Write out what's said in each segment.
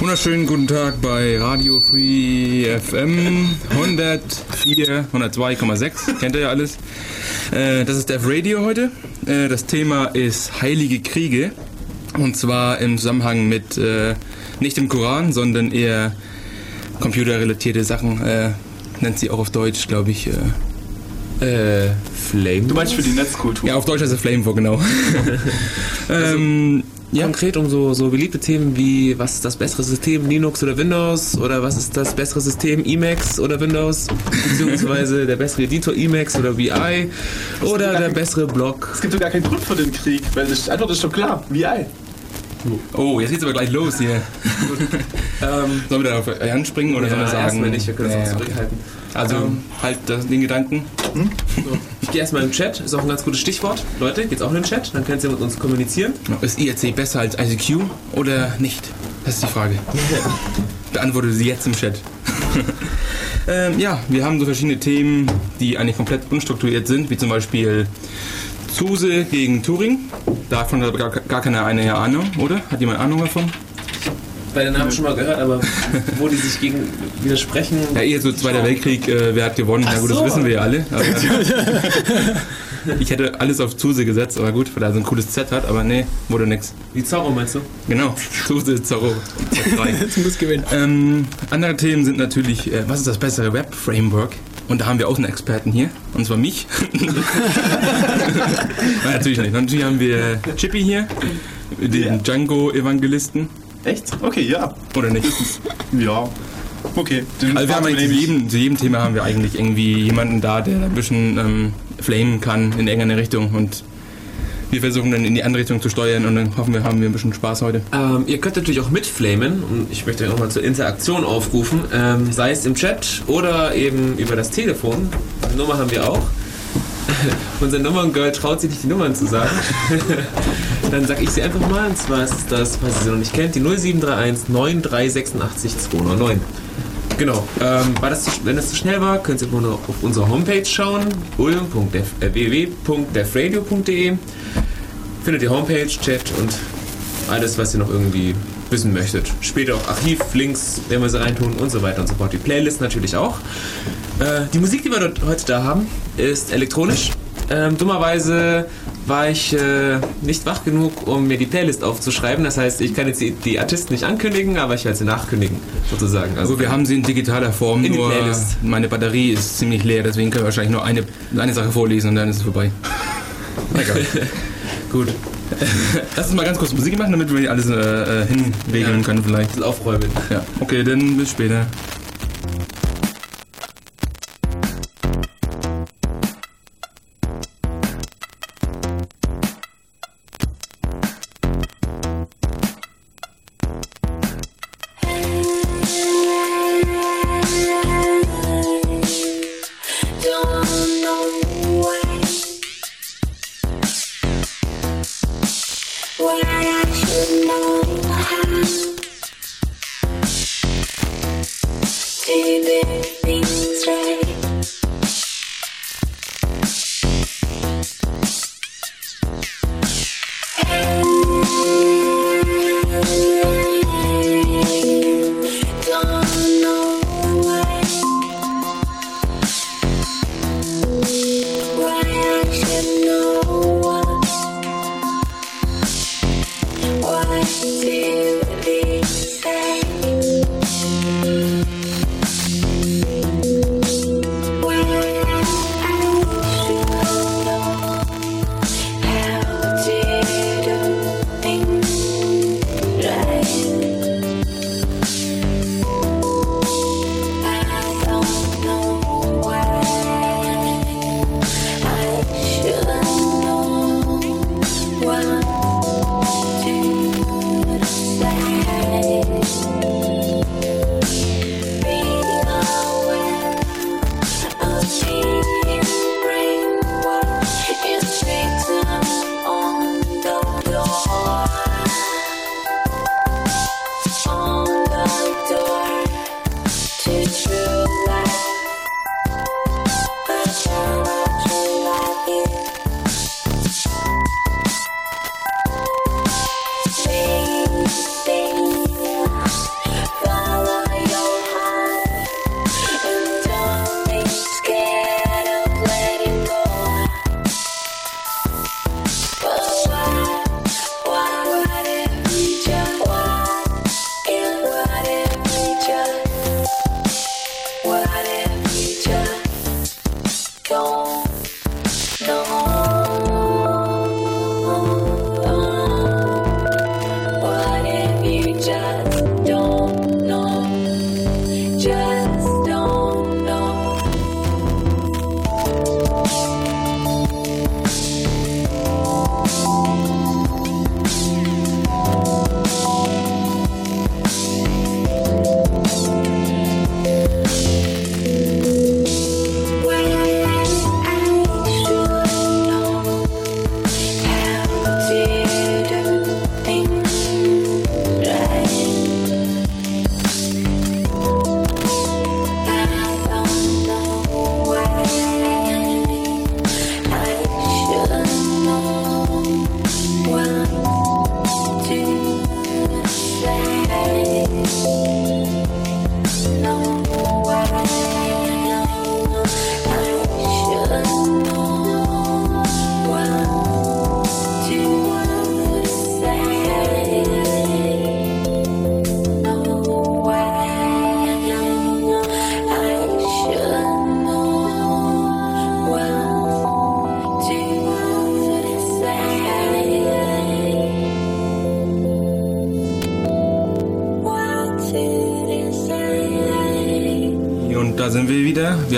Wunderschönen guten Tag bei Radio Free FM 104, 102,6. Kennt ihr ja alles. Äh, das ist Dev Radio heute. Äh, das Thema ist Heilige Kriege. Und zwar im Zusammenhang mit äh, nicht dem Koran, sondern eher computerrelatierte Sachen. Nennt sie auch auf Deutsch, glaube ich. Äh, Flame. Du meinst für die Netzkultur? ja, auf Deutsch heißt es Flamewalk, genau. ähm, ja. Konkret um so, so beliebte Themen wie, was ist das bessere System, Linux oder Windows? Oder was ist das bessere System, Emacs oder Windows? Beziehungsweise der bessere Editor, Emacs oder VI? Oder der bessere Blog? Es gibt doch gar keinen Grund für den Krieg, weil die Antwort ist doch klar. Ei. Oh, jetzt geht's aber gleich los hier. Ähm, Sollen wir da auf Jan springen oder sollen wir sagen? erstmal nicht, wir können Ja, auch okay. zurückhalten. Also Ähm, halt das, den Gedanken. Ich gehe erstmal im Chat, ist auch ein ganz gutes Stichwort. Leute, geht's auch in den Chat, dann könnt ihr mit uns kommunizieren. Ist IRC besser als ICQ oder nicht? Das ist die Frage. Beantworte sie jetzt im Chat. ähm, ja, wir haben so verschiedene Themen, die eigentlich komplett unstrukturiert sind, wie zum Beispiel Zuse gegen Turing. Davon hat gar, gar keiner eine Ahnung, oder? Hat jemand Ahnung davon? Bei den Namen schon mal gehört, aber wo die sich gegen widersprechen. Ja, eher so Zweiter Weltkrieg, äh, wer hat gewonnen? Ach Na gut, das so. wissen wir ja alle. Ich hätte alles auf Zuse gesetzt, aber gut, weil er so ein cooles Z hat, aber nee, wurde nix. Wie Zorro meinst du? Genau, Zuse, Zorro, Z3. Jetzt muss gewinnen. Ähm, andere Themen sind natürlich, äh, was ist das bessere Web-Framework? Und da haben wir auch einen Experten hier, und zwar mich. Nein, natürlich nicht. Natürlich haben wir Chippy hier, den Django-Evangelisten. Echt? Okay, ja. Oder nicht? Ja. Okay. Den Also wir haben eigentlich zu jedem, zu jedem Thema haben wir eigentlich irgendwie jemanden da, der ein bisschen ähm, flamen kann in irgendeine Richtung und wir versuchen dann in die andere Richtung zu steuern und dann hoffen wir, haben wir ein bisschen Spaß heute. Ähm, ihr könnt natürlich auch mitflamen und ich möchte nochmal zur Interaktion aufrufen, ähm, sei es im Chat oder eben über das Telefon. Die Nummer haben wir auch. Unser Nummerngirl traut sich nicht die Nummern zu sagen. Dann sag ich sie einfach mal, und zwar ist das, falls ihr sie noch nicht kennt, die 0731 9386 209. Genau. Ähm, das zu, wenn das zu schnell war, könnt ihr auf unsere Homepage schauen, www.defradio.de. Findet ihr Homepage, Chat und alles, was ihr noch irgendwie wissen möchtet. Später auch Archivlinks, wenn wir sie reintun und so weiter und so fort. Die Playlist natürlich auch. Äh, die Musik, die wir dort heute da haben, ist elektronisch. Ähm, dummerweise war ich äh, nicht wach genug, um mir die Playlist aufzuschreiben. Das heißt, ich kann jetzt die, die Artisten nicht ankündigen, aber ich werde sie nachkündigen, sozusagen. Also wir haben sie in digitaler Form, In die nur Playlist. meine Batterie ist ziemlich leer, deswegen können wir wahrscheinlich nur eine, eine Sache vorlesen und dann ist es vorbei. Egal. gut. Lass uns mal ganz kurz Musik machen, damit wir alles äh, äh, hinregeln Ja. können vielleicht. Aufräumen. Ja. Okay, dann bis später.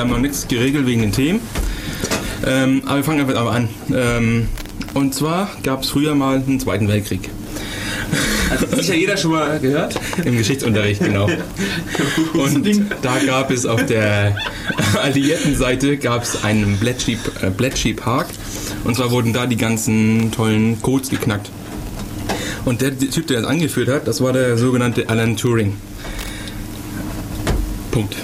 Haben noch nichts geregelt wegen den Themen. Ähm, aber wir fangen einfach mal an. Ähm, und zwar gab es früher mal einen Zweiten Weltkrieg. Hat sicher jeder schon mal gehört. Im Geschichtsunterricht, genau. Und da gab es auf der alliierten Seite gab es einen Bletchley, äh, Bletchley Park. Und zwar wurden da die ganzen tollen Codes geknackt. Und der Typ, der das angeführt hat, das war der sogenannte Alan Turing. Punkt.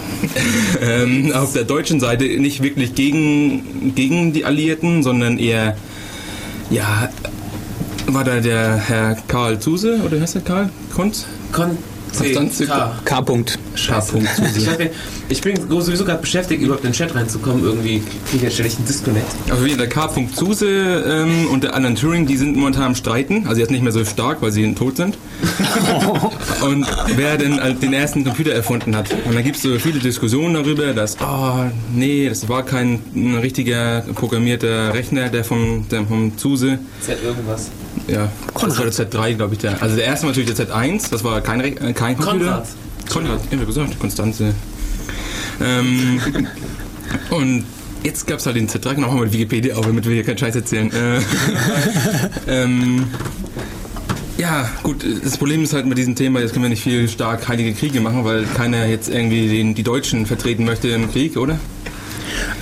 Ähm, auf der deutschen Seite nicht wirklich gegen, gegen die Alliierten, sondern eher, ja, war da der Herr Karl Zuse, oder heißt der Karl Konz? Kon Konstanze- K. K. -Punkt. K. Ich, hab mir, ich bin sowieso gerade beschäftigt, überhaupt in den Chat reinzukommen. Irgendwie kriege ich ständig einen Disconnect. Also wie der K. Zuse ähm, und der Alan Turing, die sind momentan am Streiten. Also jetzt nicht mehr so stark, weil sie tot sind. und wer denn halt den ersten Computer erfunden hat. Und da gibt es so viele Diskussionen darüber, dass, oh, nee, das war kein ein richtiger programmierter Rechner, der vom, der vom Zuse. Z irgendwas. Ja, das war der Z3, glaube ich. Der. Also der erste war natürlich der Z1, das war kein, Re- äh, kein Computer. Konrad. Konrad, ja, wie gesagt, Konstanze. Ähm, und jetzt gab es halt den Z3, genau, machen wir Wikipedia auf, damit wir hier keinen Scheiß erzählen. Äh, ähm, ja, gut, das Problem ist halt mit diesem Thema, jetzt können wir nicht viel stark heilige Kriege machen, weil keiner jetzt irgendwie den, die Deutschen vertreten möchte im Krieg, oder?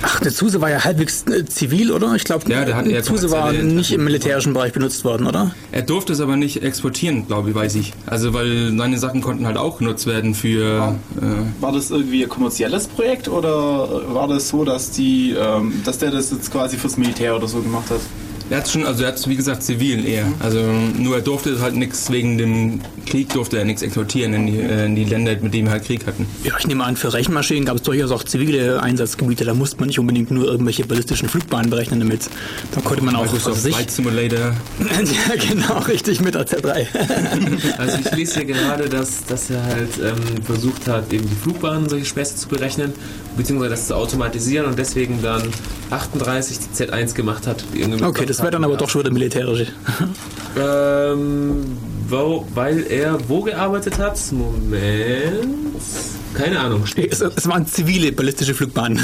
Ach, der Zuse war ja halbwegs äh, zivil, oder? Ich glaube, Ja, der hat eher Zuse war nicht im militärischen Bereich benutzt worden, oder? Er durfte es aber nicht exportieren, glaube ich, weiß ich. Also, weil seine Sachen konnten halt auch genutzt werden für. Äh, War das irgendwie ein kommerzielles Projekt oder war das so, dass die, ähm, dass der das jetzt quasi fürs Militär oder so gemacht hat? Er hat schon, also er hat wie gesagt zivil eher. Also nur er durfte halt nichts wegen dem Krieg durfte er nichts exportieren in die, äh, in die Länder, mit denen wir halt Krieg hatten. Ja, ich nehme an, für Rechenmaschinen gab es durchaus auch zivile Einsatzgebiete. Da musste man nicht unbedingt nur irgendwelche ballistischen Flugbahnen berechnen damit. Da konnte man auch, Microsoft weiß ich. Flight Simulator. ja, genau, richtig, mit der Z3. Also ich lese hier gerade, dass, dass er halt ähm, versucht hat, eben die Flugbahnen solche Späße zu berechnen, beziehungsweise das zu automatisieren und deswegen dann 38 die Z1 gemacht hat. Okay, das wäre dann aber doch schon wieder militärisch. Ähm, wo, weil er wo gearbeitet hat? Moment. Keine Ahnung. Es, es waren zivile ballistische Flugbahnen.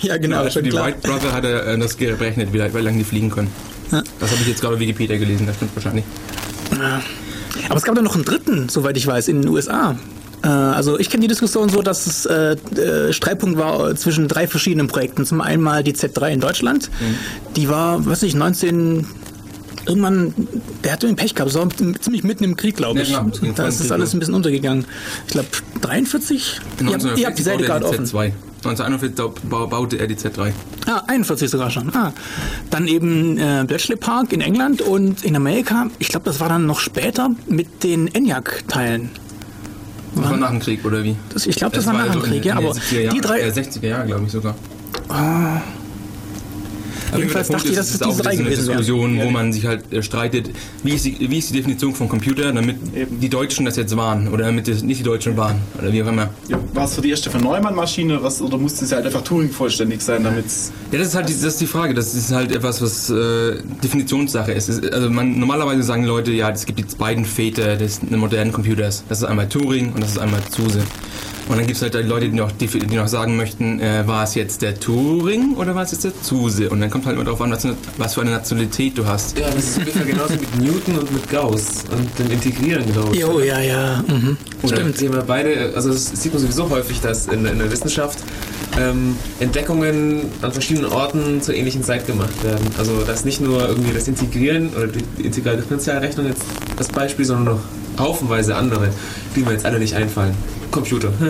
Ja, genau, Für schon die klar. Wright Brother hat er äh, das gerechnet, wie, wie lange die fliegen können. Das habe ich jetzt gerade Wikipedia gelesen, das stimmt wahrscheinlich. Aber es gab da noch einen dritten, soweit ich weiß, in den USA. Äh, Also ich kenne die Diskussion so, dass es äh, äh, Streitpunkt war zwischen drei verschiedenen Projekten. Zum einen mal die Z3 in Deutschland. Die war, weiß ich, 19... Irgendwann, der hatte den Pech gehabt, war ziemlich mitten im Krieg, glaube Ja, ich. genau, das ging da ist das alles ein bisschen untergegangen. Ich glaube 43? Ihr habt, ihr habt die Seite gerade er offen. Z2. 1941 bau- baute er die Z3. Ah, 41 sogar schon. Ah. Dann eben äh, Bletchley Park in England und in Amerika, ich glaube, das war dann noch später mit den ENIAC-Teilen. Das war nach dem Krieg, oder wie? Das, ich glaube, das, war nach so dem Krieg, ja, den aber 70er Jahren, die drei. Äh, 60er Jahre, glaube ich sogar. Aber Jedenfalls dachte ich, ist, dass es ist auch diese drei gewesen wären. Diskussion, wo man sich halt äh, streitet, wie ist, die, wie ist die Definition von Computer, damit Eben. die Deutschen das jetzt waren oder damit das nicht die Deutschen waren oder wie auch immer. Ja, War es für die erste von Neumann-Maschine was, oder musste es halt einfach Turing vollständig sein, damit es. Ja, das ist halt die, das ist die Frage. Das ist halt etwas, was äh, Definitionssache ist. Es- Also man, normalerweise sagen Leute, ja, es gibt die beiden Väter des modernen Computers. Das ist einmal Turing und das ist einmal Zuse. Und dann gibt es halt die Leute, die noch, die, die noch sagen möchten, äh, war es jetzt der Turing oder war es jetzt der Zuse? Und dann kommt halt immer darauf an, was, was für eine Nationalität du hast. Ja, das ist ungefähr genauso mit Newton und mit Gauss und dem Integrieren, glaube ich. Jo, ja, ja. Mhm. Oder Stimmt. sehen wir beide, also das sieht man sowieso häufig, dass in, in der Wissenschaft ähm, Entdeckungen an verschiedenen Orten zur ähnlichen Zeit gemacht werden. Also dass nicht nur irgendwie das Integrieren oder die Integraldifferentialrechnung jetzt das Beispiel, sondern noch haufenweise andere, die mir jetzt alle nicht einfallen. Computer.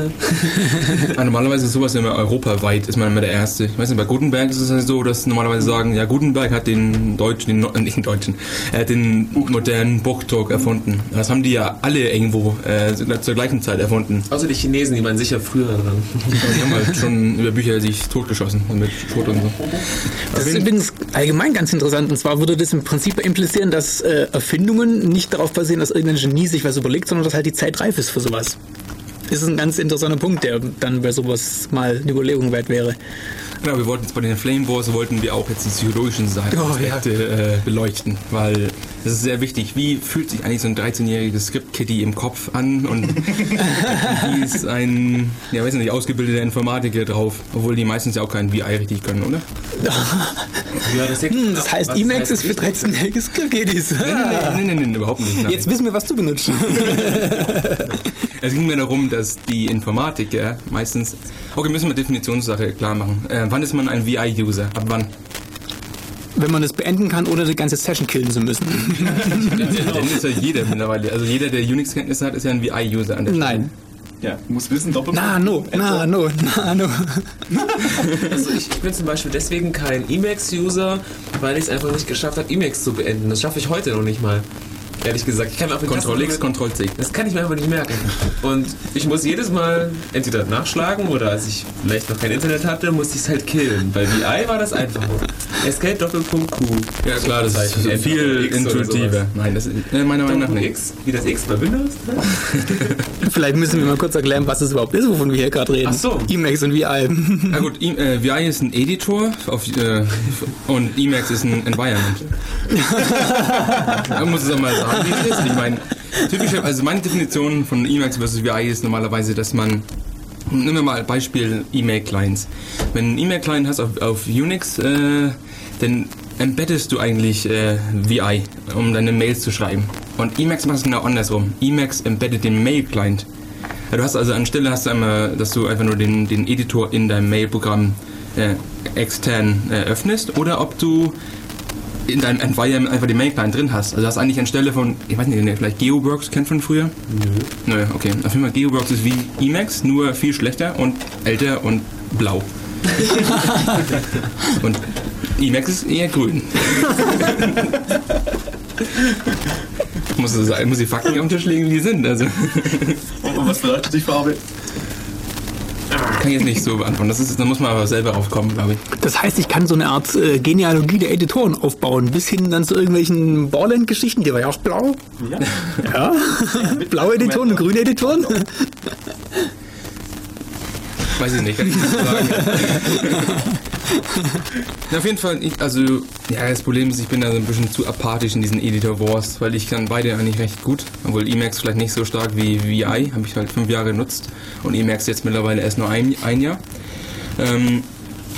Ja, normalerweise ist sowas immer europaweit, ist man immer der Erste. Ich weiß nicht, bei Gutenberg ist es halt so, dass normalerweise sagen, ja, Gutenberg hat den Deutschen, den, äh, nicht den Deutschen, er hat den modernen Buchdruck erfunden. Das haben die ja alle irgendwo äh, zur gleichen Zeit erfunden. Außer die Chinesen, die waren sicher früher dran. Die haben halt schon über Bücher sich totgeschossen mit Schrot und so. Das ist übrigens allgemein ganz interessant. Und zwar würde das im Prinzip implizieren, dass äh, Erfindungen nicht darauf basieren, dass irgendein Genie sich was überlegt, sondern dass halt die Zeit reif ist für sowas. Das ist ein ganz interessanter Punkt, der dann bei sowas mal eine Überlegung wert wäre. Genau, wir wollten jetzt bei den Flame Wars, wollten wir auch jetzt die psychologischen Seiten Oh, Aspekte äh, beleuchten, weil das ist sehr wichtig. Wie fühlt sich eigentlich so ein 13-jähriges Script-Kitty im Kopf an und wie ist ein, ja weiß nicht, ausgebildeter Informatiker drauf, obwohl die meistens ja auch kein VI richtig können, oder? Ja, das, Hm, das heißt, Emacs ist für 13-jährige Skriptkiddies. Nein, nein, nein, nein, überhaupt nicht. Nein. Jetzt wissen wir, was du benutzt. Es ging mir darum, dass die Informatiker meistens. Okay, müssen wir Definitionssache klar machen. Äh, wann ist man ein VI-User? Ab wann? Wenn man das beenden kann, ohne die ganze Session killen zu müssen. Dann ist ja jeder mittlerweile. Also jeder, der Unix-Kenntnisse hat, ist ja ein VI-User an der Stelle. Nein. Ja, muss wissen, doppelt. Nano, Nano, Nano. Also ich, ich bin zum Beispiel deswegen kein Emacs-User, weil ich es einfach nicht geschafft habe, Emacs zu beenden. Das schaffe ich heute noch nicht mal. Ehrlich gesagt. Ich kann mir auf Ctrl X, Ctrl C. Das kann ich mir einfach nicht merken. Und ich muss jedes Mal entweder nachschlagen oder als ich vielleicht noch kein Internet hatte, musste ich es halt killen. Bei VI war das einfach. Escape Doppelpunkt Q. Ja klar, das ist so viel intuitiver. Nein, das ist äh, meiner Meinung nach nicht. X, wie das X bei Windows. Vielleicht müssen wir mal kurz erklären, was es überhaupt ist, wovon wir hier gerade reden. Ach so. Emacs und VI. Na gut, I, äh, VI ist ein Editor auf, äh, und Emacs ist ein Environment. Man muss es auch mal sagen, es ist. Ich meine, typische, also meine Definition von Emacs versus VI ist normalerweise, dass man Nehmen wir mal Beispiel E-Mail-Clients. Wenn du einen E-Mail-Client hast auf, auf Unix, äh, dann embeddest du eigentlich äh, VI, um deine Mails zu schreiben. Und Emacs macht es genau andersrum. Emacs embeddet den Mail-Client. Du hast also anstelle hast du einmal, dass du einfach nur den, den Editor in deinem Mail-Programm äh, extern äh, öffnest oder ob du in deinem Environment einfach den Mail-Client drin hast. Also hast eigentlich anstelle von, ich weiß nicht, vielleicht GeoWorks kennt von früher? Nö. Nö, okay. Auf jeden Fall GeoWorks ist wie Emacs, nur viel schlechter und älter und blau. und Emacs ist eher grün. muss, muss die Fakten auf den Tisch legen, wie sie sind. Also Und was bedeutet die Farbe? Kann ich jetzt nicht so beantworten. Das ist, da muss man aber selber drauf kommen, glaube ich. Das heißt, ich kann so eine Art äh, Genealogie der Editoren aufbauen, bis hin dann zu irgendwelchen Borland-Geschichten, die war ja auch blau. Ja. Ja, blaue Editoren und grüne Editoren. Weiß ich nicht, kann ich nicht sagen. Na, auf jeden Fall, ich, also, ja, das Problem ist, ich bin da so ein bisschen zu apathisch in diesen Editor Wars, weil ich kann beide eigentlich recht gut. Obwohl Emacs vielleicht nicht so stark wie VI, habe ich halt fünf Jahre genutzt und Emacs jetzt mittlerweile erst nur ein, ein Jahr. Ähm,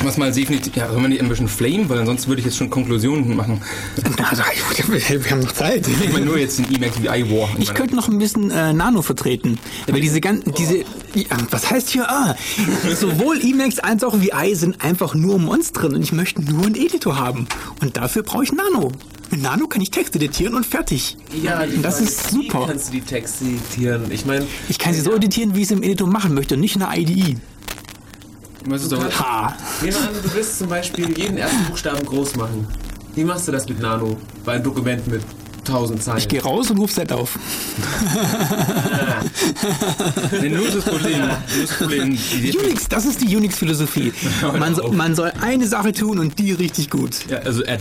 was mal definitiv, ja, soll man nicht ein bisschen flame, weil ansonsten würde ich jetzt schon Konklusionen machen. Da- wir haben noch Zeit. Ich meine nur jetzt den Emacs VI War. Ich könnte noch ein bisschen äh, Nano vertreten, weil diese ganzen, diese, ja, was heißt hier, ah, sowohl Emacs als auch VI sind einfach nur Monstren und ich möchte nur einen Editor haben und dafür brauche ich Nano. Mit Nano kann ich Text editieren und fertig. Ja, Und das ist Wie super. kannst du die Texte editieren? Ich meine, Ich kann sie so editieren, wie ich es im Editor machen möchte nicht in der IDE. Was ist doch, Ha. nehmen wir an, du willst zum Beispiel jeden ersten Buchstaben groß machen. Wie machst du das mit Nano? Bei einem Dokument mit 1000 Zeilen. Ich gehe raus und ruf Set auf. nee, nur das Problem. Nur das Problem. Unix, das ist die Unix-Philosophie. Man, so, man soll eine Sache tun und die richtig gut. ja, also Ad.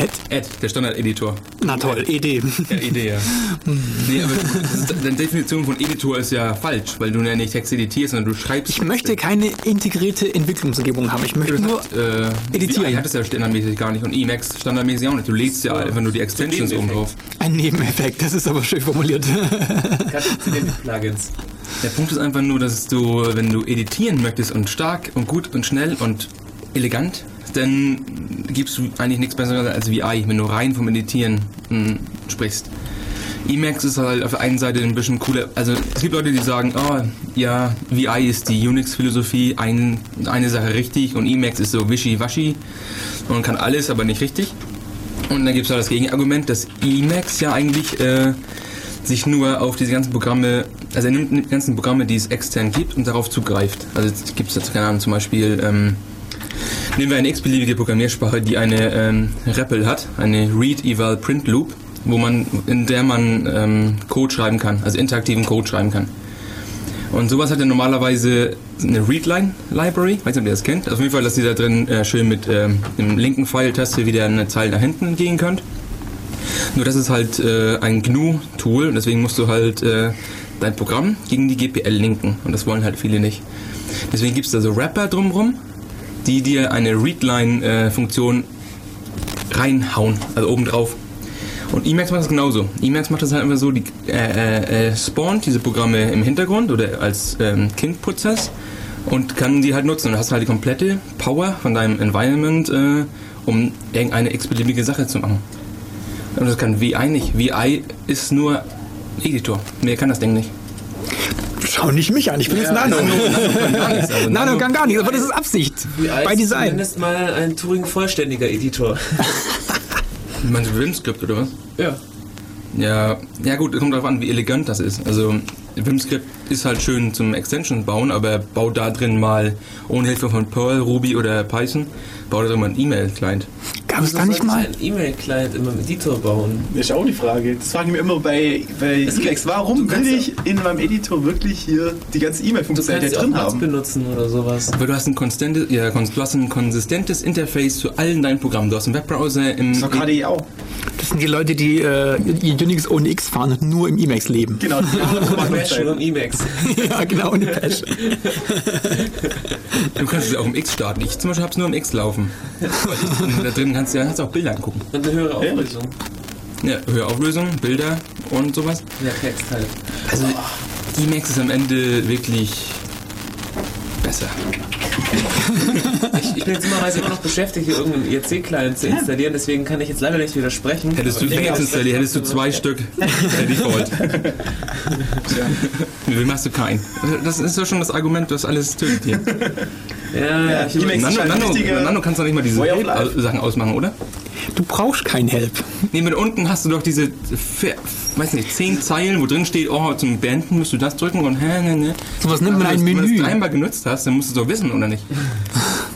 Ed? Ad, der Standard-Editor. Na toll, ED. Ja, Idee, ja. nee, aber ist, deine Definition von Editor ist ja falsch, weil du ja nicht Text editierst, sondern du schreibst. Ich möchte keine integrierte Entwicklungsumgebung haben. Ich möchte nur äh, editieren. VI hat es ja standardmäßig gar nicht und Emacs standardmäßig auch nicht. Du legst ja einfach nur die Extensions oben drauf. ein Nebeneffekt. Das ist aber schön formuliert. Plugins. Der Punkt ist einfach nur, dass du, wenn du editieren möchtest und stark und gut und schnell und elegant, dann gibst du eigentlich nichts Besseres als VI, wenn du rein vom Editieren mh, sprichst. Emacs ist halt auf der einen Seite ein bisschen cooler. Also es gibt Leute, die sagen, oh ja, VI ist die Unix-Philosophie, ein, eine Sache richtig und Emacs ist so wischiwaschi und kann alles, aber nicht richtig. Und dann gibt es halt das Gegenargument, dass Emacs ja eigentlich äh, sich nur auf diese ganzen Programme, also er nimmt die ganzen Programme, die es extern gibt und darauf zugreift. Also es gibt jetzt, keine Ahnung, zum Beispiel, ähm, nehmen wir eine x-beliebige Programmiersprache, die eine ähm, REPL hat, eine Read-Eval-Print-Loop, wo man, in der man ähm, Code schreiben kann, also interaktiven Code schreiben kann. Und sowas hat ja normalerweise eine Readline-Library, weiß nicht, ob ihr das kennt. Auf jeden Fall, dass ihr da drin äh, schön mit ähm, dem linken Pfeiltaste wieder eine Zeile nach hinten gehen könnt. Nur das ist halt äh, ein GNU-Tool und deswegen musst du halt äh, dein Programm gegen die GPL linken und das wollen halt viele nicht. Deswegen gibt es da so Wrapper drumrum, die dir eine Readline-Funktion reinhauen, also obendrauf. Und Emacs macht das genauso. Emacs macht das halt einfach so, die äh, äh, äh, spawnt diese Programme im Hintergrund oder als ähm, Kindprozess und kann die halt nutzen. Und hast halt die komplette Power von deinem Environment, äh, um irgendeine x-beliebige Sache zu machen. Und das kann VI nicht. VI ist nur Editor. Mehr kann das Ding nicht. Schau nicht mich an, ich bin jetzt Nano. Nano kann gar nichts, aber das ist Absicht. Bei Design. Zumindest mal ein Turing-vollständiger Editor. Meinst du Vim-Skript oder was? Ja. Ja, ja gut, kommt darauf an, wie elegant das ist. Also Vim-Script ist halt schön zum Extension bauen, aber bau da drin mal ohne Hilfe von Perl, Ruby oder Python, bau da drin mal einen E-Mail-Client. Gab es da nicht mal? Ein E-Mail-Client immer mit Editor bauen. Das ist auch die Frage. Das frage ich mir immer bei, bei Es Emacs. Warum will ich in meinem Editor wirklich hier die ganze E-Mail-Funktionalität drin haben? benutzen oder sowas. Aber du hast ein, konstante, ja, du hast ein konsistentes Interface zu allen deinen Programmen. Du hast einen Webbrowser im... Das war KDE auch. Das sind die Leute, die äh, Unix ohne X fahren und nur im Emacs leben. Genau. Bash und Emacs. ja, genau, ohne Patch. Du kannst es auch im X starten. Ich zum Beispiel hab's nur im X laufen. Da drin kannst du kannst du auch Bilder angucken. Und eine höhere Auflösung. Ja, höhere Auflösung, Bilder und sowas. Ja, Text halt. Also Emacs ist am Ende wirklich besser. Ich, ich bin jetzt immerweise immer noch beschäftigt, hier irgendeinen IRC-Client zu installieren, deswegen kann ich jetzt leider nicht widersprechen. Hättest du ich Emacs installiert, hättest du zwei Stück per Default. Wie machst du keinen? Das ist ja schon das Argument, das alles tötet hier. Ja, ja, ich Emacs- Nano, ist ein Nano, Nano kannst du nicht mal diese. Help-Sachen ausmachen, oder? Du brauchst kein Help. Nee, mit unten hast du doch diese, weiß nicht, zehn Zeilen, wo drin steht, oh, zum Beenden musst du das drücken und hä, ne, ne. Sowas nennt man Aber ein Wenn du Menü. das dreimal genutzt hast, dann musst du es doch wissen, oder nicht?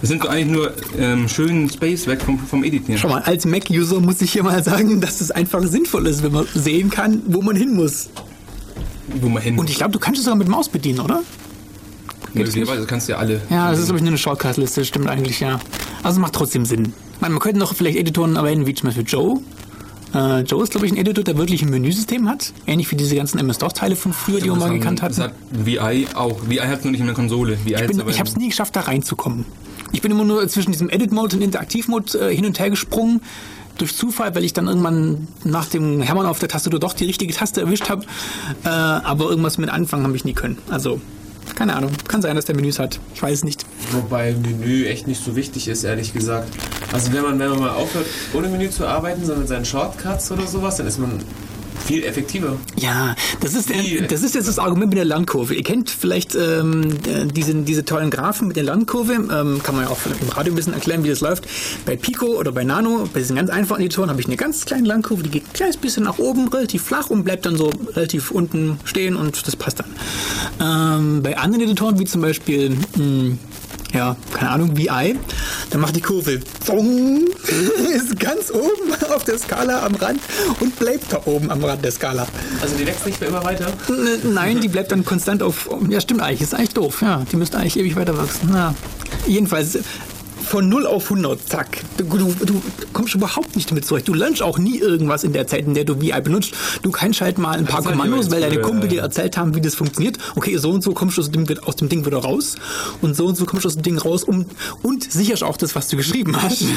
Das sind doch eigentlich nur ähm, schönen Space weg vom, vom Editieren. Schau mal, als Mac-User muss ich hier mal sagen, dass es einfach sinnvoll ist, wenn man sehen kann, wo man hin muss. Wo man hin Und ich glaube, du kannst es sogar mit Maus bedienen, oder? Möglicherweise kannst du ja alle. Ja, das ist, glaube ich, nur eine Shortcut-Liste, stimmt eigentlich, ja. Also es macht trotzdem Sinn. Meine, man könnte noch vielleicht Editoren erwähnen, wie zum Beispiel Joe. Äh, Joe ist, glaube ich, ein Editor, der wirklich ein Menüsystem hat. Ähnlich wie diese ganzen MS-DOS-Teile von früher, die wir mal gekannt Das hatten. hat VI auch. VI hat nur nicht in der Konsole. VI Ich, bin, ich habe es nie geschafft, da reinzukommen. Ich bin immer nur zwischen diesem Edit-Mode und Interaktiv-Mode äh, hin und her gesprungen. Durch Zufall, weil ich dann irgendwann nach dem Hämmern auf der Tastatur doch die richtige Taste erwischt habe. Äh, aber irgendwas mit Anfang habe ich nie können. Also, keine Ahnung. Kann sein, dass der Menüs hat. Ich weiß nicht. Wobei Menü echt nicht so wichtig ist, ehrlich gesagt. Also wenn man, wenn man mal aufhört, ohne Menü zu arbeiten, sondern mit seinen Shortcuts oder sowas, dann ist man viel effektiver. Ja, das ist, Wie? das ist jetzt das Argument mit der Lernkurve. Ihr kennt vielleicht ähm, äh, diese, diese tollen Graphen mit der Lernkurve. Ähm, kann man ja auch im Radio ein bisschen erklären, wie das läuft. Bei Pico oder bei Nano, bei diesen ganz einfachen Editoren, habe ich eine ganz kleine Lernkurve, die geht ein kleines bisschen nach oben, relativ flach und bleibt dann so relativ unten stehen und das passt dann. Ähm, bei anderen Editoren, wie zum Beispiel mh, ja, keine Ahnung, VI, dann macht die Kurve ist ganz oben auf der Skala am Rand und bleibt da oben am Rand der Skala. Also die wächst nicht mehr immer weiter. Nein, die bleibt dann konstant auf. Ja, stimmt eigentlich. Ist eigentlich doof. Ja, die müsste eigentlich ewig weiter wachsen. Ja. Jedenfalls von 0 auf 100, zack. Du, du, du kommst überhaupt nicht damit zurecht. Du lernst auch nie irgendwas in der Zeit, in der du VI benutzt. Du kannst halt mal ein paar Das hat Kommandos, weil deine Kumpel dir erzählt haben, wie das funktioniert. Okay, so und so kommst du aus dem, aus dem Ding wieder raus. Und so und so kommst du aus dem Ding raus. Um, und sicherst auch das, was du geschrieben hast.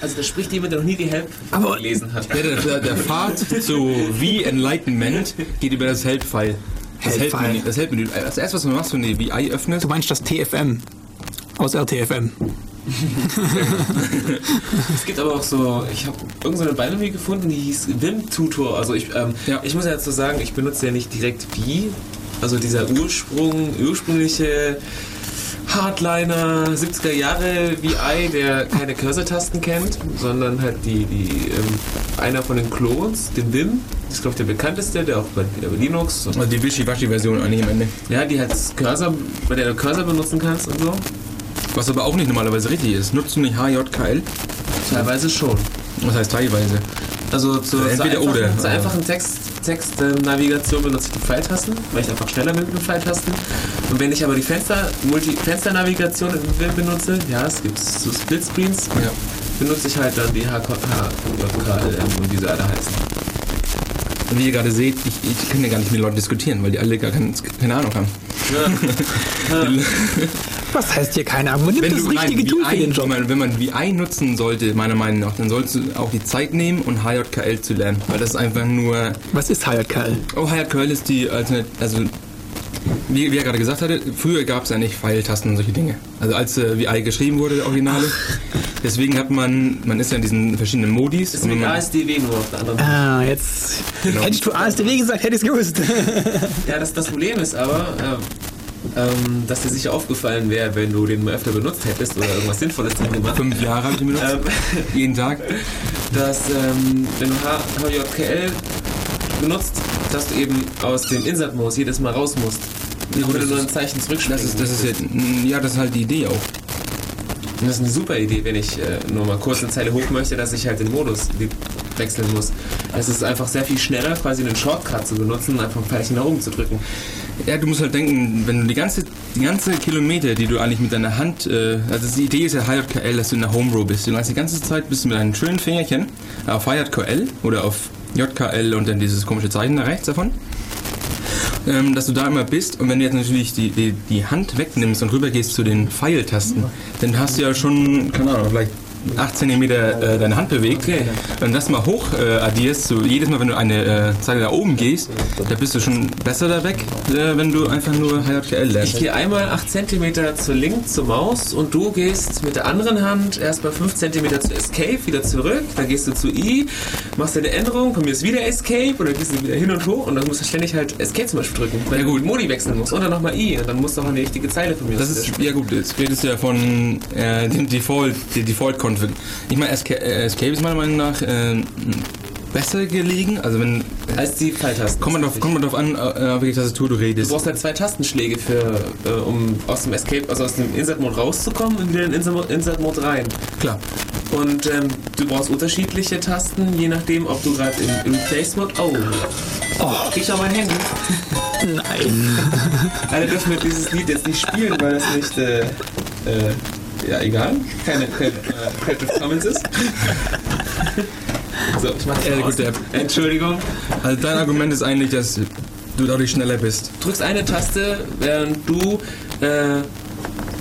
Also da spricht jemand, der noch nie die Help Aber- gelesen hat. Der, der, der Pfad zu V-Enlightenment geht über das Help-File. Das Help-File. Help-Menü. Das Help-Menü. Das erste, was du machst, wenn du die VI öffnest, Du meinst das TFM aus RTFM. Es gibt aber auch so, ich habe irgendeine so Binary gefunden, die hieß Vim Tutor. Also ich, ähm, Ja. ich muss ja dazu sagen, ich benutze ja nicht direkt wie, also dieser Ursprung, ursprüngliche Hardliner 70er Jahre VI, der keine Cursor-Tasten kennt, sondern halt die, die ähm, einer von den Clones, den Vim, das ist glaube ich der bekannteste, der auch bei, der bei Linux und also die Wischiwaschi-Version eigentlich am Ende. ja, die halt Cursor, bei der du Cursor benutzen kannst und so. Was aber auch nicht normalerweise richtig ist. Nutzt du nicht HJKL? Teilweise schon. Was heißt teilweise? Also zur, zur Entweder einfachen, oder. zur einfachen Text, Textnavigation benutze ich die Pfeiltasten, weil ich einfach schneller bin mit den Pfeiltasten. Und wenn ich aber die Fenster, Multi-Fenster-Navigation in Vim benutze, ja, es gibt so Splitscreens, Ja. benutze ich halt dann die HKLM und wie sie alle heißen. Und wie ihr gerade seht, ich, ich kann ja gar nicht mit Leuten diskutieren, weil die alle gar kein, keine Ahnung haben. Was heißt hier keine Ahnung? Man nimmt das richtige Tool für den Job. wenn man, wenn man VI nutzen sollte, meiner Meinung nach, dann solltest du auch die Zeit nehmen und HJKL zu lernen. Weil das ist einfach nur. Was ist HJKL? Oh, HJKL ist die Alternat also wie, wie er gerade gesagt hatte, früher gab es ja nicht Pfeiltasten und solche Dinge. Also als äh, VI geschrieben wurde, der Originale. Deswegen hat man, man ist ja in diesen verschiedenen Modis. Das ist und man, ASDW nur auf der anderen Ah, jetzt. Hättest du ASDW gesagt, hätte ich es gewusst. Ja, das, das Problem ist aber, äh, ähm, dass dir sicher aufgefallen wäre, wenn du den mal öfter benutzt hättest oder irgendwas Sinnvolles drin gemacht. fünf Jahre habe ich ihn benutzt. Ähm, jeden Tag. dass ähm, wenn du HJKL benutzt, dass du eben aus dem Insert-Modus jedes Mal raus musst. Wenn du nur ein Zeichen zurückspringen Das ist, das ist ja, ja, das ist halt die Idee auch. Das ist eine super Idee, wenn ich äh, nur mal kurz eine Zeile hoch möchte, dass ich halt den Modus we- wechseln muss. Es ist einfach sehr viel schneller, quasi einen Shortcut zu benutzen und einfach ein Pfeilchen nach oben zu drücken. Ja, du musst halt denken, wenn du die ganze, die ganze Kilometer, die du eigentlich mit deiner Hand, äh, also die Idee ist ja HJKL, dass du in der Home Row bist. Du hast die ganze Zeit bist du mit deinen schönen Fingerchen auf HJKL oder auf JKL und dann dieses komische Zeichen da rechts davon. Ähm, dass du da immer bist. Und wenn du jetzt natürlich die, die, die Hand wegnimmst und rübergehst zu den Pfeiltasten, dann hast du ja schon, keine Ahnung, vielleicht 8 cm äh, deine Hand bewegt. Okay. Wenn du das mal hoch äh, addierst, so jedes Mal, wenn du eine äh, Zeile da oben gehst, da bist du schon besser da weg, äh, wenn du einfach nur HJKL Ich lernst. gehe einmal 8 cm zur Link zur Maus und du gehst mit der anderen Hand erst bei 5 cm zu Escape wieder zurück, dann gehst du zu I, machst deine Änderung, von mir ist wieder Escape und dann gehst du wieder hin und hoch und dann musst du ständig halt Escape zum Beispiel drücken, weil Ja, du gut. gut Modi wechseln musst und dann nochmal I und dann musst du auch die richtige Zeile von mir Das ist, ja gut, jetzt redest du ja von äh, dem Default, der Default-Config. Ich meine, äh, Escape ist meiner Meinung nach äh, besser gelegen. Also wenn, als die Pfeiltasten. kommt man drauf, kommt man drauf an, äh, auf welche Tastatur du Du redest. brauchst halt zwei Tastenschläge für, äh, um aus dem Escape, also aus dem Insert-Mode rauszukommen und wieder in den Insert- Insert-Mode rein. Klar. Und ähm, du brauchst unterschiedliche Tasten, je nachdem, ob du gerade im, im Place-Mode. Oh. oh, ich auf mein Handy. Nein. Alle dürfen wir dieses Lied jetzt nicht spielen, weil das nicht. Äh, äh, ja, egal. Keine, keine äh, Creative Commons ist. So, ich mach's Ja, mal gut, Entschuldigung. Also dein Argument ist eigentlich, dass du dadurch schneller bist. drückst eine Taste, während du äh,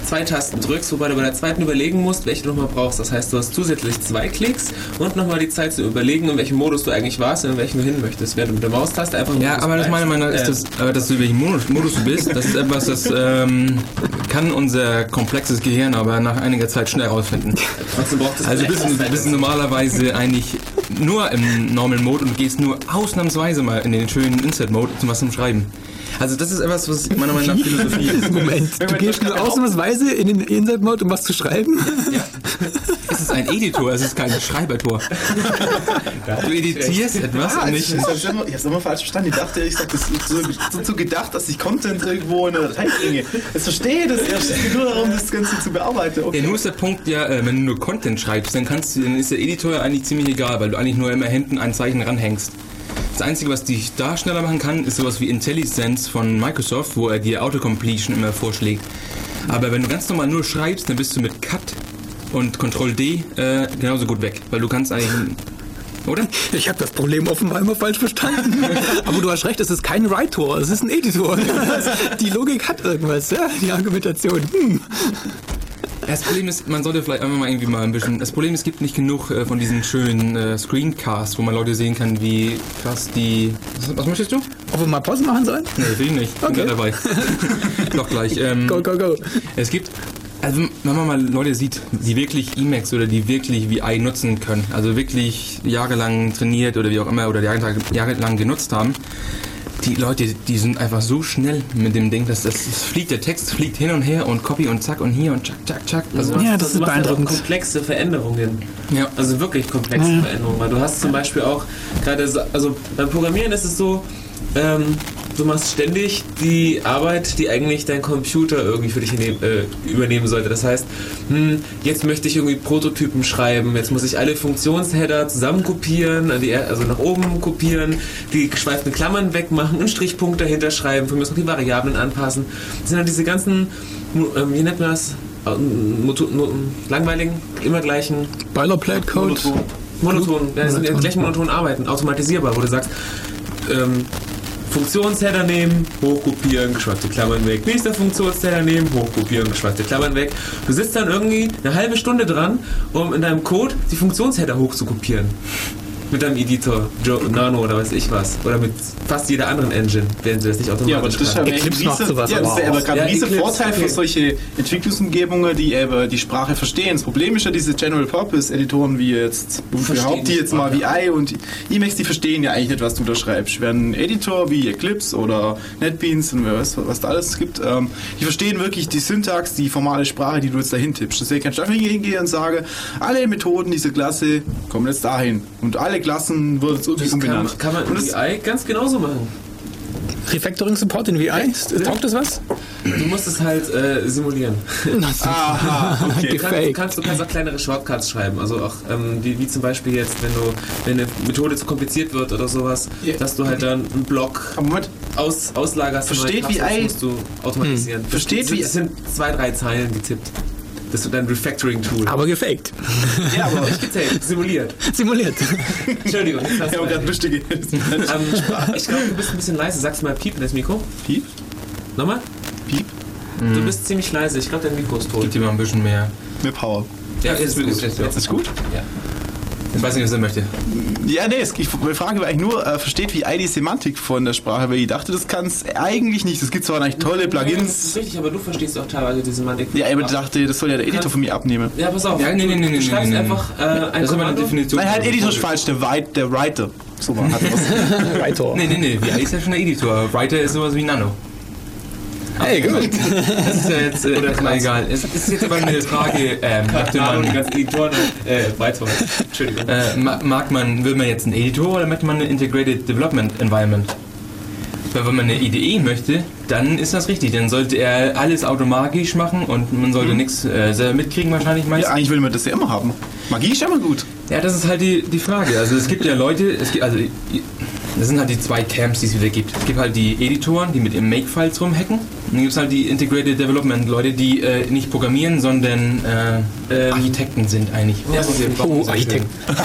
zwei Tasten drückst, wobei du bei der zweiten überlegen musst, welche du nochmal brauchst. Das heißt, du hast zusätzlich zwei Klicks und nochmal die Zeit zu überlegen, in welchem Modus du eigentlich warst und in welchem du hin möchtest. Während du mit der Maustaste einfach Ja, Modus aber das meiner Meinung ist Äh, das, äh, dass du in welchem Modus, du bist, das ist etwas, das ähm, kann unser komplexes Gehirn aber nach einiger Zeit schnell herausfinden. Also bist du bist normalerweise eigentlich nur im Normal Mode und gehst nur ausnahmsweise mal in den schönen Insert Mode zum was zum Schreiben. Also das ist etwas, was meiner Meinung nach Philosophie ist. Moment, du gehst nur ausnahmsweise in den Insert-Mode, um was zu schreiben? Es ist ein Editor, es ist kein Schreibertor. Du editierst etwas Ah, und ich nicht. hab's immer, ich hab's immer falsch verstanden. Ich dachte, ich dachte, das ist so, so, so gedacht, dass ich Content irgendwo in eine Datei bringe. Jetzt verstehe ich das erst. Es geht nur darum, das Ganze zu bearbeiten. Ja, Okay. nur ist der Punkt ja, äh, wenn du nur Content schreibst, dann kannst du, dann ist der Editor ja eigentlich ziemlich egal, weil du eigentlich nur immer hinten ein Zeichen ranhängst. Das Einzige, was dich da schneller machen kann, ist sowas wie IntelliSense von Microsoft, wo er dir Autocompletion immer vorschlägt. Aber wenn du ganz normal nur schreibst, dann bist du mit Cut und Ctrl D äh, genauso gut weg, weil du kannst eigentlich, oder? Ich habe das Problem offenbar immer falsch verstanden. Aber du hast recht, es ist kein Writer, es ist ein Editor. Die Logik hat irgendwas, ja, die Argumentation. Hm. Das Problem ist, man sollte vielleicht einfach mal irgendwie mal ein bisschen. Das Problem ist, es gibt nicht genug äh, von diesen schönen äh, Screencasts, wo man Leute sehen kann, wie krass die. Was, was möchtest du? Ob wir mal Pause machen sollen? Nee, will ich nicht. Bin Okay. gerade dabei. Doch gleich. Ähm, Go, go, go. Es gibt, also wenn man mal Leute sieht, die wirklich Emacs oder die wirklich VI nutzen können, also wirklich jahrelang trainiert oder wie auch immer oder jahrelang, jahrelang genutzt haben, die Leute, die sind einfach so schnell mit dem Ding, dass das, das fliegt, der Text fliegt hin und her und Copy und zack und hier und zack, zack, zack. Also, Ja, das ist macht halt beeindruckend. komplexe Veränderungen. ja. Also wirklich komplexe Veränderungen. Weil du hast zum Beispiel auch gerade, so- also beim Programmieren ist es so, ähm, du machst ständig die Arbeit, die eigentlich dein Computer irgendwie für dich nehm, äh, übernehmen sollte. Das heißt, hm, jetzt möchte ich irgendwie Prototypen schreiben, jetzt muss ich alle Funktionsheader zusammen kopieren, an die, also nach oben kopieren, die geschweiften Klammern wegmachen, einen Strichpunkt dahinter schreiben, aus noch die Variablen anpassen. Das sind dann diese ganzen, ähm, wie nennt man das? Langweiligen, immer gleichen Boilerplate Code. Monoton, ja, das sind Monoton. gleichen monotonen Arbeiten, automatisierbar, wo du sagst, ähm, Funktionsheader nehmen, hochkopieren, geschweifte Klammern weg. Nächster Funktionsheader nehmen, hochkopieren, geschweifte Klammern weg. Du sitzt dann irgendwie eine halbe Stunde dran, um in deinem Code die Funktionsheader hochzukopieren. Mit deinem Editor, Joe, Nano oder weiß ich was. Oder mit fast jeder anderen Engine, während sie das nicht automatisch Ja, aber das ist ja Eclipse macht sowas ja, das ist ja aber gerade Ja, ein riesen Eclipse, Vorteil okay. für solche Entwicklungsumgebungen, die eben die Sprache verstehen. Das Problem ist ja diese General-Purpose-Editoren wie jetzt, überhaupt die jetzt mal Sprache. VI und Emacs, die verstehen ja eigentlich nicht, was du da schreibst. Während ein Editor wie Eclipse oder NetBeans und wer weiß, was da alles gibt, ähm, die verstehen wirklich die Syntax, die formale Sprache, die du jetzt dahin tippst. Deswegen kannst du einfach hingehen und sagen, alle Methoden dieser Klasse kommen jetzt dahin. Und alle Klassen wurden jetzt irgendwie Das kann, umbenannt. kann man und in VI ganz genauso machen. Refactoring Support in VI? Taugt das was? Du musst es halt äh, simulieren. aha, okay. Du kannst, du, kannst, du kannst auch kleinere Shortcuts schreiben. Also auch ähm, wie, wie zum Beispiel jetzt, wenn du wenn eine Methode zu kompliziert wird oder sowas, Ja. dass du halt dann einen Block aus, auslagerst. und Versteht ein- musst du automatisieren. Das Versteht sind, wie- Das sind zwei, drei Zeilen getippt. Das ist dein Refactoring-Tool. Aber gefaked. ja, aber Nicht gezählt, simuliert. Simuliert. Entschuldigung. Ich habe gerade lustige. ähm, ich glaube, du bist ein bisschen leise. Sagst du mal Piep in das Mikro? Piep? Nochmal? Piep? Du bist ziemlich leise. Ich glaube, dein Mikro ist tot. Gibt dir mal ein bisschen mehr. Mehr Power. Ja, ist gut. ist- Jetzt ist ist gut? Ja. Ich weiß nicht, was er möchte. Ja, nee, es, ich, meine Frage war eigentlich nur, äh, versteht wie die Semantik von der Sprache, weil ich dachte, das kann es eigentlich nicht. Es gibt zwar eigentlich tolle Ja, das ist Plugins. richtig, aber du verstehst auch teilweise diese Semantik. Ja, aber ich dachte, das soll ja der Editor von mir abnehmen. Ja, pass auf. Ja, nee, nee, nee, du nee, schreibst nee, nee. einfach äh, ein Das ist aber eine Kommando. Definition. Nein, halt Editor ist falsch, der, Write, der Writer. So war hat er was. Writer. Nee, nee, nee. VI ist ja schon der Editor. Writer ist sowas wie Nano. Hey, gut. Das ist ja jetzt äh, erstmal egal. Es ist jetzt aber eine Frage, ähm, möchte die man, ganzen Editoren. Äh, weiter. Entschuldigung. äh, ma- mag man, will man jetzt einen Editor oder möchte man eine Integrated Development Environment? Weil wenn man eine IDE möchte, dann ist das richtig. Dann sollte er alles automatisch machen und man sollte nichts äh, selber mitkriegen wahrscheinlich ja, meistens. eigentlich will man das ja immer haben. Magie ist ja immer gut. Ja, das ist halt die, die Frage. Also es gibt ja Leute, es gibt, also das sind halt die zwei Camps, die es wieder gibt. Es gibt halt die Editoren, die mit ihren Make-Files rumhacken. Und dann gibt es halt die Integrated Development Leute, die äh, nicht programmieren, sondern äh, Ähm, Architekten sind eigentlich. Ja, Oh, sehr Architekt. schön.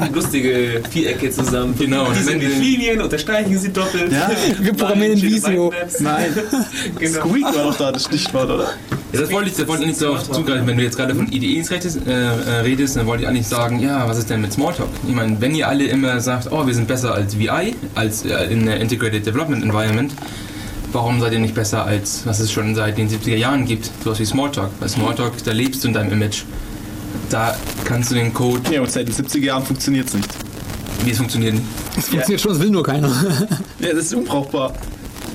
Schieben lustige Vierecke zusammen. Genau, Die und sind sie- Linien, unterstreichen sie doppelt. Ja. Wir programmieren in Visio. Nein. Genau. Squeak war doch da das Stichwort, oder? Ja, das wollte ich, das wollte ich nicht darauf zugreifen. Wenn du jetzt gerade von IDEs redest, äh, äh, redest, dann wollte ich eigentlich sagen, ja, was ist denn mit Smalltalk? Ich meine, wenn ihr alle immer sagt, oh, wir sind besser als VI, als äh, in der Integrated Development Environment, warum seid ihr nicht besser als, was es schon seit den 70er Jahren gibt, sowas wie Smalltalk? Bei Smalltalk, da lebst du in deinem Image. Da kannst du den Code, Ja, und seit den 70er Jahren funktioniert es nicht. wie es funktioniert. Das funktioniert schon, das will nur keiner. Ja, das ist unbrauchbar.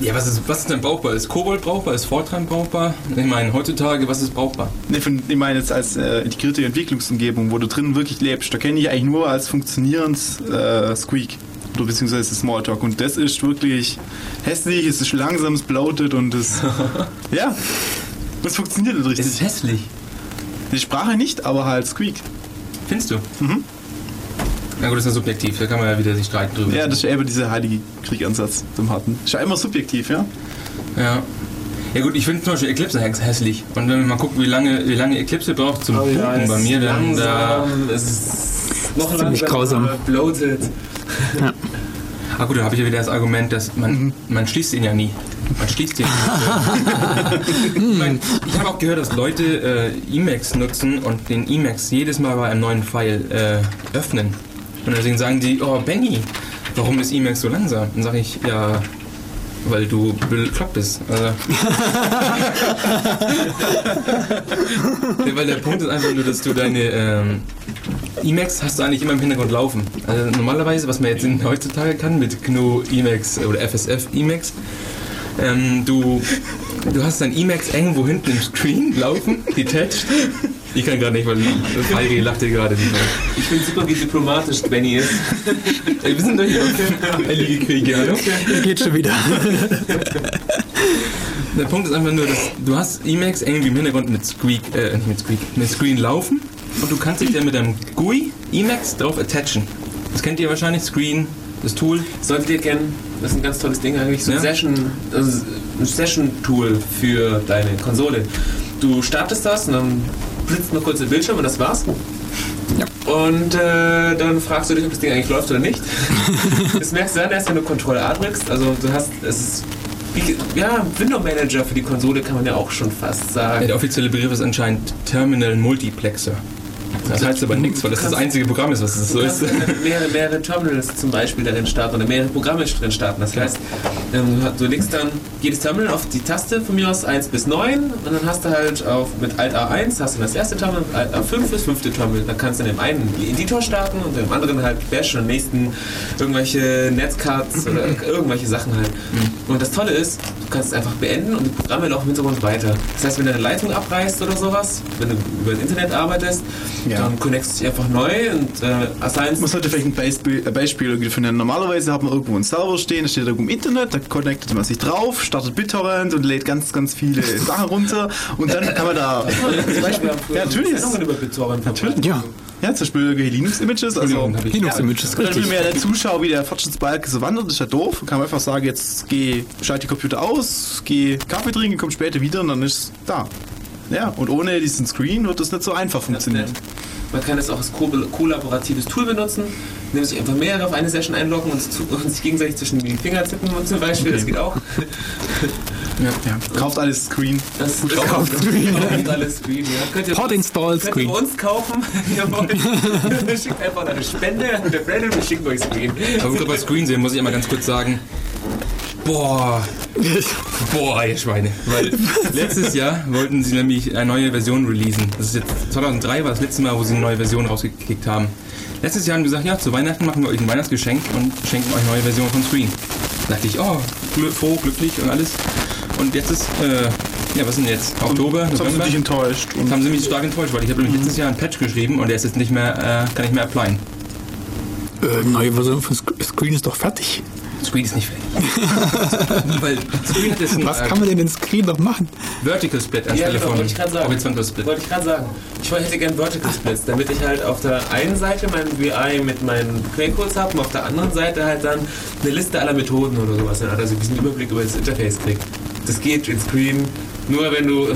Ja, was ist, was ist denn brauchbar? Ist Kobold brauchbar? Ist Fortran brauchbar? Ich meine, heutzutage, was ist brauchbar? Nee, von, ich meine jetzt als äh, integrierte Entwicklungsumgebung, wo du drin wirklich lebst. Da kenne ich eigentlich nur als funktionierendes äh, Squeak. Oder beziehungsweise Smalltalk. Und das ist wirklich hässlich, es ist langsam, es bloated und es. ja. Das funktioniert nicht Es richtig. ist hässlich. Die Sprache nicht, aber halt Squeak. Findest du? Mhm. Na gut, das ist ja subjektiv, da kann man ja wieder sich streiten drüber. Ja, das ist ja eben dieser heilige Kriegansatz zum Hatten. Ist ja immer subjektiv, ja? Ja. Ja gut, ich finde zum Beispiel Eclipse häss- hässlich. Und wenn man mal guckt, wie lange, wie lange Eclipse braucht zum Booten bei mir, dann da... langsam, es ist noch Ziemlich langsamer, grausam. bloated. Ah gut, da habe ich ja wieder das Argument, dass man, man schließt ihn ja nie. Man schließt ihn nicht. ich mein, ich habe auch gehört, dass Leute äh, Emacs nutzen und den Emacs jedes Mal bei einem neuen File äh, öffnen. Und deswegen sagen die, oh Benny, warum ist Emacs so langsam? Dann sage ich, ja, weil du bekloppt bist. Also, Ja, weil der Punkt ist einfach nur, dass du deine ähm, Emacs hast du eigentlich immer im Hintergrund laufen. Also normalerweise, was man jetzt in, heutzutage kann mit GNU Emacs oder FSF Emacs, ähm, du, du hast dein Emacs irgendwo hinten im Screen laufen, detached. Ich kann gerade nicht, weil Heiri lachte gerade nicht. Ich finde super, wie diplomatisch Benny ist. Wir sind doch hier auf Heilige Kriege, hallo? Geht schon wieder. Der Punkt ist einfach nur, dass du hast Emacs irgendwie im Hintergrund mit Squeak, äh, nicht mit Squeak, mit Screen laufen und du kannst dich dann mit deinem GUI Emacs drauf attachen. Das kennt ihr wahrscheinlich, Screen, das Tool. Solltet ihr kennen, das ist ein ganz tolles Ding eigentlich, so ein Ja. Session, also ein Session-Tool für deine Konsole. Du startest das und dann blitzt nur kurz der Bildschirm und das war's. Ja. Und äh, dann fragst du dich, ob das Ding eigentlich läuft oder nicht. das merkst du dann erst, wenn du Control A drückst. Also du hast, es ist, wie, ja, Window Manager für die Konsole kann man ja auch schon fast sagen. der offizielle Begriff ist anscheinend Terminal Multiplexer. Das heißt aber nichts, weil das das einzige Programm ist, was es so ist. mehrere, mehrere Terminals zum Beispiel darin starten oder mehrere Programme drin starten. Das heißt, ähm, du legst dann jedes Terminal auf die Taste von mir aus 1 bis 9 und dann hast du halt auf, mit Alt A1 hast du das erste Terminal, mit Alt A5 das fünfte Terminal. Dann kannst du in dem einen den Editor starten und im anderen halt Bash und im nächsten irgendwelche Netzcards oder irgendwelche Sachen halt. Und das Tolle ist, du kannst es einfach beenden und die Programme laufen im Hintergrund weiter. Das heißt, wenn du eine Leitung abreißt oder sowas, wenn du über das Internet arbeitest, Ja. dann connectst du dich einfach neu und äh, assignst Man sollte vielleicht ein Beispiel, ein Beispiel finden. Normalerweise hat man irgendwo einen Server stehen, der steht irgendwo im Internet, da connectet man sich drauf, startet BitTorrent und lädt ganz, ganz viele Sachen runter und dann kann man da zum Beispiel, ja natürlich, Sendungen über BitTorrent Natürlich. Ja. Ja zum Beispiel irgendwelche Linux-Images, also Linux-Images, Und dann will richtig. mir ja der Zuschauer, wie der Fortschrittsbalken so wandert, ist ja doof. Kann man einfach sagen, jetzt geh, schalte die Computer aus, geh Kaffee trinken, komm später wieder und dann ist es da. Ja, und ohne diesen Screen wird das nicht so einfach funktionieren. Man kann es auch als ko kollaboratives Tool benutzen, indem sich einfach mehrere auf eine Session einloggen und, zu- und sich gegenseitig zwischen die Finger tippen zum Beispiel. Das geht auch. Ja, ja. Kauft alles Screen. Das das Kauft Screen. kauft alles Screen. Ja. Könnt ihr Port install könnt Screen. ihr uns kaufen, wenn ihr wollt. Schickt einfach eine Spende und der Brandon wir schicken euch Screen. Aber wo wir bei Screen sehen, muss ich einmal ganz kurz sagen, boah, boah, ihr Schweine. Weil letztes Jahr wollten sie nämlich eine neue Version releasen. Das ist jetzt 2003 war das letzte Mal, wo sie eine neue Version rausgekickt haben. Letztes Jahr haben sie gesagt, ja, zu Weihnachten machen wir euch ein Weihnachtsgeschenk und schenken euch eine neue Version von Screen. Da dachte ich, oh, gl froh, glücklich und alles. Und jetzt ist, äh, ja, was ist denn jetzt? Oktober, Jetzt haben sie dich enttäuscht. Das Und haben sie mich stark enttäuscht, weil ich habe nämlich letztes Jahr einen Patch geschrieben und der ist jetzt nicht mehr, äh, kann nicht mehr applyen. Äh, neue Version von Sc- Screen ist doch fertig. Screen ist nicht fertig. Weil Screen hat jetzt einen Was äh, kann man denn in Screen noch machen? Vertical Split anstelle genau, von wollte ich gerade sagen. Horizontal Split. Wollte ich gerade sagen. Ich hätte gern Vertical Splits, damit ich halt auf der einen Seite mein VI mit meinen Quellcodes habe und auf der anderen Seite halt dann eine Liste aller Methoden oder sowas. Dann hat also diesen Überblick über das Interface kriegt. Das geht in Screen. Nur wenn du äh,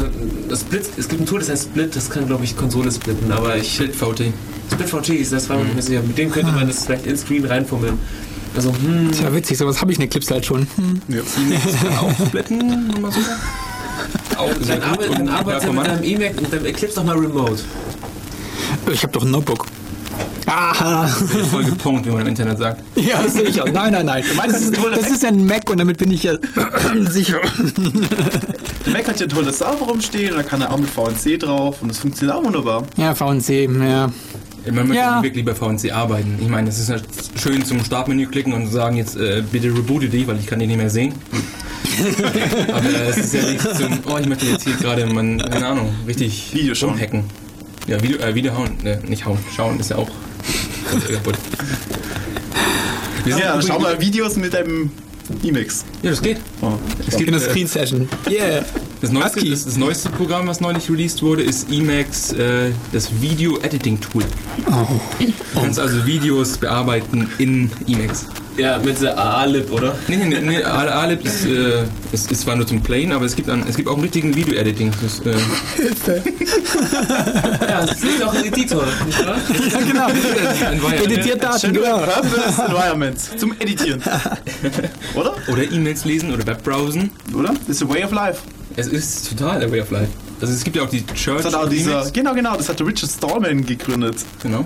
das Split, es gibt ein Tool, das heißt Split, das kann glaube ich Konsole splitten, aber ich Split VT. Split VT ist das war mir nicht mehr sicher. Mit dem könnte man das vielleicht in Screen reinfummeln. Also hm, Tja, witzig, sowas habe ich in Eclipse halt schon. Hm. Auch splitten, mal so. Auch dann und dann arbeitet er mit deinem E-Mac, mit deinem Eclipse doch mal remote. Ich habe doch ein Notebook. Aha. Voll gepunkt, wie man im Internet sagt. Ja, sicher. Nein, nein, nein. Das ist, das ist ja ein Mac und damit bin ich ja sicher. der Mac hat ja ein tolles Server rumstehen, da kann er auch mit VNC drauf und das funktioniert auch wunderbar. Ja, VNC, ja. Man möchte Ja. wirklich bei VNC arbeiten. Ich meine, es ist ja schön zum Startmenü klicken und sagen jetzt äh, bitte reboote die, weil ich kann die nicht mehr sehen. Aber äh, es ist ja nicht zum, oh, ich möchte jetzt hier gerade, keine Ahnung, richtig Video schauen. rumhacken. Ja, Video, äh, Video hauen, ne, nicht hauen, schauen ist ja auch kaputt. Wir sind Ja, übrigens- schau mal Videos mit deinem Emacs. Ja, das geht. Oh. Es gibt In der äh, Screen Session. Yeah. Das neueste, das, das neueste Programm, was neulich released wurde, ist Emacs, äh, das Video Editing Tool. Du kannst also Videos bearbeiten in Emacs. Ja, mit der AA-Lib, oder? Nee, nee, nee, Alib ist, äh, ist, ist zwar nur zum Playen, aber es gibt, an, es gibt auch einen richtigen Video-Editing. Das, äh, Ja, das ist auch ein Editor, nicht wahr? Ja, genau. Editiert Daten, genau. Purpose Environment zum Editieren. Oder? oder E-Mails lesen oder Webbrowsen. Oder? Das ist a way of life. Es ist total der Way of Life. Also es gibt ja auch die Church Das hat auch dieser, genau, genau, das hat der Richard Stallman gegründet. Genau.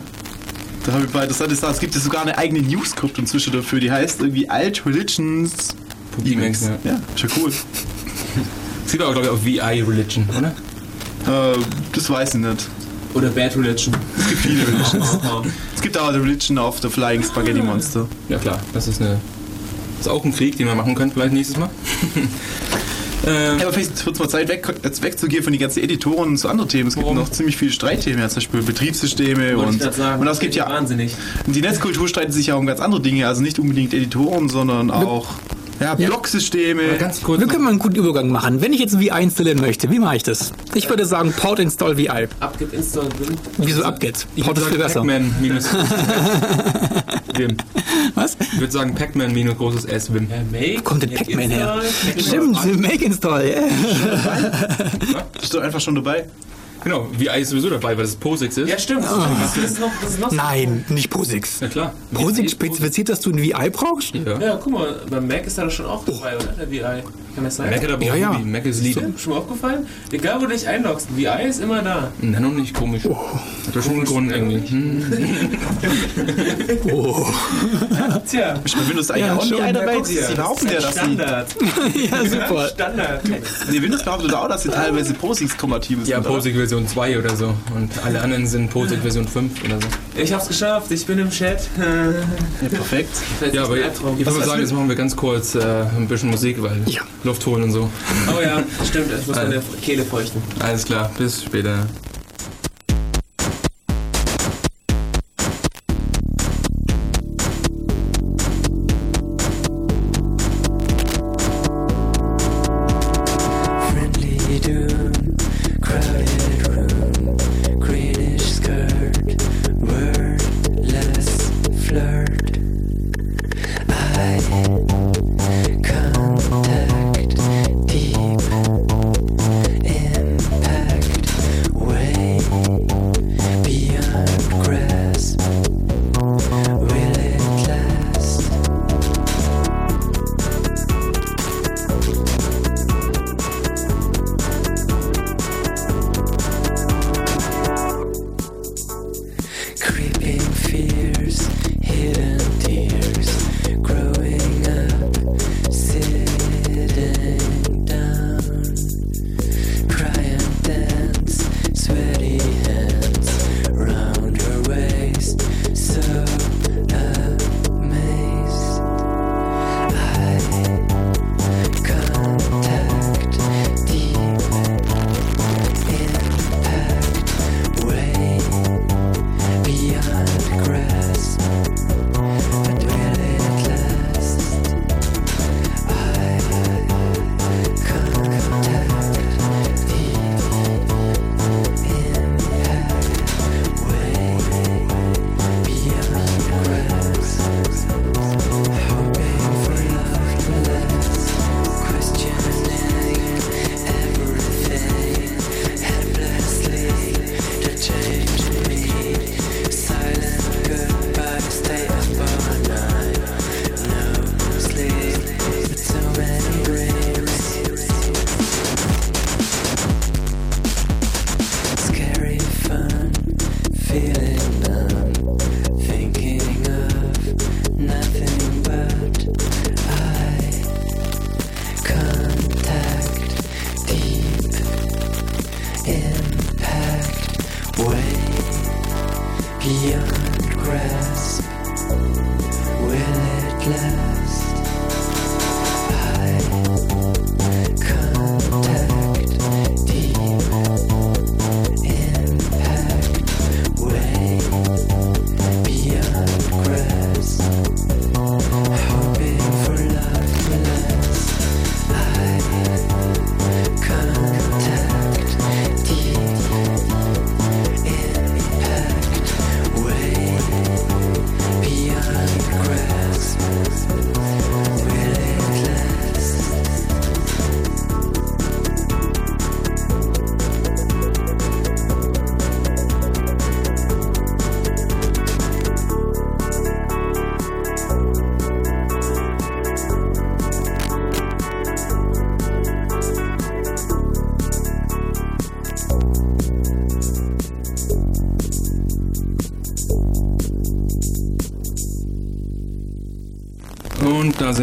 Da habe ich bei, das hat es, gibt ja sogar eine eigene News-Krypto inzwischen dafür, die heißt irgendwie Alt Religions Emacs, ja. Ja, schon cool. Es gibt auch, glaube ich, auch VI Religion, oder? Äh, das weiß ich nicht. Oder Bad Religion. Es gibt viele Religions. es gibt auch die Religion of the Flying Spaghetti Monster. Ja klar, das ist eine. Das ist auch ein Krieg, den wir machen können, vielleicht nächstes Mal. ähm, Ja, aber vielleicht wird es mal Zeit, weg, jetzt wegzugehen von den ganzen Editoren und zu anderen Themen. Es gibt Warum? noch ziemlich viele Streitthemen, ja, zum Beispiel Betriebssysteme Wollte und, sagen. und es gibt ja Wahnsinnig. die Netzkultur streitet sich ja um ganz andere Dinge, also nicht unbedingt Editoren, sondern auch ja, Ja. Blocksysteme. ganz kurz. Wir können mal einen guten Übergang machen. Wenn ich jetzt VI installieren möchte, wie mache ich das? Ich würde sagen, Port install VI. Abgib Install Win. Wieso? Ich Port würde ist viel sagen besser. Pac-Man minus Wim. Was? Ich würde sagen Pac-Man minus großes S Wim. Ja, Make. Kommt denn Make Pac-Man her? Install, Pac-Man. Stimmt, Make install, yeah. Bist du einfach schon dabei? Genau, VI ist sowieso dabei, weil das Posix ist. Ja, stimmt. Das, ist, das, ist noch, das ist noch so. Nein, nicht POSIX. Ja, klar. POSIX spezifiziert, dass du ein VI brauchst? Ja. Ja, guck mal, beim Mac ist da doch schon auch dabei, oder? Der VI. Kann das sein? Mac hat aber Ja, ja. Mac ist Lied. Schon mal aufgefallen? Egal, wo du dich einloggst, VI ist immer da. Na, noch nicht komisch. Oh. Hat doch schon einen Grund irgendwie. Hm. Oh. Tja, Ist bei Windows eigentlich Ja, auch schon, ja, dabei? dir. Sie behaupten ja, dass sie... Standard. ja, super. Standard. Nee, Windows behauptet auch, dass sie teilweise POSIX-kompatibel sind. Ja? POSIX Version 2 oder so. Und alle anderen sind POSIX Version 5 oder so. Ich hab's geschafft, ich bin im Chat. Ja, perfekt. Ja, aber ich würde sagen, jetzt machen wir ganz kurz äh, ein bisschen Musik, weil Ja. Luft holen und so. Oh ja, stimmt, ich muss meine Kehle feuchten. Alles klar, bis später.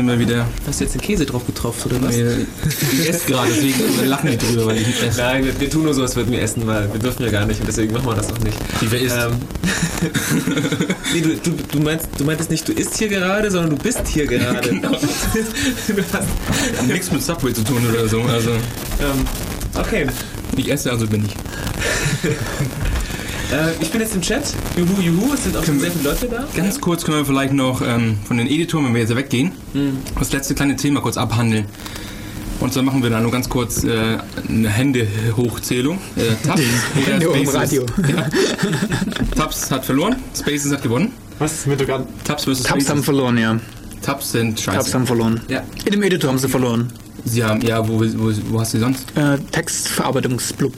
Wir wieder. Hast du jetzt den Käse drauf getroffen, oder was? Nee, Ich esse gerade, deswegen lachen die drüber, weil ich nicht esse. Nein, wir, wir tun nur so, als würden wir essen, weil wir dürfen ja gar nicht und deswegen machen wir das auch nicht. Wie wer isst? Ähm, nee, du, du, du, meinst, du meintest nicht, du isst hier gerade, sondern du bist hier gerade. Genau. du hast, Nichts mit Subway zu tun oder so. Also, ähm, okay. ich esse, also bin ich. Äh, ich bin jetzt im Chat. Juhu, juhu, es sind auch schon sehr viele Leute da. Ganz kurz können wir vielleicht noch ähm, von den Editoren, wenn wir jetzt weggehen, Hm. das letzte kleine Thema kurz abhandeln. Und zwar machen wir dann nur ganz kurz äh, eine Hände-Hochzählung. Äh, Tabs oder Hände Spaces. Radio. Ja. Tabs hat verloren, Spaces hat gewonnen. Was ist mit gerade? Tabs versus Tabs haben Spaces. verloren, ja. Tabs sind scheiße. Tabs haben verloren. Ja. In dem Editor haben sie verloren. Sie haben, ja, wo, wo, wo hast du die sonst? Äh, Textverarbeitungsblub.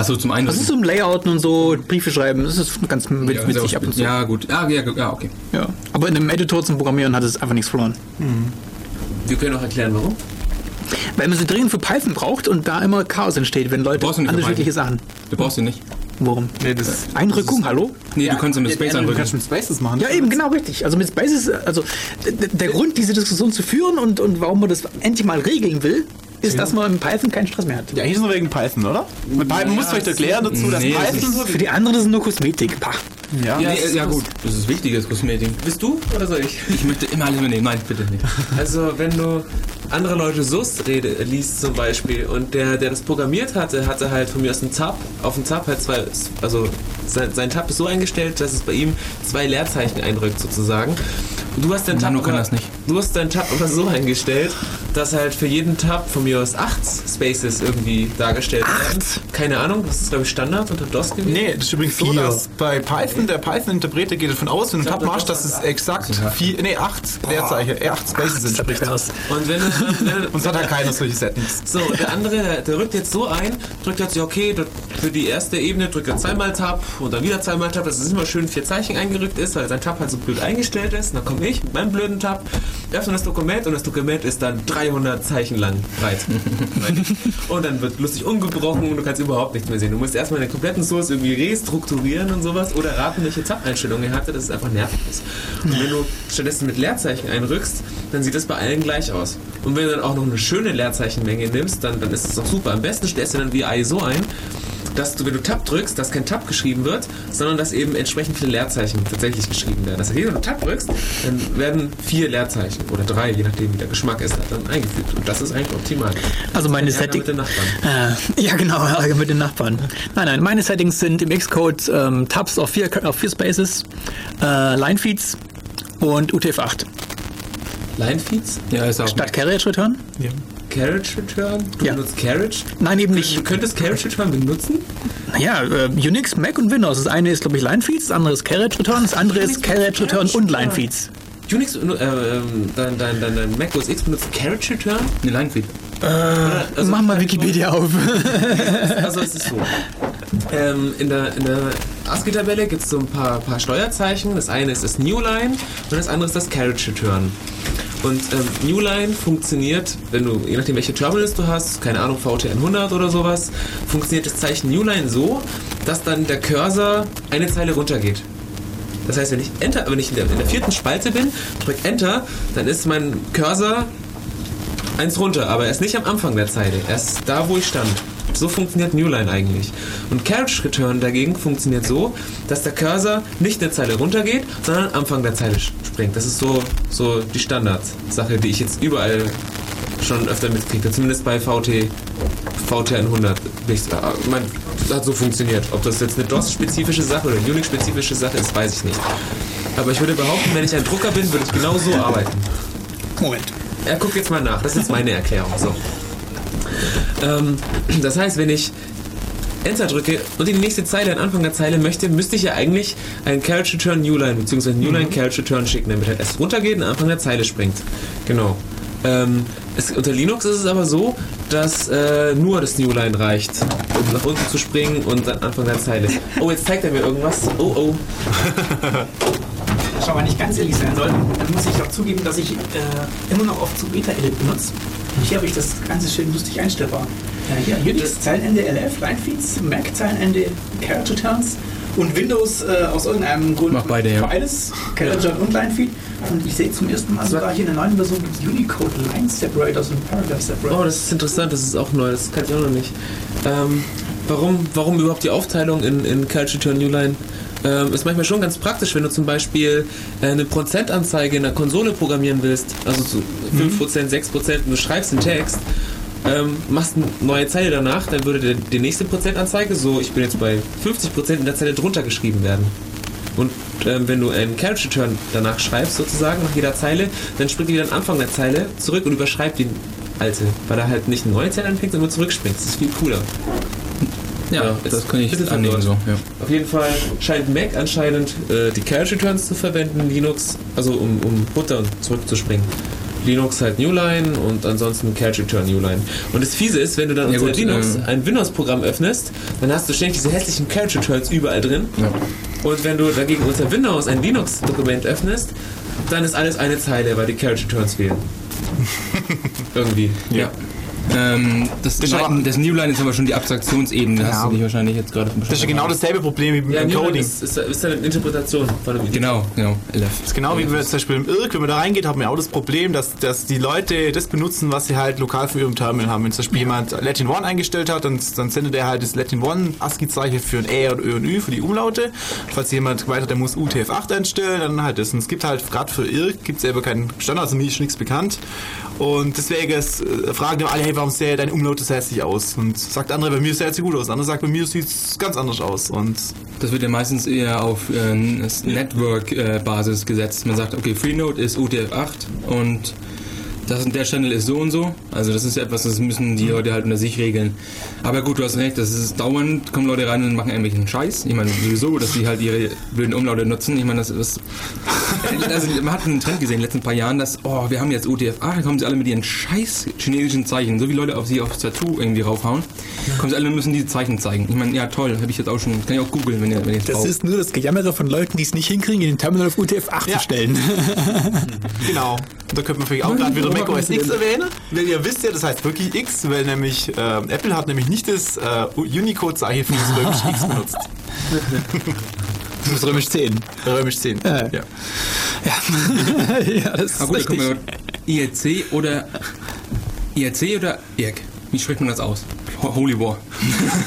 Achso, zum einen. Das ist im Layouten und so, Briefe schreiben, das ist ganz ja, witzig ab und zu. Ja, gut. Ah, ja, ja, okay. Ja. Aber in einem Editor zum Programmieren hat es einfach nichts verloren. Wir können auch erklären, warum. Weil man sie dringend für Python braucht und da immer Chaos entsteht, wenn Leute brauchst du nicht für unterschiedliche Sachen. Du brauchst ihn nicht. Worum? Nee, das Einrückung, hallo? Nee, du kannst ihn mit Space Du anrücken. kannst mit Spaces machen. Ja, eben, genau richtig. Also mit Spaces, also d- d- der Grund, diese Diskussion zu führen und, und warum man das endlich mal regeln will, ist, dass man in Python keinen Stress mehr hat. Ja, hier ist nur wegen Python, oder? Mit Python musst du euch erklären dazu, dass nee, das Python. Für die anderen ist es nur Kosmetik. Pah. Ja, Ja, Nee, ja, ist- gut. Das ist wichtiges Kosmetik. Bist du oder soll ich? Ich möchte immer alles übernehmen. Nein, bitte nicht. Also wenn du andere Leute SUS rede, liest zum Beispiel und der, der das programmiert hatte, hatte halt von mir aus einen Tab, auf dem Tab halt zwei, also sein, sein Tab ist so eingestellt, dass es bei ihm zwei Leerzeichen einrückt sozusagen. Und du hast deinen Tab Nano kann das nicht. Du hast deinen Tab aber so eingestellt, dass halt für jeden Tab von mir aus acht Spaces irgendwie dargestellt werden. Keine Ahnung, das ist glaube ich Standard unter DOS gewesen. Nee, das ist übrigens so, Vier. dass bei Python, der Python-Interpreter geht davon aus, wenn du einen Tab machst, dass es exakt vier, nee, acht Leerzeichen, äh, acht Spaces entspricht. Und wenn Und es hat halt keiner solche Settings. So, der andere, der, rückt jetzt so ein, drückt jetzt, okay, für die erste Ebene drückt er zweimal Tab und dann wieder zweimal Tab, dass es immer schön vier Zeichen eingerückt ist, weil sein Tab halt so blöd eingestellt ist. Und dann komme ich mit meinem blöden Tab, öffne das Dokument und das Dokument ist dann 300 Zeichen lang breit. und dann wird lustig umgebrochen und du kannst überhaupt nichts mehr sehen. Du musst erstmal den kompletten Source irgendwie restrukturieren und sowas oder raten, welche Tab-Einstellungen er hatte, dass es einfach nervig ist. Und wenn du stattdessen mit Leerzeichen einrückst, dann sieht das bei allen gleich aus. Und wenn du dann auch noch eine schöne Leerzeichenmenge nimmst, dann, dann ist es doch super. Am besten stellst du dann VI so ein, dass du, wenn du Tab drückst, dass kein Tab geschrieben wird, sondern dass eben entsprechend viele Leerzeichen tatsächlich geschrieben werden. Das heißt, wenn du Tab drückst, dann werden vier Leerzeichen oder drei, je nachdem wie der Geschmack ist, dann eingefügt. Und das ist eigentlich optimal. Also meine Ärger Settings. mit den Nachbarn. Äh, ja, genau, Ärger mit den Nachbarn. Nein, nein, meine Settings sind im Xcode ähm, Tabs auf vier, auf vier Spaces, äh, Linefeeds und UTF-8. Linefeeds? Ja, ist auch. Statt Carriage Return? Carriage Return? Du Ja. benutzt Carriage? Nein, eben Du nicht. könntest Carriage Return benutzen? Naja, äh, Unix, Mac und Windows. Das eine ist, glaube ich, Linefeeds, das andere ist Carriage Return, das andere ist Carriage Return und Linefeeds. Unix, äh, ähm, dein, dein, dein, dein Mac OS X benutzt Carriage Return? Eine Linefeed. Oder- also- Mach mal Wikipedia auf. Also es ist so. Ähm, in der, in der ASCII-Tabelle gibt es so ein paar, paar Steuerzeichen. Das eine ist das Newline und das andere ist das Carriage Return. Und ähm, Newline funktioniert, wenn du, je nachdem welche Terminals du hast, keine Ahnung, VTN100 oder sowas, funktioniert das Zeichen Newline so, dass dann der Cursor eine Zeile runtergeht. Das heißt, wenn ich Enter, wenn ich in der, in der vierten Spalte bin, drück Enter, dann ist mein Cursor eins runter, aber er ist nicht am Anfang der Zeile. Er ist da, wo ich stand. So funktioniert Newline eigentlich. Und Carriage Return dagegen funktioniert so, dass der Cursor nicht eine Zeile runtergeht, sondern am Anfang der Zeile springt. Das ist so, so die Standardsache, die ich jetzt überall schon öfter mitkriege. Zumindest bei VT, VTN100. Nicht, äh, man, das hat so funktioniert. Ob das jetzt eine DOS-spezifische Sache oder eine Unix-spezifische Sache ist, weiß ich nicht. Aber ich würde behaupten, wenn ich ein Drucker bin, würde ich genau so arbeiten. Moment. Er guckt jetzt mal nach. Das ist meine Erklärung. So. Ähm, das heißt, wenn ich Enter drücke und in die nächste Zeile, an Anfang der Zeile möchte, müsste ich ja eigentlich einen Carriage Return Newline bzw. Newline Carriage Return schicken, damit er erst runtergeht und Anfang der Zeile springt. Genau. Ähm, es, unter Linux ist es aber so, dass äh, nur das Newline reicht, um nach unten zu springen und dann Anfang der Zeile. Oh, jetzt zeigt er mir irgendwas. Oh, oh. Schau, wenn ich ganz ehrlich sein soll, dann muss ich auch zugeben, dass ich äh, immer noch oft zu Beta-Edit benutze. Und hier habe ich das Ganze schön lustig einstellbar. Äh, hier, Unix, Zeilenende LF, Linefeeds, Mac, Zeilenende Carriage Returns und Windows äh, aus irgendeinem Grund Mach beide, ja. beides, Carriage Return und Linefeed. Und ich sehe zum ersten Mal sogar hier in der neuen Version gibt Unicode Line Separators und Paragraph Oh, Separators. das ist interessant, das ist auch neu, das kann ich auch noch nicht. Ähm, warum, warum überhaupt die Aufteilung in, in Culture Turn Newline? Ähm, ist manchmal schon ganz praktisch, wenn du zum Beispiel äh, eine Prozentanzeige in der Konsole programmieren willst, also zu 5%, 6% und du schreibst den Text, ähm, machst eine neue Zeile danach, dann würde der, die nächste Prozentanzeige, so ich bin jetzt bei 50% in der Zeile drunter geschrieben werden. Und ähm, wenn du einen Carriage Return danach schreibst, sozusagen, nach jeder Zeile, dann springt die wieder am Anfang der Zeile zurück und überschreibt die alte, weil er halt nicht eine neue Zeile anfängt, sondern nur zurückspringt. Das ist viel cooler. Ja, Ja, das ist kann ich annehmen so. Ja. Auf jeden Fall scheint Mac anscheinend äh, die Carriage Returns zu verwenden, Linux, also um, um und zurückzuspringen. Linux halt Newline und ansonsten Catch Return Newline. Und das Fiese ist, wenn du dann Ja, unter gut, Linux ähm, ein Windows-Programm öffnest, dann hast du ständig diese hässlichen Catch Returns überall drin. Und wenn du dagegen unter Windows ein Linux-Dokument öffnest, dann ist alles eine Zeile, weil die Carriage Returns fehlen. Irgendwie. Ja. Ähm, das, Das ist aber- das Newline ist aber schon die Abstraktionsebene, hast Ja. du dich wahrscheinlich jetzt gerade Das ist ja genau dasselbe Problem wie Ja, beim Newline Coding. ist, ist, ist eine Interpretation von einem Genau, genau, LF. Das ist genau wie wenn wir zum Beispiel im IRC, wenn man da reingeht, haben wir auch das Problem, dass, dass die Leute das benutzen, was sie halt lokal für ihrem Terminal haben. Wenn zum Beispiel jemand Latin One eingestellt hat, dann, dann sendet er halt das Latin One ASCII-Zeichen für ein Ä und Ö und Ü für die Umlaute. Falls jemand weiter, der muss UTF-8 einstellen, dann halt das. Und es gibt halt gerade für IRC gibt es selber keinen Standard, also mir ist nichts bekannt. Und deswegen ist, äh, fragen alle, hey, warum sieht deine Umlaute so hässlich aus? Und sagt der andere, bei mir sieht es gut aus. Der andere sagt, bei mir sieht es ganz anders aus. Und Das wird ja meistens eher auf äh, Network-Basis gesetzt. Man sagt, okay, Freenode ist UTF-8 und das und der Channel ist so und so. Also das ist etwas, das müssen die Leute halt unter sich regeln. Aber gut, du hast recht, das ist dauernd, kommen Leute rein und machen irgendwelchen Scheiß. Ich meine sowieso, dass die halt ihre blöden Umlaute nutzen. Ich meine, das ist... Also man hat einen Trend gesehen in den letzten paar Jahren, dass, oh, wir haben jetzt UTF-8, da kommen sie alle mit ihren scheiß chinesischen Zeichen. So wie Leute auf sie aufs Tattoo irgendwie raufhauen, kommen sie alle und müssen diese Zeichen zeigen. Ich meine, ja toll, habe ich jetzt auch schon, kann ich auch googeln, wenn ihr, wenn ihr Das braucht. ist nur das Gejammere von Leuten, die es nicht hinkriegen, in den Terminal auf UTF-8 Ja. zu stellen. Genau. Und da könnte man vielleicht auch gerade wieder Mac OS X erwähnen. Weil ihr wisst ja, das heißt wirklich X, weil nämlich äh, Apple hat nämlich nicht das äh, Unicode-Zeichen für das römisch X benutzt. Das ist römisch 10. Römisch 10. Ja. Ja. ja, das ist Ah, gut, richtig. IRC oder IRC oder IRC? Wie spricht man das aus? Ho- Holy War.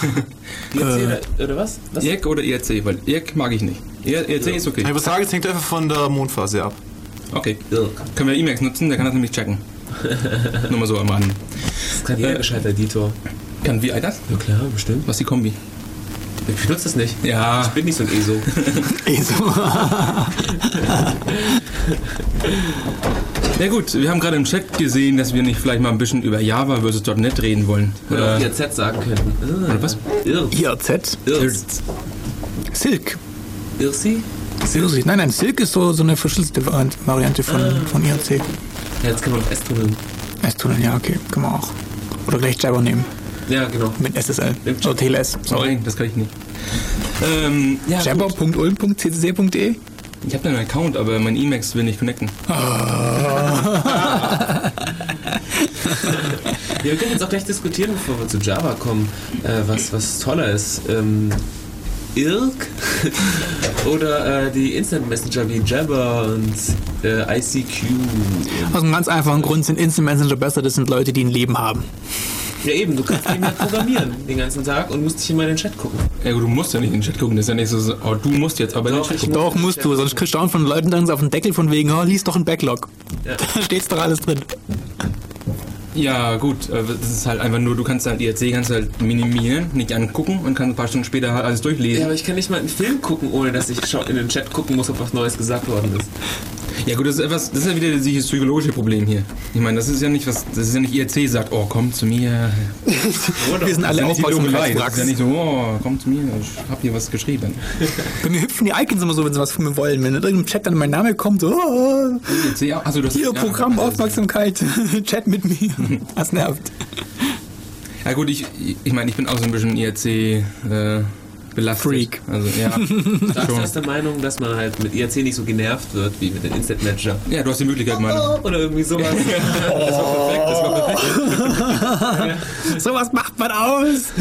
Jetzt oder, oder was? was? IRC oder IRC? Weil IRC mag ich nicht. IR- IRC ist okay. Ich würde sagen, es hängt einfach von der Mondphase ab. Okay. Irk. Können wir Emacs nutzen? Der kann das nämlich checken. Nur mal so am Rand. Das kann jeder gescheiter Editor. Kann wie das? Ja klar, bestimmt. Was ist die Kombi? Ich benutze das nicht. Ja. Ich bin nicht so ein ESO. ESO. Ja gut, wir haben gerade im Chat gesehen, dass wir nicht vielleicht mal ein bisschen über Java versus .NET reden wollen. Oder auch Oder, IRZ sagen könnten. Oder was? IRZ. Irk. Silk. Irsi? Silk. Nein, nein, Silk ist so, so eine verschlüsselte Variante- von, von IRC. Ja, jetzt kann man auf S tunneln. S-Tunnel, ja, okay, kann man auch. Oder gleich Java nehmen, Ja, genau. mit SSL. Oder TLS. Sorry. Sorry, das kann ich nicht. Ähm, ja. Jabber.ulm.ccc.de ich habe einen Account, aber mein Emacs will nicht connecten. Ja, wir können jetzt auch gleich diskutieren, bevor wir zu Java kommen, äh, was, was toller ist. Ähm, Irk oder äh, die Instant Messenger wie Jabber und äh, ICQ. Aus einem ganz einfachen Grund sind Instant Messenger besser, das sind Leute, die ein Leben haben. Ja eben, du kannst eben halt programmieren den ganzen Tag und musst dich immer in den Chat gucken. Ja gut, du musst ja nicht in den Chat gucken, das ist ja nicht so, oh, du musst jetzt aber in den Doch, Chat gucken. Doch, musst du, sonst kriegst du auch von Leuten dann auf den Deckel von wegen, oh, lies doch ein Backlog. Ja. Da steht's doch alles drin. Ja gut, äh, das ist halt einfach nur, du kannst halt IRC kannst halt minimieren, nicht angucken und kannst ein paar Stunden später halt alles Ja, durchlesen. aber ich kann nicht mal einen Film gucken, ohne dass ich in den Chat gucken muss, ob was Neues gesagt worden ist. Ja gut, das ist etwas, das ist ja wieder dieses psychologische Problem hier. Ich meine, das ist ja nicht was, das ist ja nicht IRC sagt, oh komm zu mir. Wir sind Das alle ja Logelei, das ist ja nicht so, oh komm zu mir, ich hab hier was geschrieben. Bei mir hüpfen die Icons immer so, wenn sie was von mir wollen. Wenn in irgendeinem Chat dann mein Name kommt, so, oh, IRC, also das hier, ja, Programm, das- Aufmerksamkeit, Chat mit mir. Das nervt. Ja gut, ich, ich meine, ich bin auch so ein bisschen IRC äh, belastet. Freak. Also ja, bist der Meinung, dass man halt mit IRC nicht so genervt wird wie mit den Instant Messenger. Ja, du hast die Möglichkeit, meine. Oder irgendwie sowas. Das war perfekt, das war perfekt. Sowas macht man aus.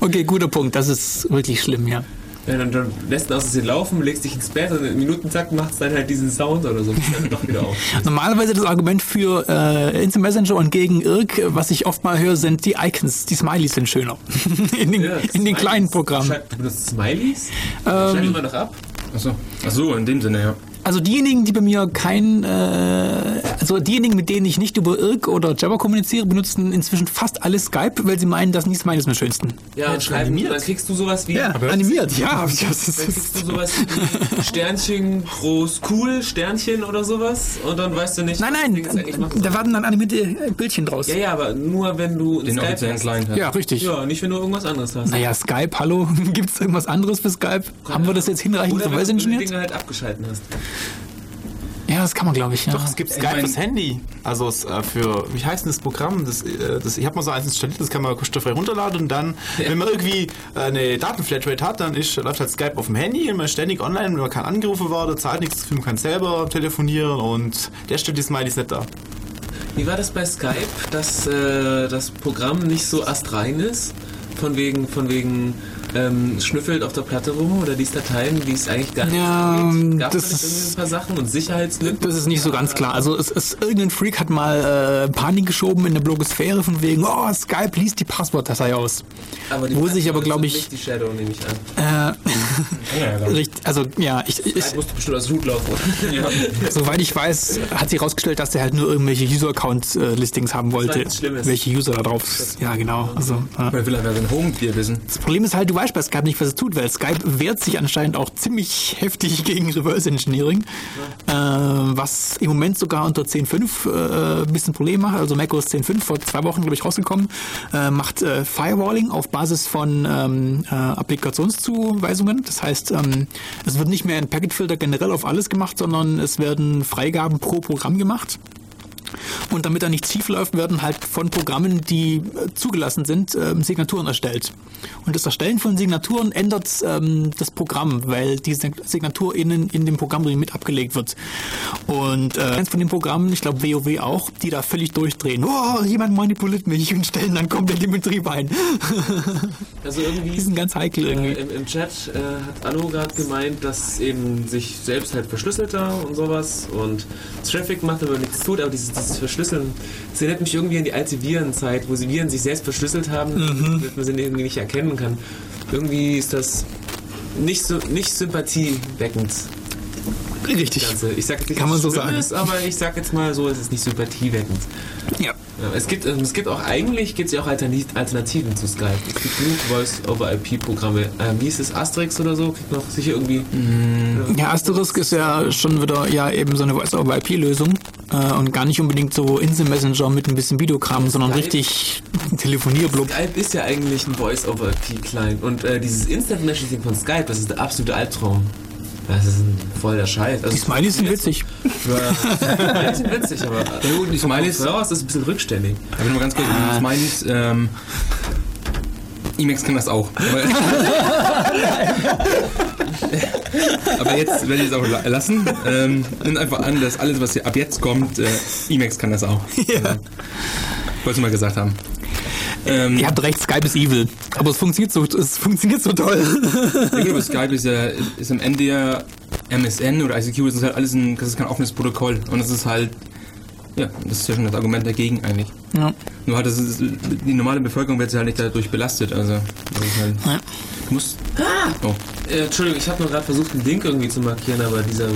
okay, guter Punkt. Das ist wirklich schlimm, ja. Ja, dann, dann lässt du aus Versehen laufen, legst dich ins Bett und im Minutentakt macht es dann halt diesen Sound oder so. Das dann doch wieder auf. Normalerweise das Argument für äh, Instant Messenger und gegen Irk, was ich oft mal höre, sind die Icons. Die Smileys sind schöner. in den, Ja, in den kleinen Programmen. Du benutzt Smileys? Ähm, Schneid immer noch ab. Achso. Achso, in dem Sinne, ja. Also diejenigen, die bei mir kein, äh, also diejenigen, mit denen ich nicht über Irk oder Jabber kommuniziere, benutzen inzwischen fast alle Skype, weil sie meinen, dass nie Smile ist am schönsten. Ja, und schreiben, dann kriegst du sowas wie. animiert. Ja, das Dann ist, kriegst du sowas wie Sternchen groß cool, Sternchen oder sowas und dann weißt du nicht, nein, nein, da werden dann animierte äh, Bildchen draus. Ja, ja, aber nur wenn du Den Skype hast. Client hast. Ja, richtig. Ja, nicht wenn du irgendwas anderes hast. Naja, Skype, hallo, gibt es irgendwas anderes für Skype? Haben wir das jetzt hinreichend Oder wenn reverse du die? Dinge halt abgeschalten hast. Ja, das kann man, glaube ich. Ja. Doch, es gibt Skype mein- fürs Handy. Also es, äh, für, wie heißt denn das Programm? Das, äh, das, ich habe mal so eins installiert, das kann man kostenfrei runterladen und dann, wenn man irgendwie äh, eine Datenflatrate hat, dann ist, läuft halt Skype auf dem Handy und man ist ständig online, man kann angerufen werden, zahlt nichts, man kann selber telefonieren und der stellt die Smileys nicht da. Wie war das bei Skype, dass äh, das Programm nicht so astrein ist? Von wegen, von wegen ähm, schnüffelt auf der Platte rum oder liest Dateien, wie es eigentlich gar nicht Ja, geht? Gab das ist- ein paar Sachen und Sicherheitslücken? Das ist nicht so ganz klar. Also es, es, irgendein Freak hat mal äh, Panik geschoben in der Blogosphäre von wegen, oh, Skype liest die Passwortdatei aus. Aber die Wo sich aber, Passwörter glaub sind ich- Nicht die Shadow, nehme ich an. Äh, richtig, also ja, ich, ich, Ich musste bestimmt aus Root laufen. soweit ich weiß, hat sie herausgestellt, dass er halt nur irgendwelche User-Account-Listings haben wollte. nichts Schlimmes. Welche User da drauf ist. Ja, genau. Also, ja. Weil will er sein Home-Tier wissen. Das Problem ist halt, du weißt bei Skype nicht, was es tut, weil Skype wehrt sich anscheinend auch ziemlich heftig gegen Reverse Engineering, äh, was im Moment sogar unter 10.5 äh, ein bisschen Problem macht. Also macOS 10.5 vor zwei Wochen, glaube ich, rausgekommen, äh, macht äh, Firewalling auf Basis von ähm, äh, Applikationszuweisungen. Das heißt, ähm, es wird nicht mehr ein Packetfilter generell auf alles gemacht, sondern es werden Freigaben pro Programm gemacht. Und damit er nicht schief läuft, werden halt von Programmen, die äh, zugelassen sind, ähm, Signaturen erstellt. Und das Erstellen von Signaturen ändert ähm, das Programm, weil die Sig- Signatur in, in dem Programm mit abgelegt wird. Und äh, eins von den Programmen, ich glaube WoW auch, die da völlig durchdrehen. Oh, jemand manipuliert mich und stellen dann komplett den Betrieb ein. Also irgendwie die sind ganz heikel Äh, irgendwie. im, Im Chat äh, hat Anno gerade gemeint, dass eben sich selbst halt verschlüsselt da und sowas und Traffic macht, aber nichts tut, aber dieses, dieses Verschlüsseln, das erinnert mich irgendwie an die alte Virenzeit, wo sie Viren sich selbst verschlüsselt haben, Mhm. damit man sie irgendwie nicht erkennen kann. Irgendwie ist das nicht so nicht sympathieweckend, Richtig. Ich sag jetzt nicht, Kann man so sagen. Ist, aber ich sag jetzt mal so, es ist nicht sympathieweckend. Ja. Es gibt, ähm, es gibt auch eigentlich gibt es ja auch Altern- Alternativen zu Skype. Es gibt genug Voice-over-IP-Programme. Ähm, wie ist es Asterix oder so? Kriegt noch sicher irgendwie. Ja, Asterisk ist ja schon wieder ja eben so eine Voice-over-IP-Lösung äh, und gar nicht unbedingt so Insel-Messenger mit ein bisschen Videokram, sondern Skype- richtig Telefonierblub. Skype ist ja eigentlich ein Voice-over-IP-Client und äh, dieses Instant Messaging von Skype, das ist der absolute Albtraum. Das ist ein voll der Scheiß. Also, Die Smileys sind witzig. Die sind witzig, aber Ja gut, die Smileys, ja, ist das ein bisschen rückständig. aber nur ganz kurz, die Smileys, ähm, Emacs kann das auch. Aber, aber jetzt werde ich es auch la- lassen. Ähm, nimm einfach an, dass alles, was hier ab jetzt kommt, äh, Emacs kann das auch. Ja. Wollte ich mal gesagt haben. Ähm, Ihr habt recht, Skype ist evil. Aber es funktioniert so, es funktioniert so toll. Ja gut, aber Skype ist ja ist am Ende ja MSN oder ICQ, das ist halt alles ein, das ist kein offenes Protokoll und das ist halt, ja, das ist ja schon das Argument dagegen eigentlich. Ja. Nur halt, das ist, die normale Bevölkerung wird ja halt nicht dadurch belastet, also das ist halt, Ja. du musst, oh, Äh, Entschuldigung, ich habe nur gerade versucht, einen Link irgendwie zu markieren, aber dieser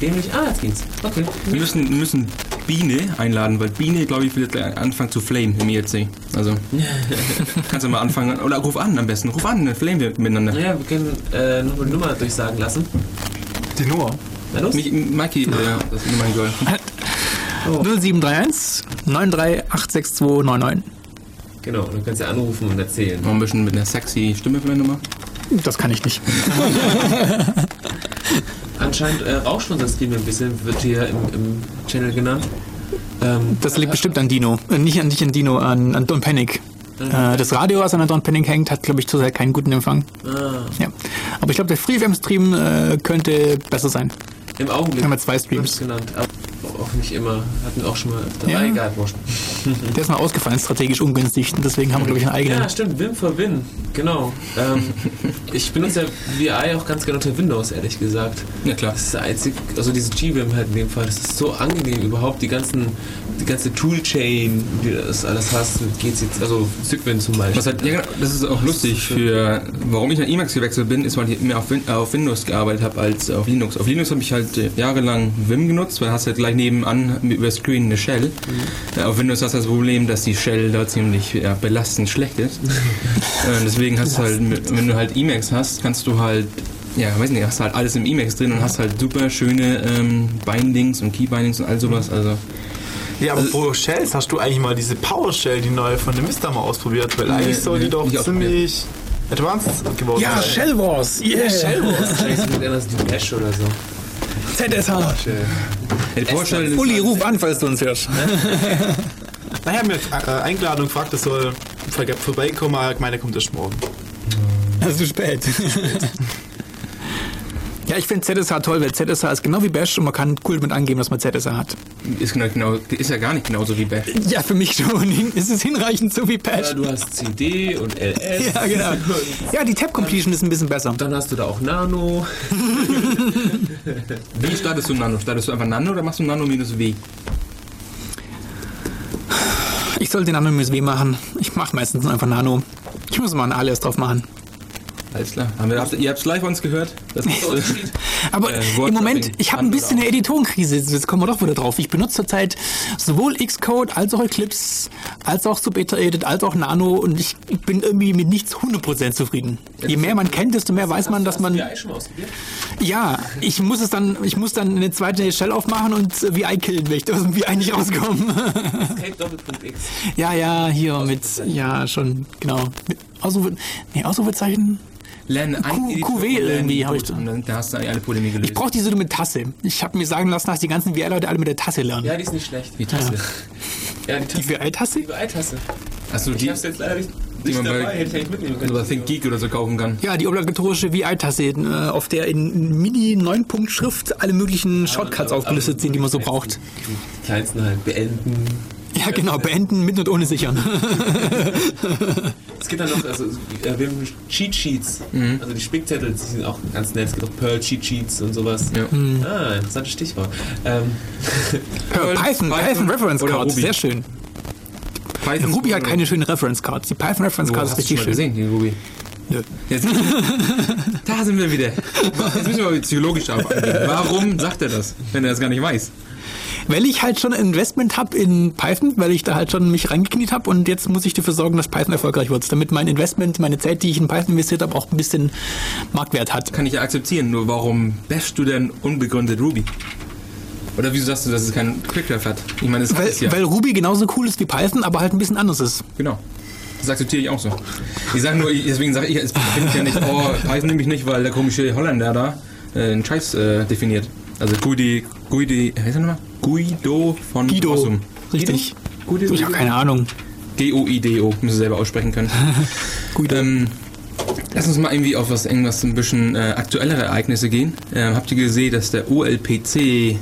dämlich. Ah, jetzt ging's. Okay. wir müssen, wir müssen Biene einladen, weil Biene, glaube ich, wird gleich anfangen zu flame im IRC. Also, kannst du mal anfangen, oder ruf an am besten, ruf an, dann flamen wir miteinander. Naja, wir können äh, noch die Nummer durchsagen lassen. Die Nummer. Na los? Mich, Mikey, äh, das ist mein Girl. 0731 9386299. Genau, dann kannst du anrufen und erzählen. Noch ein bisschen mit einer sexy Stimme vielleicht nochmal. Das kann ich nicht. Anscheinend äh, rauscht unser Stream ein bisschen, wird hier im, im Channel genannt. Ähm, Das liegt bestimmt an Dino. Äh, nicht an nicht an Dino, an, an Don Panic. Äh, das Radio, was an Don Panic hängt, hat, glaube ich, zurzeit keinen guten Empfang. ah, Ja. Aber ich glaube, der FreeFM-Stream äh, könnte besser sein. Im Augenblick. Haben wir zwei Streams. genannt. Auch nicht immer. Hatten wir auch schon mal öfter. Ja. Wurscht. Der ist mal ausgefallen, strategisch ungünstig. Deswegen haben wir, glaube ich, einen eigenen. Ja, stimmt, Win for Win. Genau. Ähm, ich benutze ja VI auch ganz gerne unter Windows, ehrlich gesagt. Ja klar. Das ist der einzige, also dieses GWim halt in dem Fall, das ist so angenehm überhaupt, die ganzen, die ganze Toolchain, die das alles hast, mit GC, also Cygwin zum Beispiel. Halt, ja, genau, das ist auch lustig für, warum ich nach Emacs gewechselt bin, ist, weil ich mehr auf, Win auf Windows gearbeitet habe als auf Linux. Auf Linux habe ich halt äh, jahrelang Vim genutzt, weil hast halt gleich nebenan mit- über Screen eine Shell. Äh, auf Windows hast du das Problem, dass die Shell da ziemlich ja, belastend schlecht ist. äh, deswegen hast du halt, mit- wenn du halt Emacs hast, kannst du halt ja, weiß nicht, hast halt alles im Emacs drin und hast halt super schöne ähm, Bindings und Keybindings und all sowas. Also Ja, aber pro Shells hast du eigentlich mal diese PowerShell, die neue von dem Mister mal ausprobiert, weil eigentlich soll die doch ziemlich advanced geworden Ja, sein. Shell Wars. Yeah. Wahrscheinlich ist mit anders die Bash oder so. ZSH. Die Vorstellung Uli, ruf an, falls du uns hörst. Naja, mir äh, eingeladen und gefragt, das soll vor- vorbeikommen, aber meine kommt erst morgen. Das ist zu spät. ja, ich finde ZSH toll, weil ZSH ist genau wie Bash und man kann cool mit angeben, dass man ZSH hat. ist, genau, genau, ist ja gar nicht genauso wie Bash. Ja, für mich schon. Ist es hinreichend so wie Bash? Ja, du hast CD und LS. Ja, genau. Ja, die Tab Completion ist ein bisschen besser. Dann hast du da auch Nano. Wie startest du Nano? Startest du einfach Nano oder machst du Nano minus W? Ich sollte den Anonymous W machen. Ich mache meistens einfach Nano. Ich muss mal ein Alias drauf machen. Alles klar. Haben wir, ihr habt es live uns gehört? Das ist. Aber Äh, im Moment, ich habe ein bisschen eine Editorenkrise. Jetzt kommen wir doch wieder drauf. Ich benutze zurzeit sowohl Xcode als auch Eclipse, als auch Subeta Edit, als auch Nano und ich bin irgendwie mit nichts 100% zufrieden. Je mehr man kennt, desto mehr weiß man, dass man... Ja, ich muss es dann, ich muss dann eine zweite Shell aufmachen und VI killen, wenn ich aus dem VI nicht rauskomme. Ja, ja, hier mit, ja, schon, genau. Ausrufe, nee, Ausrufezeichen. Lerne ein QW irgendwie die hab ich da. Und dann da hast du alle Probleme gelöst. Ich brauche diese mit Tasse. Ich habe mir sagen lassen, dass die ganzen VI-Leute alle mit der Tasse lernen. Ja, die ist nicht schlecht. die Tasse. Ja, die Die Tasse. VI-Tasse? Die Ei-Tasse. Achso, Ich die, hab's jetzt leider nicht, die man dabei. bei Hätte ich mitnehmen können. oder Think Geek oder so kaufen kann. Ja, die obligatorische VI-Tasse, äh, auf der in Mini-9-Punkt-Schrift alle möglichen Shortcuts aufgelistet sind, die man so braucht. Die kleinsten halt beenden. Ja, genau, beenden mit und ohne sichern. Es gibt dann noch, also, äh, wir haben Cheat Sheets. Also die Spickzettel, die sind auch ganz nett. Es gibt auch Perl Cheat Sheets und sowas. Ja. Ah, interessantes Stichwort. Ähm, Ja, Python, Python Reference oder Cards, sehr schön. Python Ruby hat keine schönen Reference Cards. Die Python Reference Wo, Cards ist richtig schön. gesehen, die Ruby? Nö. Jetzt, da sind wir wieder. Jetzt müssen wir mal psychologisch angehen. Warum sagt er das, wenn er das gar nicht weiß? Weil ich halt schon ein Investment habe in Python, weil ich da halt schon mich reingekniet habe und jetzt muss ich dafür sorgen, dass Python erfolgreich wird, damit mein Investment, meine Zeit, die ich in Python investiert habe, auch ein bisschen Marktwert hat. Kann ich ja akzeptieren, nur warum bashst du denn unbegründet Ruby? Oder wieso sagst du, dass es keinen Quickcraft hat? Ich meine, es Weil, ist ja. weil Ruby genauso cool ist wie Python, aber halt ein bisschen anders ist. Genau. Das akzeptiere ich auch so. Ich sage nur, ich- deswegen sage ich, es bin ich ja nicht, oh, Python nehme ich nicht, weil der komische Holländer da äh, einen Scheiß äh, definiert. Also Guidi, Guidi, heißt er nochmal? Guido von Guido. Rossum. Richtig. Guido? Ich habe keine Ahnung. G-O-I-D-O, müssen Sie selber aussprechen können. Guido. ähm, lass uns mal irgendwie auf was, irgendwas ein bisschen äh, aktuellere Ereignisse gehen. Ähm, habt ihr gesehen, dass der OLPC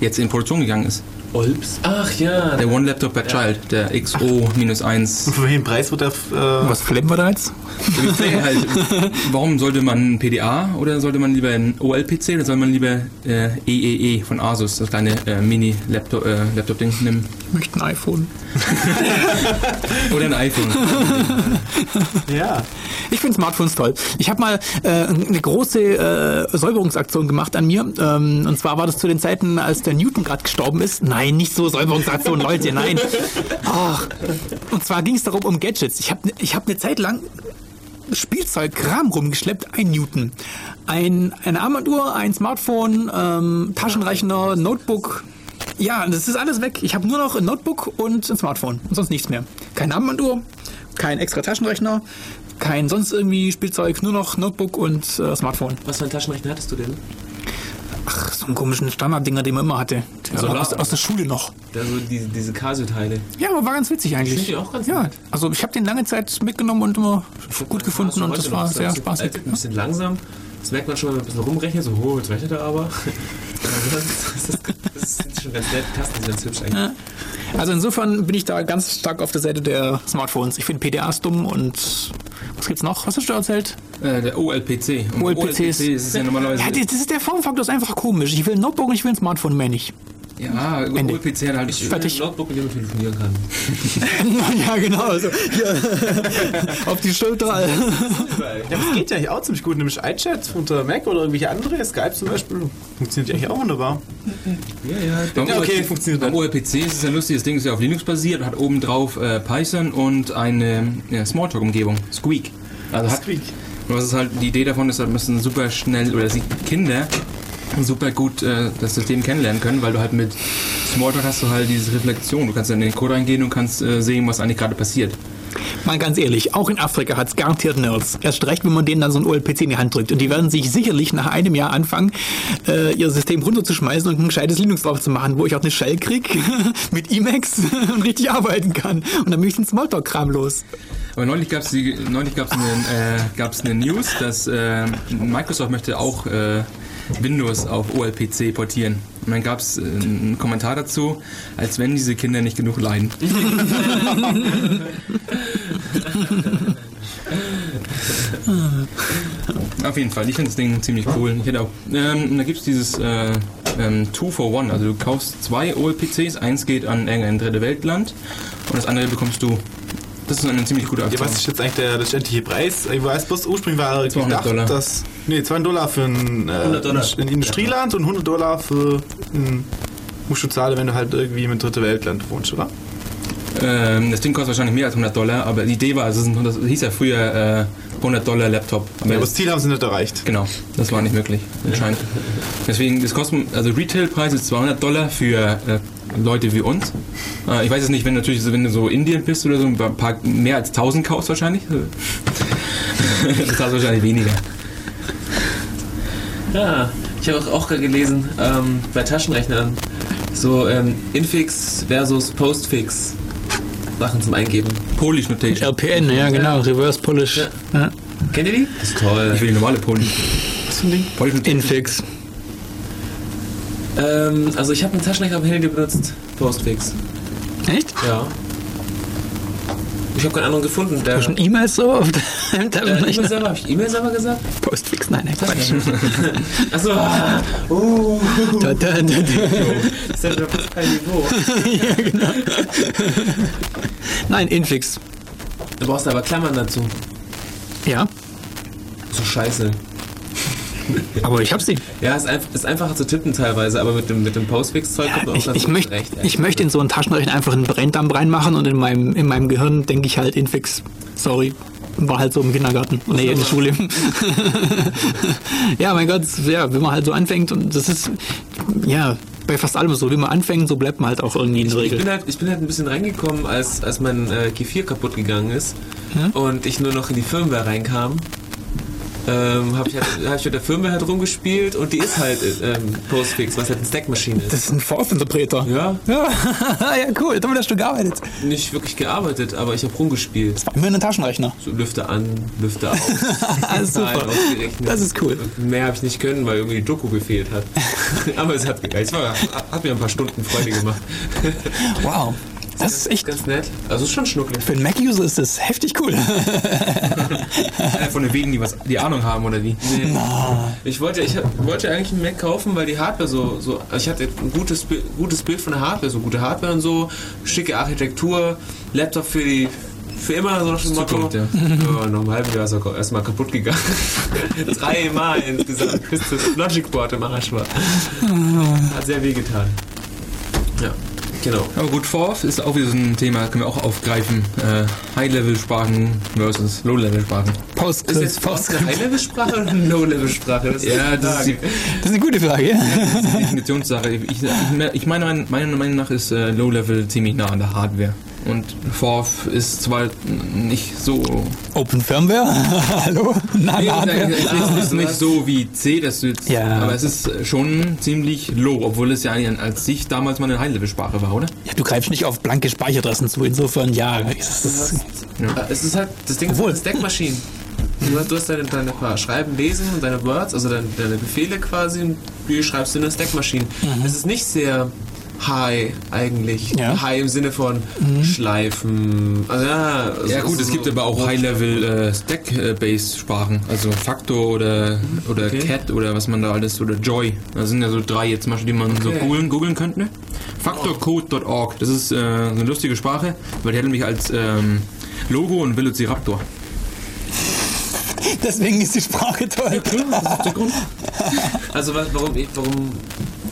jetzt in Produktion gegangen ist? Olps. Ach ja. Der One Laptop per Child, der XO-1. Für welchen Preis wird der. Äh, Was flammen wir da jetzt? Halt, warum sollte man ein PDA oder sollte man lieber ein OLPC oder soll man lieber äh, EEE von Asus, das kleine äh, Mini-Laptop-Ding äh, Laptop nehmen? Ich möchte ein iPhone. Oder ein iPhone. ja. Ich finde Smartphones toll. Ich habe mal äh, eine große äh, Säuberungsaktion gemacht an mir. Ähm, und zwar war das zu den Zeiten, als der Newton gerade gestorben ist. Nein, nicht so Säuberungsaktion, Leute, nein. Ach. Und zwar ging es darum um Gadgets. Ich habe ich hab eine Zeit lang Spielzeugkram rumgeschleppt, ein Newton. Ein, eine Armbanduhr, ein Smartphone, ähm, Taschenrechner, Notebook. Ja, das ist alles weg. Ich habe nur noch ein Notebook und ein Smartphone und sonst nichts mehr. Keine Armbanduhr, kein extra Taschenrechner, kein sonst irgendwie Spielzeug, nur noch Notebook und äh, Smartphone. Was für einen Taschenrechner hattest du denn? Ach, so einen komischen Standarddinger, den man immer hatte. Der war aus, aus der Schule noch. Also diese, diese Casio-Teile. Ja, aber war ganz witzig eigentlich. Ich die auch ganz ja, also ich habe den lange Zeit mitgenommen und immer gut gefunden und das war sehr spaßig. Ein bisschen langsam. Das merkt man schon, wenn man ein bisschen rumrechnet. So, oh, jetzt rechnet er aber. das, ist, das sind schon ganz nett. Tasten sind ganz hübsch eigentlich. Also insofern bin ich da ganz stark auf der Seite der Smartphones. Ich finde PDAs dumm und was gibt's noch? Was hast du erzählt? äh, der OLPC. OLPCs. ist es ja normalerweise. Ja, das ist der Formfaktor ist einfach komisch. Ich will ein Notebook und ich will ein Smartphone mehr nicht. Ja, Ende. OLPC hat halt. Ich Fertig. Notebook, mit dem man telefonieren kann. ja, genau. Also hier auf die Schulter. ja, das geht ja eigentlich auch ziemlich gut. Nämlich iChat unter Mac oder irgendwelche andere. Skype zum Beispiel. Funktioniert ja eigentlich auch wunderbar. Ja, ja. Beim Ja, okay, OLPC funktioniert Beim. OLPC ist es ein lustiges Ding, ist ja auf Linux basiert und hat oben drauf äh, Python und eine ja, Smalltalk-Umgebung, Squeak. Also hat, Squeak. Und was ist halt die Idee davon ist, dass müssen super schnell oder die Kinder super gut äh, das System kennenlernen können, weil du halt mit Smalltalk hast du halt diese Reflexion. Du kannst dann in den Code reingehen und kannst äh, sehen, was eigentlich gerade passiert. Mal ganz ehrlich, auch in Afrika hat es garantiert Nerds. Erst recht, wenn man denen dann so ein OLPC in die Hand drückt. Und die werden sich sicherlich nach einem Jahr anfangen, äh, ihr System runterzuschmeißen und ein gescheites Linux drauf zu machen, wo ich auch eine Shell krieg mit Emacs und richtig arbeiten kann. Und dann bin ich den Smalltalk-Kram los. Aber neulich gab es neulich gab's eine, äh, gab's eine News, dass äh, Microsoft möchte auch äh, Windows auf OLPC portieren. Und dann gab es äh, einen Kommentar dazu, als wenn diese Kinder nicht genug leiden. Auf jeden Fall, ich finde das Ding ziemlich cool. Ich hätte auch, ähm, da gibt es dieses äh, ähm, Two for One. Also du kaufst zwei OLPCs, eins geht an irgendein dritte Weltland und das andere bekommst du. Das ist eine ziemlich gute Ja, Aktion. was ist jetzt eigentlich der letztendliche Preis? Ich weiß bloß, ursprünglich war 200 gedacht, Dollar. dass. Nee, 200 Dollar für ein, äh, 100 Dollar. ein Industrieland und 100 Dollar für ein. Musst du zahlen, wenn du halt irgendwie im dritte Weltland wohnst, oder? Ähm, das Ding kostet wahrscheinlich mehr als 100 Dollar, aber die Idee war, also das hieß ja früher äh, 100 Dollar Laptop. Aber Ja, das, Ziel haben sie nicht erreicht. genau, das war nicht möglich, anscheinend. Deswegen, das kostet, also Retailpreis ist 200 Dollar für äh, Leute wie uns. Äh, ich weiß es nicht, wenn natürlich, so- wenn du so Indien bist oder so, ein paar mehr als 1000 kaufst wahrscheinlich. das hast du wahrscheinlich weniger. Ja, ich habe auch, auch gerade gelesen, ähm, bei Taschenrechnern, so ähm, Infix versus Postfix Sachen zum Eingeben. Polish Notation. RPN, ja genau, Reverse Polish. Ja. Ja. Kennt ihr die? Das ist toll. Ich will die normale Polish. Was für ein Ding? Polish Notation. Infix. Ähm, also ich habe einen Taschenrechner am Handy benutzt, Postfix. Echt? Ja. Ich habe keinen anderen gefunden. Der, Schon E-Mails so auf deinem äh, E-Mail Taschenrechner? selber, habe ich E-Mail selber gesagt? Postfix, nein, nein, Quatsch. Achso, uh, Da, da, da, da. das ist ja kein Niveau. Nein, Infix. Du brauchst aber Klammern dazu. Ja, So scheiße. Aber ich hab sie. Ja, ist, einfach, ist einfacher zu tippen teilweise, aber mit dem, mit dem Postfix-Zeug kommt man auch Ich, ich, möchte, zurecht, ich möchte in so einen Taschenrechner einfach einen Brenndamm reinmachen und in meinem, in meinem Gehirn denke ich halt Infix. Sorry. War halt so im Kindergarten. Nee, in der Schule. ja, mein Gott, ja, wenn man halt so anfängt und das ist, ja, bei fast allem so, wie man anfängt, so bleibt man halt auch irgendwie in der Ich Regel. bin, halt, ich bin halt ein bisschen reingekommen, als, als mein äh, G4 kaputt gegangen ist und ich nur noch in die Firmware reinkam. Ähm, habe ich, halt, hab ich mit der Firmware halt rumgespielt und die ist halt äh, ähm, Postfix, was halt eine Stackmaschine ist. Das ist ein Force-Interpreter. Ja, Ja, ja, cool. Damit hast du gearbeitet. nicht wirklich gearbeitet, aber ich habe rumgespielt. Immerhin ein Taschenrechner. So Lüfte an, Lüfte aus. Super. Das ist cool. Und Mehr habe ich nicht können, weil irgendwie die Doku gefehlt hat. aber es hat. Es war, hat mir ein paar Stunden Freude gemacht. Wow. Das ist echt. Ganz nett. Also es ist schon schnucklig. Für einen Mac-User ist das heftig cool. Von den wenigen, die was die Ahnung haben oder wie. Nee. Ich wollte, ich wollte eigentlich einen Mac kaufen, weil die Hardware so, so also ich hatte ein gutes, gutes Bild von der Hardware, so gute Hardware und so, schicke Architektur, Laptop für die für immer so dem Motto. Zukunft, ja. Ja, nach einem halben Jahr ist er erstmal kaputt gegangen. Dreimal insgesamt, bis das Logicboard im Arsch war. Hat sehr weh getan. Ja, genau. Aber gut, Forth ist auch wieder so ein Thema, können wir auch aufgreifen. Äh, High-Level-Sprachen versus Low-Level-Sprachen. Ist Postgres, jetzt Forst eine Postgres. High-Level-Sprache oder eine Low-Level-Sprache? Das ist Ja, die das ist die, Frage. Das ist eine gute Frage. die Definitionssache. Ich, ich, ich meine, meiner Meinung nach ist äh, Low-Level ziemlich nah an der Hardware. Und Forth ist zwar nicht so. Open Firmware? Hallo? Nein, Nee, Hardware. es ist, es ist nicht so wie C, dass du jetzt. Ja. Aber es ist schon ziemlich low, obwohl es ja eigentlich als sich damals mal eine High-Level-Sprache war, oder? Ja, du greifst nicht auf blanke Speicheradressen zu. Insofern, ja. Es ist, Ja, Es ist halt, das Ding ist Obwohl- halt Stackmaschinen. Du hast, du hast deine, deine Schreiben, Lesen und deine Words, also deine, deine Befehle quasi, und die schreibst du in eine Stackmaschine. Es ist nicht sehr high eigentlich. Ja. High im Sinne von Schleifen. Also ja, also Ja gut, so- es gibt aber auch High-Level äh, Stack-Based-Sprachen, also Factor oder, oder Okay. Cat oder was man da alles, oder Joy. Da sind ja so drei jetzt zum Beispiel, die man so Okay. googeln, googeln könnte. Factorcode.org, das ist äh, so eine lustige Sprache, weil die hat nämlich als ähm, Logo einen Velociraptor. deswegen ist die Sprache toll. Also was, warum, ich, warum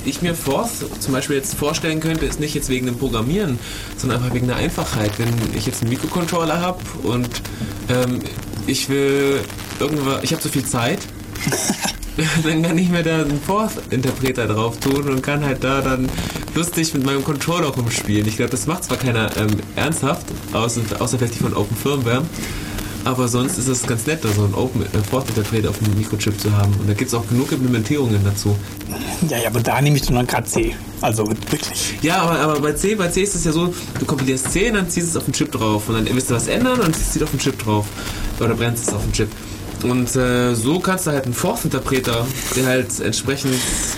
ich mir Forth zum Beispiel jetzt vorstellen könnte, ist nicht jetzt wegen dem Programmieren, sondern einfach wegen der Einfachheit. Wenn ich jetzt einen Mikrocontroller habe und ähm, ich will irgendwas, ich habe so viel Zeit, dann kann ich mir da einen Forth-Interpreter drauf tun und kann halt da dann lustig mit meinem Controller rumspielen. Ich glaube, das macht zwar keiner ähm, ernsthaft, außer, außer vielleicht die von Open Firmware. Aber sonst ist es ganz nett, da so einen Open äh, Fortnite-Interpret auf dem Mikrochip zu haben. Und da gibt es auch genug Implementierungen dazu. Ja, ja, aber da nehme ich dann gerade C. Also wirklich. Ja, aber, aber bei C, bei C ist es ja so, du kompilierst C und dann ziehst du es auf den Chip drauf. Und dann willst du was ändern und ziehst es auf den Chip drauf. Oder brennst es auf den Chip. Und äh, so kannst du halt einen Force-Interpreter, der halt entsprechend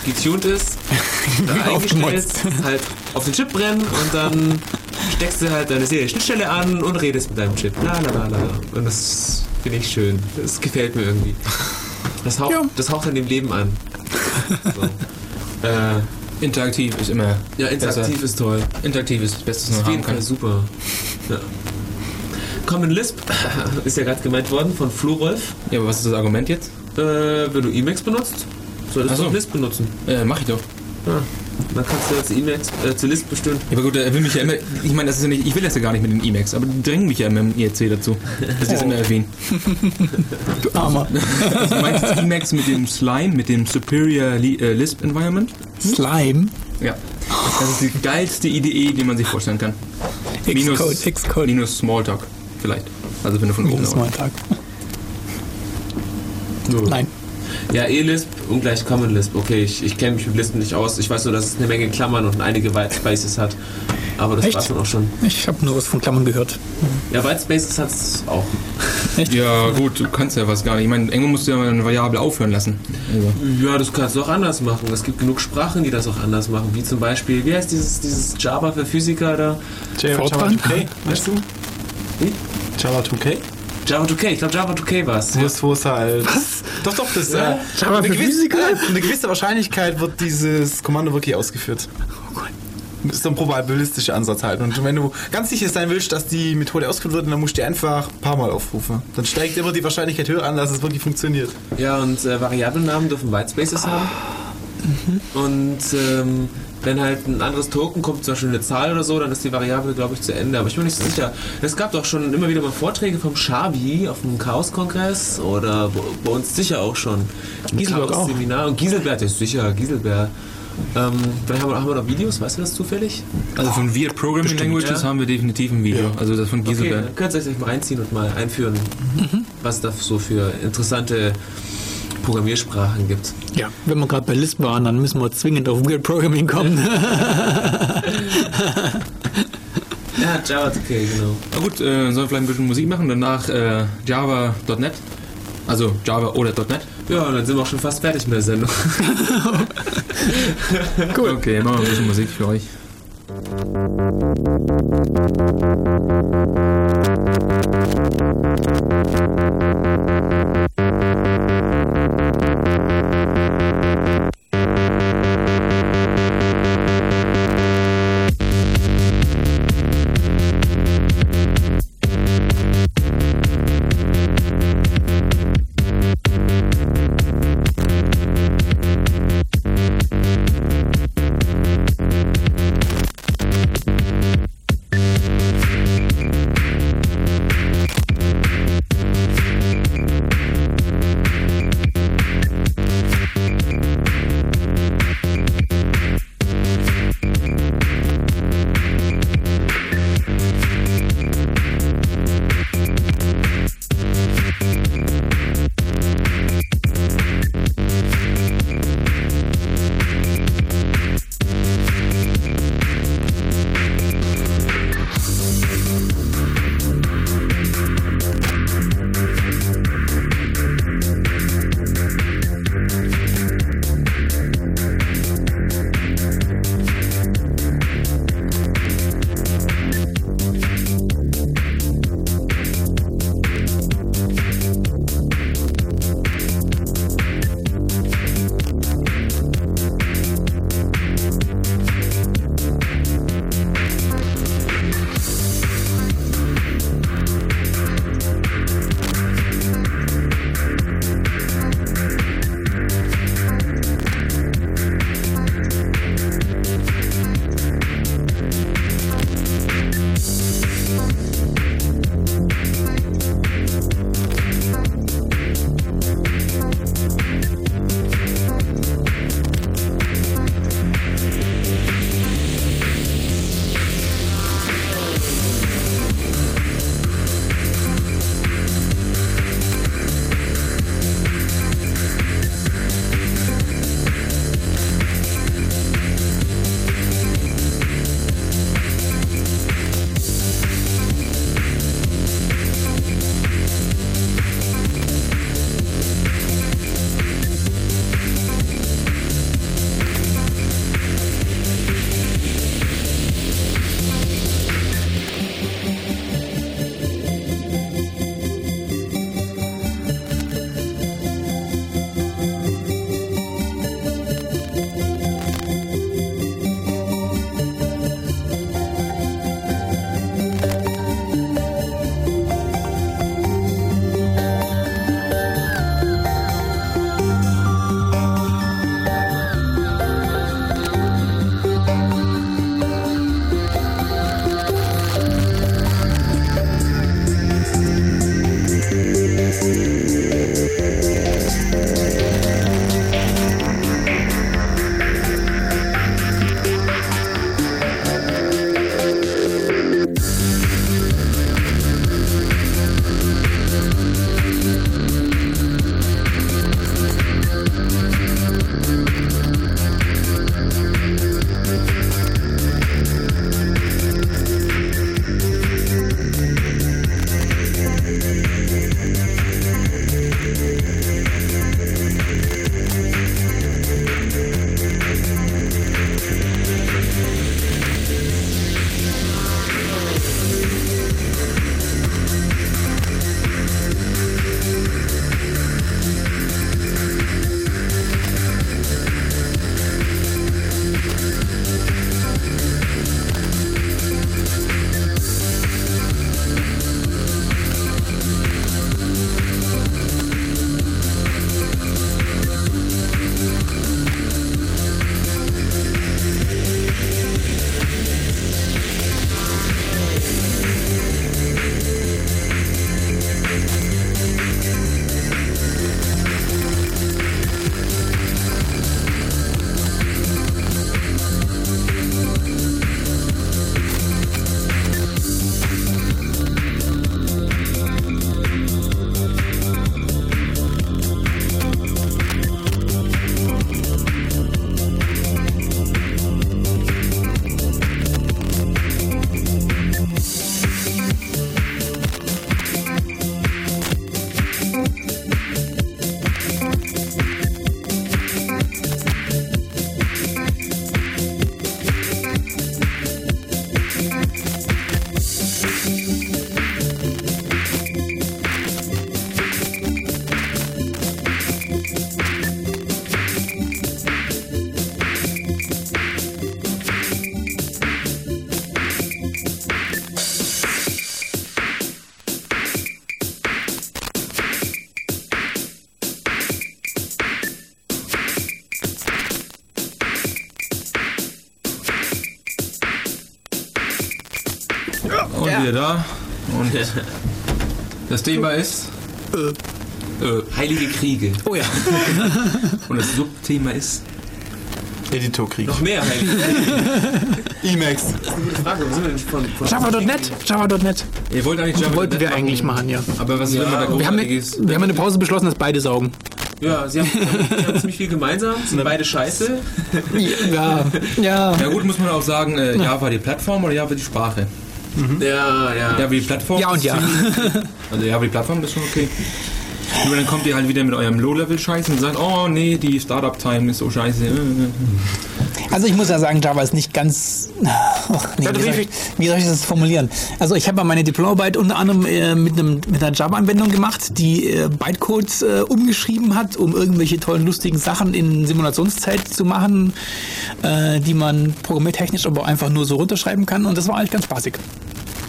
getuned ist, da eingestellt, halt auf den Chip brennen und dann steckst du halt deine Serie Schnittstelle an und redest mit deinem Chip. La la la la. Und das finde ich schön. Das gefällt mir irgendwie. Das haucht, Ja. das haucht an dem Leben an. So. äh, Interaktiv ist immer ja, interaktiv besser. ist toll. Interaktiv ist das Beste, was Ist man auf haben jeden Fall kann. super. Ja. Common Lisp ist ja gerade gemeint worden von Florolf. Ja, aber was ist das Argument jetzt? Äh, wenn du Emacs benutzt, solltest so. du auch Lisp benutzen. Äh, mach ich doch. Ja. Dann kannst du jetzt Emacs äh, zu Lisp bestimmen. Ja, aber gut, er will mich ja immer, ich meine, das ist ja nicht, ich will das ja gar nicht mit den Emacs, aber die drängen mich ja immer im IRC dazu, dass ich das immer erwähne. Du Armer. Also, du meinst Emacs mit dem Slime, mit dem Superior Li äh, Lisp Environment? Slime. Ja. Das ist die geilste Idee, die man sich vorstellen kann. Xcode, Xcode. Minus Smalltalk, vielleicht. Also wenn du von oben Minus Tag. Nein. Ja, E-Lisp und gleich Common Lisp. Okay, ich, ich kenne mich mit Lisp nicht aus. Ich weiß nur, dass es eine Menge Klammern und einige White Spaces hat. Aber das Echt? war's dann auch schon. Ich habe nur was von Klammern gehört. Ja, White Spaces hat es auch. Ja, gut, du kannst ja was gar nicht. Ich meine, irgendwo musst du ja mal eine Variable aufhören lassen. Also. Ja, das kannst du auch anders machen. Es gibt genug Sprachen, die das auch anders machen. Wie zum Beispiel, wie heißt dieses, dieses Java für Physiker da? Java Fortran? 2K, weißt du? Wie? Java 2K? Java 2K, ich glaube Java 2K war es. Wo es, wo es halt. Was? Doch, doch, das. Ja. Äh, eine gewisse, äh, eine gewisse Wahrscheinlichkeit wird dieses Kommando wirklich ausgeführt. Das ist so ein probabilistischer Ansatz halt. Und wenn du ganz sicher sein willst, dass die Methode ausgeführt wird, dann musst du die einfach ein paar Mal aufrufen. Dann steigt immer die Wahrscheinlichkeit höher an, dass es wirklich funktioniert. Ja, und äh, Variablennamen dürfen Whitespaces haben. Und ähm, wenn halt ein anderes Token kommt, zum Beispiel eine Zahl oder so, dann ist die Variable, glaube ich, zu Ende. Aber ich bin mir nicht so sicher. Es gab doch schon immer wieder mal Vorträge vom Schabi auf dem Chaos-Kongress oder bei- uns sicher auch schon. Giselberg auch. Seminar und Giselbert ist sicher, Giselbert. Ähm, vielleicht haben wir, haben wir noch Videos, weißt du das zufällig? Also von Weird Programming Languages ja. haben wir definitiv ein Video. Also das von Okay, Giselberg. dann könnt ihr euch mal reinziehen und mal einführen, was da so für interessante Programmiersprachen gibt. Ja, wenn wir gerade bei Lisp waren, dann müssen wir zwingend auf Weird Programming kommen. ja, Java ist okay, genau. Na gut, äh, sollen wir vielleicht ein bisschen Musik machen, danach äh, Java.net. Also Java oder .NET. Ja, dann sind wir auch schon fast fertig mit der Sendung. cool. Okay, machen wir ein bisschen Musik für euch. Musik wieder da. Und das Thema ist. Äh, Heilige Kriege. Oh ja. und das Subthema ist. Editorkrieg. Noch mehr Heilige Kriege. Emacs. Gute Frage, wo sind wir denn von, von Java.net. Java.net. Ihr wollt eigentlich Java Wollten wir eigentlich machen, ja. Aber was will man da Wir haben, großartiges? wir haben in der Pause beschlossen, dass beide saugen. Ja, sie haben, sie haben ziemlich viel gemeinsam, sind beide scheiße. Ja, ja. Ja gut, muss man auch sagen, äh, Java die Plattform oder Java die Sprache? Ja, ja. Java die Plattform? Ja und ja. Also Java die Plattform ist schon okay. Nur dann kommt ihr halt wieder mit eurem Low-Level-Scheiß und sagt, oh nee, die Startup-Time ist so scheiße. Also ich muss ja sagen, Java ist nicht ganz. Ach, nee, wie, soll ich, wie soll ich das formulieren? Also ich habe ja meine Diplomarbeit unter anderem äh, mit, einem, mit einer Java-Anwendung gemacht, die äh, Bytecode äh, umgeschrieben hat, um irgendwelche tollen, lustigen Sachen in Simulationszeit zu machen, äh, die man programmiertechnisch aber einfach nur so runterschreiben kann. Und das war eigentlich ganz spaßig.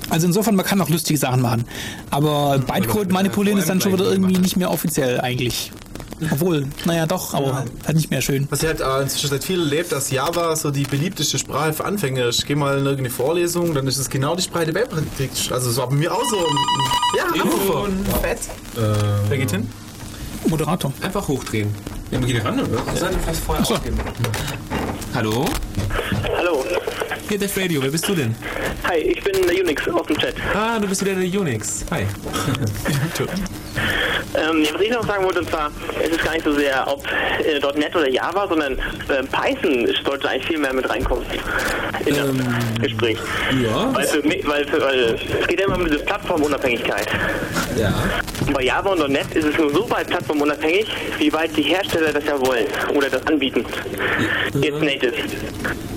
Also insofern, man kann auch lustige Sachen machen. Aber Bytecode manipulieren ist dann schon wieder irgendwie nicht mehr offiziell eigentlich. Obwohl, naja doch, aber halt nicht mehr schön. Was ich halt äh, inzwischen seit viel erlebt, dass Java so die beliebteste Sprache für Anfänger ist. Ich gehe mal in irgendeine Vorlesung, dann ist es genau die Sprache, die Welt kriegt. Also es war bei mir auch so. Ja, Hannover. Fett. Wer geht hin? Moderator. Einfach hochdrehen. Ja, man geht ran, oder? Das sollte vielleicht vorher ausgeben. Hallo? Hallo. Hier Def Radio, wer bist du denn? Hi, ich bin der Unix aus dem Chat. Ah, du bist wieder der Unix. Hi. Ähm, ja, was ich noch sagen wollte, und zwar, es ist gar nicht so sehr, ob äh, .NET oder Java, sondern äh, Python sollte eigentlich viel mehr mit reinkommen in das Gespräch. Ja. Weil, für, mich- weil, für, weil es geht ja immer um diese Plattformunabhängigkeit. Ja. Bei Java und .NET ist es nur so weit plattformunabhängig, wie weit die Hersteller das ja wollen oder das anbieten. Jetzt native.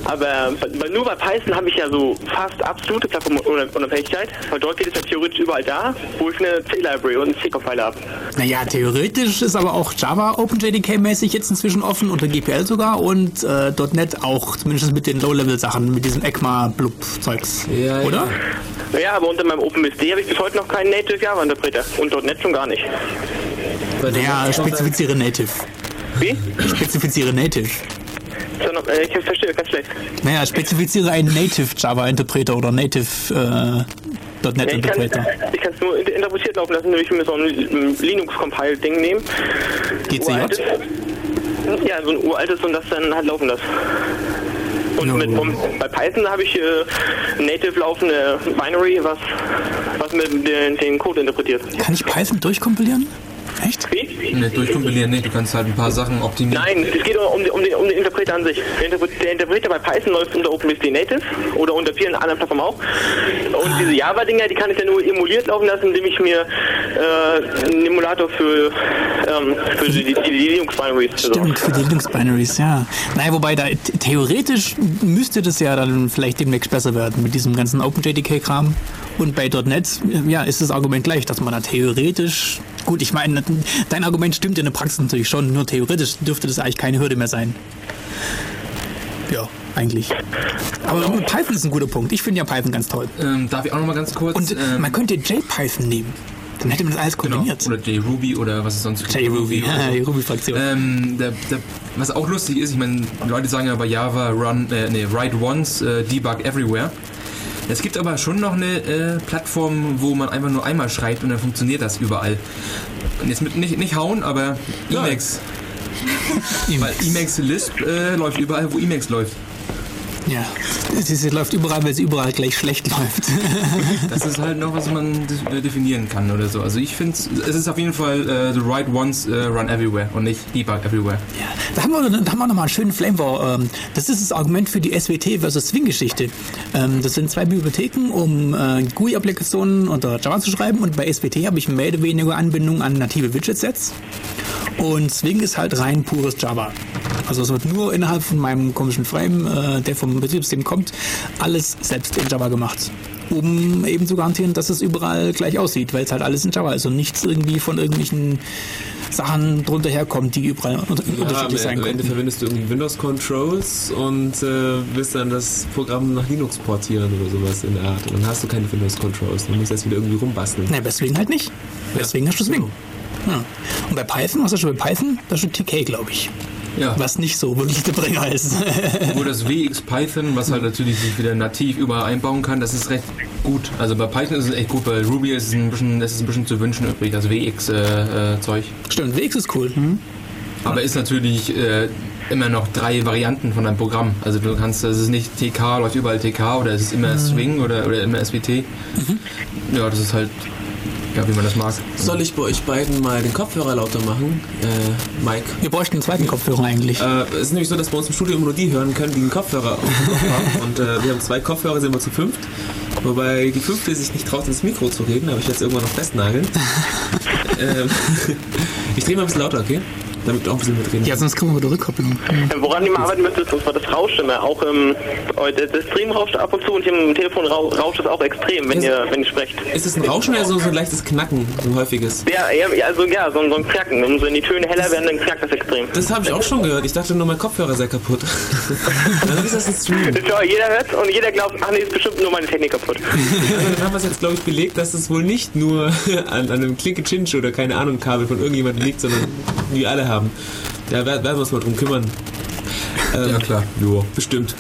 Aber nur bei Python habe ich ja so fast absolute Plattformunabhängigkeit, weil dort geht es ja theoretisch überall da, wo ich eine C-Library und einen C-Compiler habe. Naja, theoretisch ist aber auch Java OpenJDK-mäßig jetzt inzwischen offen, unter GPL sogar und äh, .NET auch, zumindest mit den Low-Level-Sachen, mit diesem ECMA-Blub-Zeugs. Ja, ja. Oder? Naja, aber unter meinem OpenBSD habe ich bis heute noch keinen Native Java-Interpreter und .NET schon gar nicht. Naja, spezifiziere Native. Wie? Spezifiziere Native. Äh, ich verstehe ganz schlecht. Naja, spezifiziere einen Native Java-Interpreter oder Native äh, Ja, .NET ich kann Interpreter. ich kann es nur inter- interpretiert laufen lassen, indem ich mir so ein Linux-Compile-Ding nehme. GCJ? Uraltes. Ja, so ein uraltes und das dann halt laufen lassen. Und mit, vom, bei Python habe ich äh, native laufende Binary, was, was mit den, den Code interpretiert. Kann ich Python durchkompilieren? Echt? Wie? Nicht durchkompilieren, nee, du kannst halt ein paar Sachen optimieren. Nein, es geht um, den, um, den, um den Interpreter an sich. Der, Interpre der Interpreter bei Python läuft unter OpenBSD Native oder unter vielen anderen Plattformen auch. Und diese Java-Dinger, die kann ich ja nur emuliert laufen lassen, indem ich mir äh, einen Emulator für, ähm, für die, die, die Linux-Binaries. Stimmt, für die Linux-Binaries, ja. Naja, wobei da th- theoretisch müsste das ja dann vielleicht demnächst besser werden mit diesem ganzen OpenJDK-Kram. Und bei .NET, ja, ist das Argument gleich, dass man da theoretisch, gut, ich meine, dein Argument stimmt in der Praxis natürlich schon, nur theoretisch dürfte das eigentlich keine Hürde mehr sein. Ja, eigentlich. Aber Python ist ein guter Punkt. Ich finde ja Python ganz toll. Ähm, darf ich auch noch mal ganz kurz? Und ähm, man könnte JPython nehmen. Dann hätte man das alles genau, kombiniert. oder JRuby oder was es sonst gibt. JRuby, oder so. die Ruby-Fraktion. Ähm, der, der, was auch lustig ist, ich meine, Leute sagen ja bei Java run, äh, nee, write once, äh, debug everywhere. Es gibt aber schon noch eine äh, Plattform, wo man einfach nur einmal schreibt und dann funktioniert das überall. Und jetzt mit nicht, nicht hauen, aber Emacs. Weil Emacs Lisp äh, läuft überall, wo Emacs läuft. Ja, sie, läuft überall, weil sie überall gleich schlecht läuft. Das ist halt noch, was man äh, definieren kann oder so. Also ich finde, es ist auf jeden Fall äh, the right once, äh, run everywhere und nicht debug everywhere. Ja, da haben wir, da haben wir nochmal einen schönen Flame War. Ähm, das ist das Argument für die SWT versus Swing-Geschichte. Ähm, das sind zwei Bibliotheken, um äh, GUI-Applikationen unter Java zu schreiben und bei SWT habe ich mehr oder weniger Anbindung an native Widget-Sets. Und Swing ist halt rein pures Java. Also es wird nur innerhalb von meinem komischen Frame, äh, der vom Betriebssystem kommt, alles selbst in Java gemacht. Um eben zu garantieren, dass es überall gleich aussieht, weil es halt alles in Java ist und nichts irgendwie von irgendwelchen Sachen drunter herkommt, die überall Ja, am unterschiedlich sein Ende könnten. verwendest du irgendwie Windows Controls und äh, willst dann das Programm nach Linux portieren oder sowas in der Art. Und dann hast du keine Windows Controls. Dann musst du das wieder irgendwie rumbasteln. Ne, deswegen halt nicht. Deswegen hast du Swing. Ja. Und bei Python, was hast du bei Python? Da steht TK, glaube ich. Ja. was nicht so wirklich der Bringer ist. Obwohl das WX Python, was halt natürlich sich wieder nativ überall einbauen kann, das ist recht gut. Also bei Python ist es echt gut, bei Ruby ist es ein bisschen, das ist ein bisschen zu wünschen übrig, das WX äh, äh, Zeug. Stimmt, WX ist cool. Hm? Aber ist natürlich äh, immer noch drei Varianten von einem Programm. Also du kannst, das ist nicht TK, läuft überall TK oder es ist immer Swing oder, oder immer SWT. Ja, das ist halt, ja, wie man das mag. Soll ich bei euch beiden mal den Kopfhörer lauter machen? Äh, Mike. Wir bräuchten einen zweiten Kopfhörer eigentlich. Äh, es ist nämlich so, dass bei uns im Studio immer nur die hören können, die einen Kopfhörer auf dem Kopf haben. Und äh, wir haben zwei Kopfhörer, sind wir zu fünft. Wobei die fünfte sich nicht traut, ins Mikro zu reden, aber ich werde jetzt irgendwann noch festnageln. ähm, ich drehe mal ein bisschen lauter, okay? Damit du auch ein bisschen mitreden Ja, sonst kriegen wir wieder Rückkopplung. Äh, Woran ihr mal arbeiten müsst, ist, und zwar das Rauschen immer. Auch ähm, der der Stream rauscht ab und zu und hier im Telefon rau- rauscht es auch extrem, wenn ihr, wenn ihr sprecht. Ist es ein Rauschen oder so, so ein leichtes Knacken, so ein häufiges? Ja, ja, also ja, so, ein- so ein Knacken. Umso wenn die Töne heller werden, dann knackt das extrem. Das habe ich auch schon gehört. Ich dachte nur, mein Kopfhörer sei kaputt. Dann ist das ein Stream. Schau, jeder hört und jeder glaubt, ach nee, ist bestimmt nur meine Technik kaputt. Also dann haben wir es jetzt, glaube ich, belegt, dass es wohl nicht nur an, an einem Klinke-Chinch oder keine Ahnung Kabel von irgendjemandem liegt, sondern wir alle haben. Da wer- werden wir uns mal drum kümmern. Ähm, Ja, klar. Jo, bestimmt.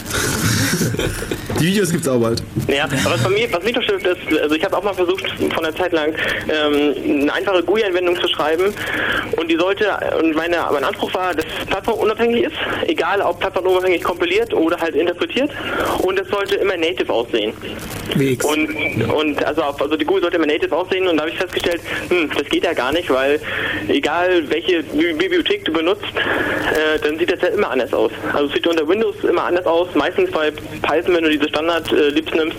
Die Videos gibt's auch bald. Ja, aber was, bei mir, was mich noch stört, ist, also ich habe auch mal versucht, von einer Zeit lang ähm, eine einfache GUI-Anwendung zu schreiben und die sollte, und meine, mein Anspruch war, dass es plattformunabhängig ist, egal ob plattformunabhängig kompiliert oder halt interpretiert und es sollte immer native aussehen. WX. Und, und also, auf, also die GUI sollte immer native aussehen und da habe ich festgestellt, hm, das geht ja gar nicht, weil egal welche Bi- Bibliothek du benutzt, äh, dann sieht das ja immer anders aus. Also es sieht unter Windows immer anders aus. Meistens bei Python, wenn du diese Standard-Libs nimmst,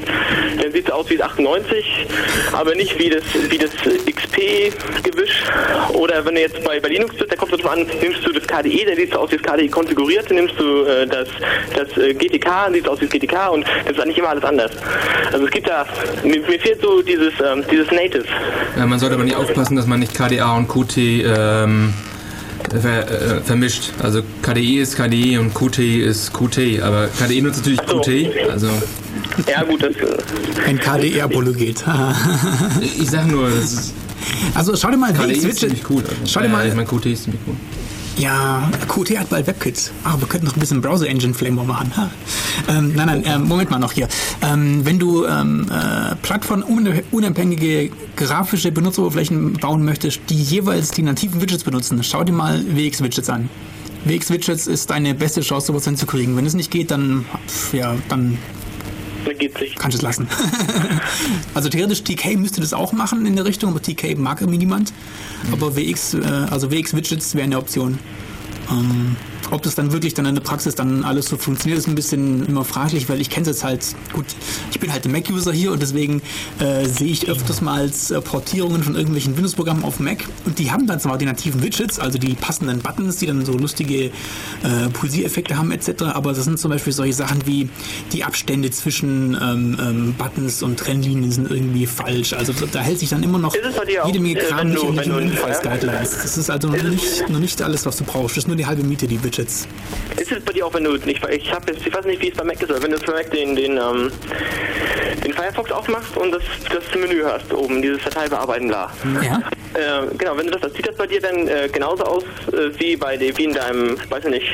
dann sieht es aus wie das 98, aber nicht wie das, wie das XP-Gewisch. Oder wenn du jetzt bei, bei Linux bist, da kommt es an, nimmst du das KDE, dann sieht es aus wie das KDE konfiguriert, dann nimmst du äh, das, das äh, GTK, dann sieht es aus wie das GTK und das ist eigentlich immer alles anders. Also es gibt da, mir, mir fehlt so dieses, ähm, dieses Native. Ja, man sollte aber nicht aufpassen, dass man nicht KDA und Qt ähm, ver, äh, vermischt. Also KDE ist KDE und Qt ist Qt, aber KDE nutzt natürlich so. Qt. Also Ja gut, das, äh, Ein KDE-Apologet. ich sag nur, das ist, also schau dir mal KDE ist ziemlich cool. Also. Schau dir mal. Ich meine, Qt ist ziemlich cool. Ja, Qt hat bald WebKit. Ah, wir könnten noch ein bisschen Browser Engine Flavor machen. Ähm, nein, nein, ähm, Moment mal noch hier. Ähm, wenn du ähm, äh, plattformunabhängige grafische Benutzeroberflächen bauen möchtest, die jeweils die nativen Widgets benutzen, schau dir mal WX Widgets an. WX Widgets ist deine beste Chance, sowas hinzukriegen. Wenn es nicht geht, dann, ja, dann geht nicht. kannst du es lassen. also theoretisch TK müsste das auch machen in der Richtung, aber TK mag irgendwie niemand. Aber WX, äh, also WX Widgets wäre eine Option. Ähm, ob das dann wirklich dann in der Praxis dann alles so funktioniert, ist ein bisschen immer fraglich, weil ich kenne es jetzt halt, gut, ich bin halt ein Mac-User hier und deswegen äh, sehe ich öfters mal als, äh, Portierungen von irgendwelchen Windows-Programmen auf Mac und die haben dann zwar die nativen Widgets, also die passenden Buttons, die dann so lustige äh, Pulsiereffekte haben etc., aber das sind zum Beispiel solche Sachen wie die Abstände zwischen ähm, ähm, Buttons und Trennlinien sind irgendwie falsch, also da, hält sich dann immer noch jede Menge äh, Kram nicht wenn die ja? Guidelines. Das ist also noch nicht, noch nicht alles, was du brauchst. Das ist nur die halbe Miete, die Widgets. Ist es bei dir auch, wenn du nicht, ich habe jetzt, ich weiß nicht, wie es bei Mac ist, aber wenn du für Mac den, den, ähm, den Firefox aufmachst und das, das Menü hast oben, dieses Datei bearbeiten, bla. Ja? Äh, genau, wenn du das, sieht das bei dir dann äh, genauso aus äh, wie bei de, wie in deinem, weiß ich nicht,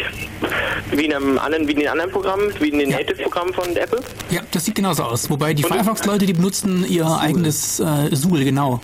wie in einem anderen, wie in den anderen Programmen, wie in den Ja. Native-Programmen von Apple? Ja, das sieht genauso aus. Wobei die Firefox-Leute, die benutzen ihr eigenes äh, Zool, genau.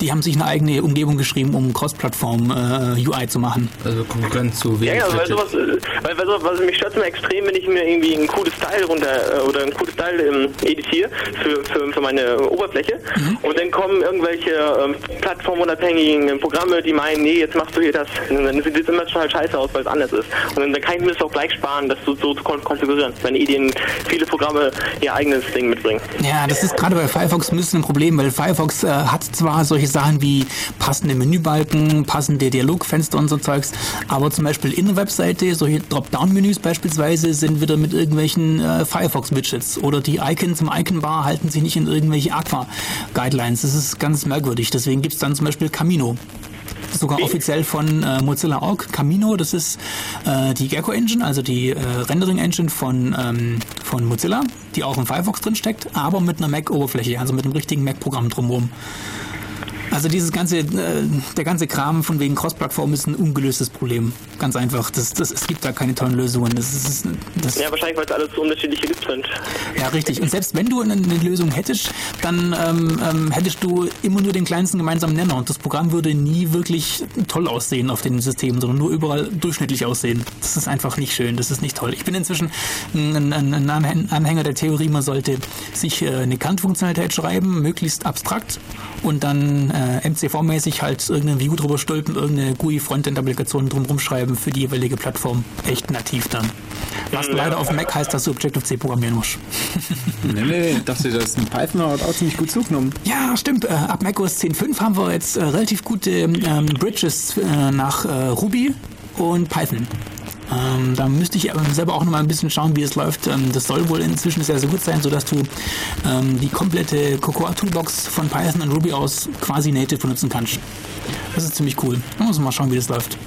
Die haben sich eine eigene Umgebung geschrieben, um Cross-Plattform-UI zu machen. Also Konkurrenz zu WX Ja, genau, weil sowas, äh, weil, weil sowas, was mich stört immer extrem, wenn ich mir irgendwie ein cooles Style runter äh, oder ein cooles Style ähm, editiere für, für, für meine Oberfläche und dann kommen irgendwelche ähm, plattformunabhängigen Programme, die meinen, nee, jetzt machst du hier das. Und dann sieht es immer total scheiße aus, weil es anders ist. Und dann, dann kann ich mir das auch gleich sparen, das so, so zu kon konfigurieren, wenn Ideen viele Programme ihr eigenes Ding mitbringen. Ja, das ist gerade bei Firefox ein bisschen ein Problem, weil Firefox äh, hat zwar solche Sachen wie passende Menübalken, passende Dialogfenster und so Zeugs, aber zum Beispiel in der Webseite, solche Dropdown-Menüs beispielsweise, sind wieder mit irgendwelchen äh, Firefox-Widgets oder die Icons im Icon-Bar halten sich nicht in irgendwelche Aqua-Guidelines. Das ist ganz merkwürdig. Deswegen gibt's dann zum Beispiel Camino. Sogar offiziell von äh, Mozilla Org. Camino, das ist äh, die Gecko Engine, also die äh, Rendering Engine von, ähm, von Mozilla, die auch im Firefox drin steckt, aber mit einer Mac-Oberfläche, also mit einem richtigen Mac-Programm drumherum. Also dieses ganze, äh, der ganze Kram von wegen Cross-Plattform ist ein ungelöstes Problem. Ganz einfach. Das, das, es gibt da keine tollen Lösungen. Das ist, das, Ja, wahrscheinlich, weil es alles so unterschiedliche Lips sind. Ja, richtig. Und selbst wenn du eine, eine Lösung hättest, dann ähm, ähm, hättest du immer nur den kleinsten gemeinsamen Nenner und das Programm würde nie wirklich toll aussehen auf den Systemen, sondern nur überall durchschnittlich aussehen. Das ist einfach nicht schön, das ist nicht toll. Ich bin inzwischen ein, ein, ein Anhäng- Anhänger der Theorie, man sollte sich äh, eine Kant-Funktionalität schreiben, möglichst abstrakt und dann äh, MCV-mäßig halt irgendeine View drüber stülpen, irgendeine GUI-Frontend-Applikation drumherum schreiben für die jeweilige Plattform. Echt nativ dann. Was leider auf Mac heißt, dass du Objective-C programmieren musst. Nee, nee, ich dachte, das ist ein Python hat auch ziemlich gut zugenommen. Ja, stimmt. Äh, ab macOS 10.5 haben wir jetzt äh, relativ gute ähm, Bridges äh, nach äh, Ruby und Python. Ähm, da müsste ich aber selber auch noch mal ein bisschen schauen, wie es läuft. Ähm, das soll wohl inzwischen sehr, sehr gut sein, sodass du ähm, die komplette Cocoa Toolbox von Python und Ruby aus quasi native benutzen kannst. Das ist ziemlich cool. Da muss man mal schauen, wie das läuft.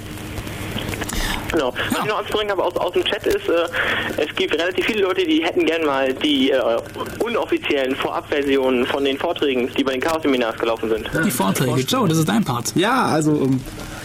Genau. Was ich noch anzubringen habe aus, aus dem Chat ist, äh, es gibt relativ viele Leute, die hätten gern mal die äh, unoffiziellen Vorabversionen von den Vorträgen, die bei den Chaos-Seminars gelaufen sind. Die Vorträge. Joe, das ist dein Part. Ja, also, um,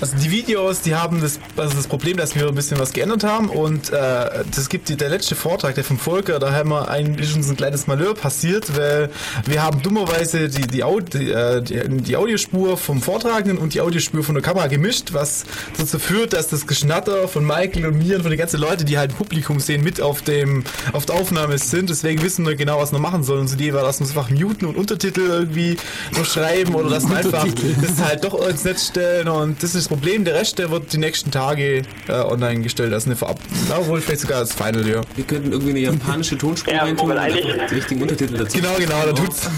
also die Videos, die haben das, also das Problem, dass wir ein bisschen was geändert haben und äh, das gibt die, der letzte Vortrag, der vom Volker, da haben wir ein, ist uns ein kleines Malheur passiert, weil wir haben dummerweise die, die, Aud, die, äh, die, die Audiospur vom Vortragenden und die Audiospur von der Kamera gemischt, was dazu führt, dass das Geschnatter von Michael und mir und von den ganzen Leuten, die halt im Publikum sehen, mit auf dem auf der Aufnahme sind. Deswegen wissen wir genau, was wir machen sollen. Und so die war, dass wir einfach muten und Untertitel irgendwie noch schreiben oder dass wir einfach das halt doch ins Netz stellen. Und das ist Problem. Der Rest, der wird die nächsten Tage äh, online gestellt. Das ist eine Vorab, na, wohl vielleicht sogar das Final, ja. Wir könnten irgendwie eine japanische Tonspur Ja, reintun weil und die richtigen Untertitel dazu. Genau, genau, da tut's.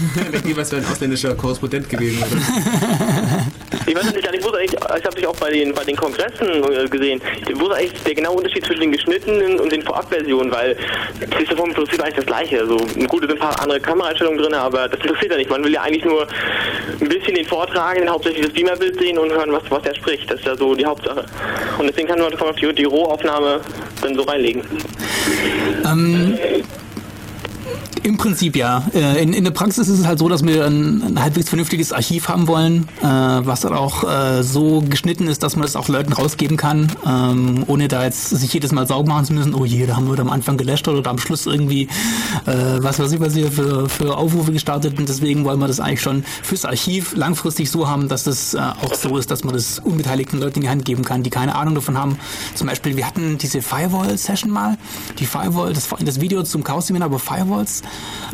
Was wäre ein ausländischer Korrespondent gewesen. Ich weiß nicht, ich wusste eigentlich, ich habe dich auch bei den, bei den Kongressen äh, gesehen, ich wusste eigentlich der genaue Unterschied zwischen den geschnittenen und den Vorabversionen, weil es ist vom Prinzip eigentlich das gleiche. Also, gut, es sind ein paar andere Kameraeinstellungen drin, aber das interessiert ja nicht. Man will ja eigentlich nur ein bisschen den Vortragenden, hauptsächlich das Beamerbild sehen und hören, was, was er spricht. Das ist ja so die Hauptsache. Und deswegen kann man die, die Rohaufnahme dann so reinlegen. Im Prinzip ja. Äh, In, in der Praxis ist es halt so, dass wir ein, ein halbwegs vernünftiges Archiv haben wollen, äh, was dann auch äh, so geschnitten ist, dass man das auch Leuten rausgeben kann, ähm, ohne da jetzt sich jedes Mal sauber machen zu müssen. Oh je, da haben wir am Anfang gelöscht oder am Schluss irgendwie, äh, was weiß ich, was hier für, für Aufrufe gestartet. Und deswegen wollen wir das eigentlich schon fürs Archiv langfristig so haben, dass das äh, auch so ist, dass man das unbeteiligten Leuten in die Hand geben kann, die keine Ahnung davon haben. Zum Beispiel, wir hatten diese Firewall-Session mal. Die Firewall, das, das Video zum Chaos-Seminar über Firewalls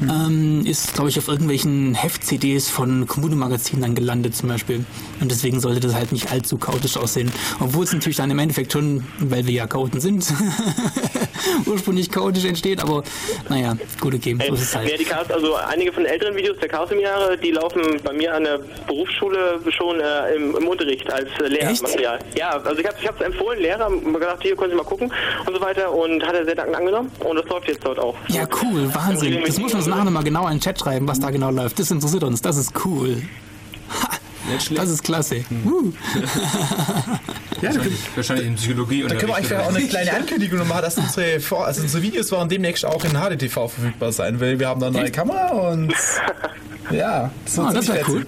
ähm, ist, glaube ich, auf irgendwelchen Heft-CDs von Kommune-Magazinen dann gelandet zum Beispiel. Und deswegen sollte das halt nicht allzu chaotisch aussehen. Obwohl es natürlich dann im Endeffekt schon, weil wir ja Chaoten sind, ursprünglich chaotisch entsteht. Aber naja, gut, okay, so ist es Ja, halt. die Chaos, also einige von den älteren Videos der Chaos-Seminare, die laufen bei mir an der Berufsschule schon äh, im, im Unterricht als äh, Lehrmaterial. Ja, also ich habe hab's empfohlen, Lehrer gesagt, hier können Sie mal gucken und so weiter und hat er sehr dankend angenommen und das läuft jetzt dort auch. Ja, cool, Wahnsinn. Das muss uns nachher mal genau in den Chat schreiben, was da genau läuft. Das interessiert uns, das ist cool. Nicht Das ist klasse. Uh. Ja, da, Wahrscheinlich in Psychologie da können wir eigentlich auch eine kleine Ankündigung noch machen, dass unsere, Vor also unsere Videos werden demnächst auch in HDTV verfügbar sein, weil wir haben da eine neue Kamera und ja, das, Ah, das wäre cool.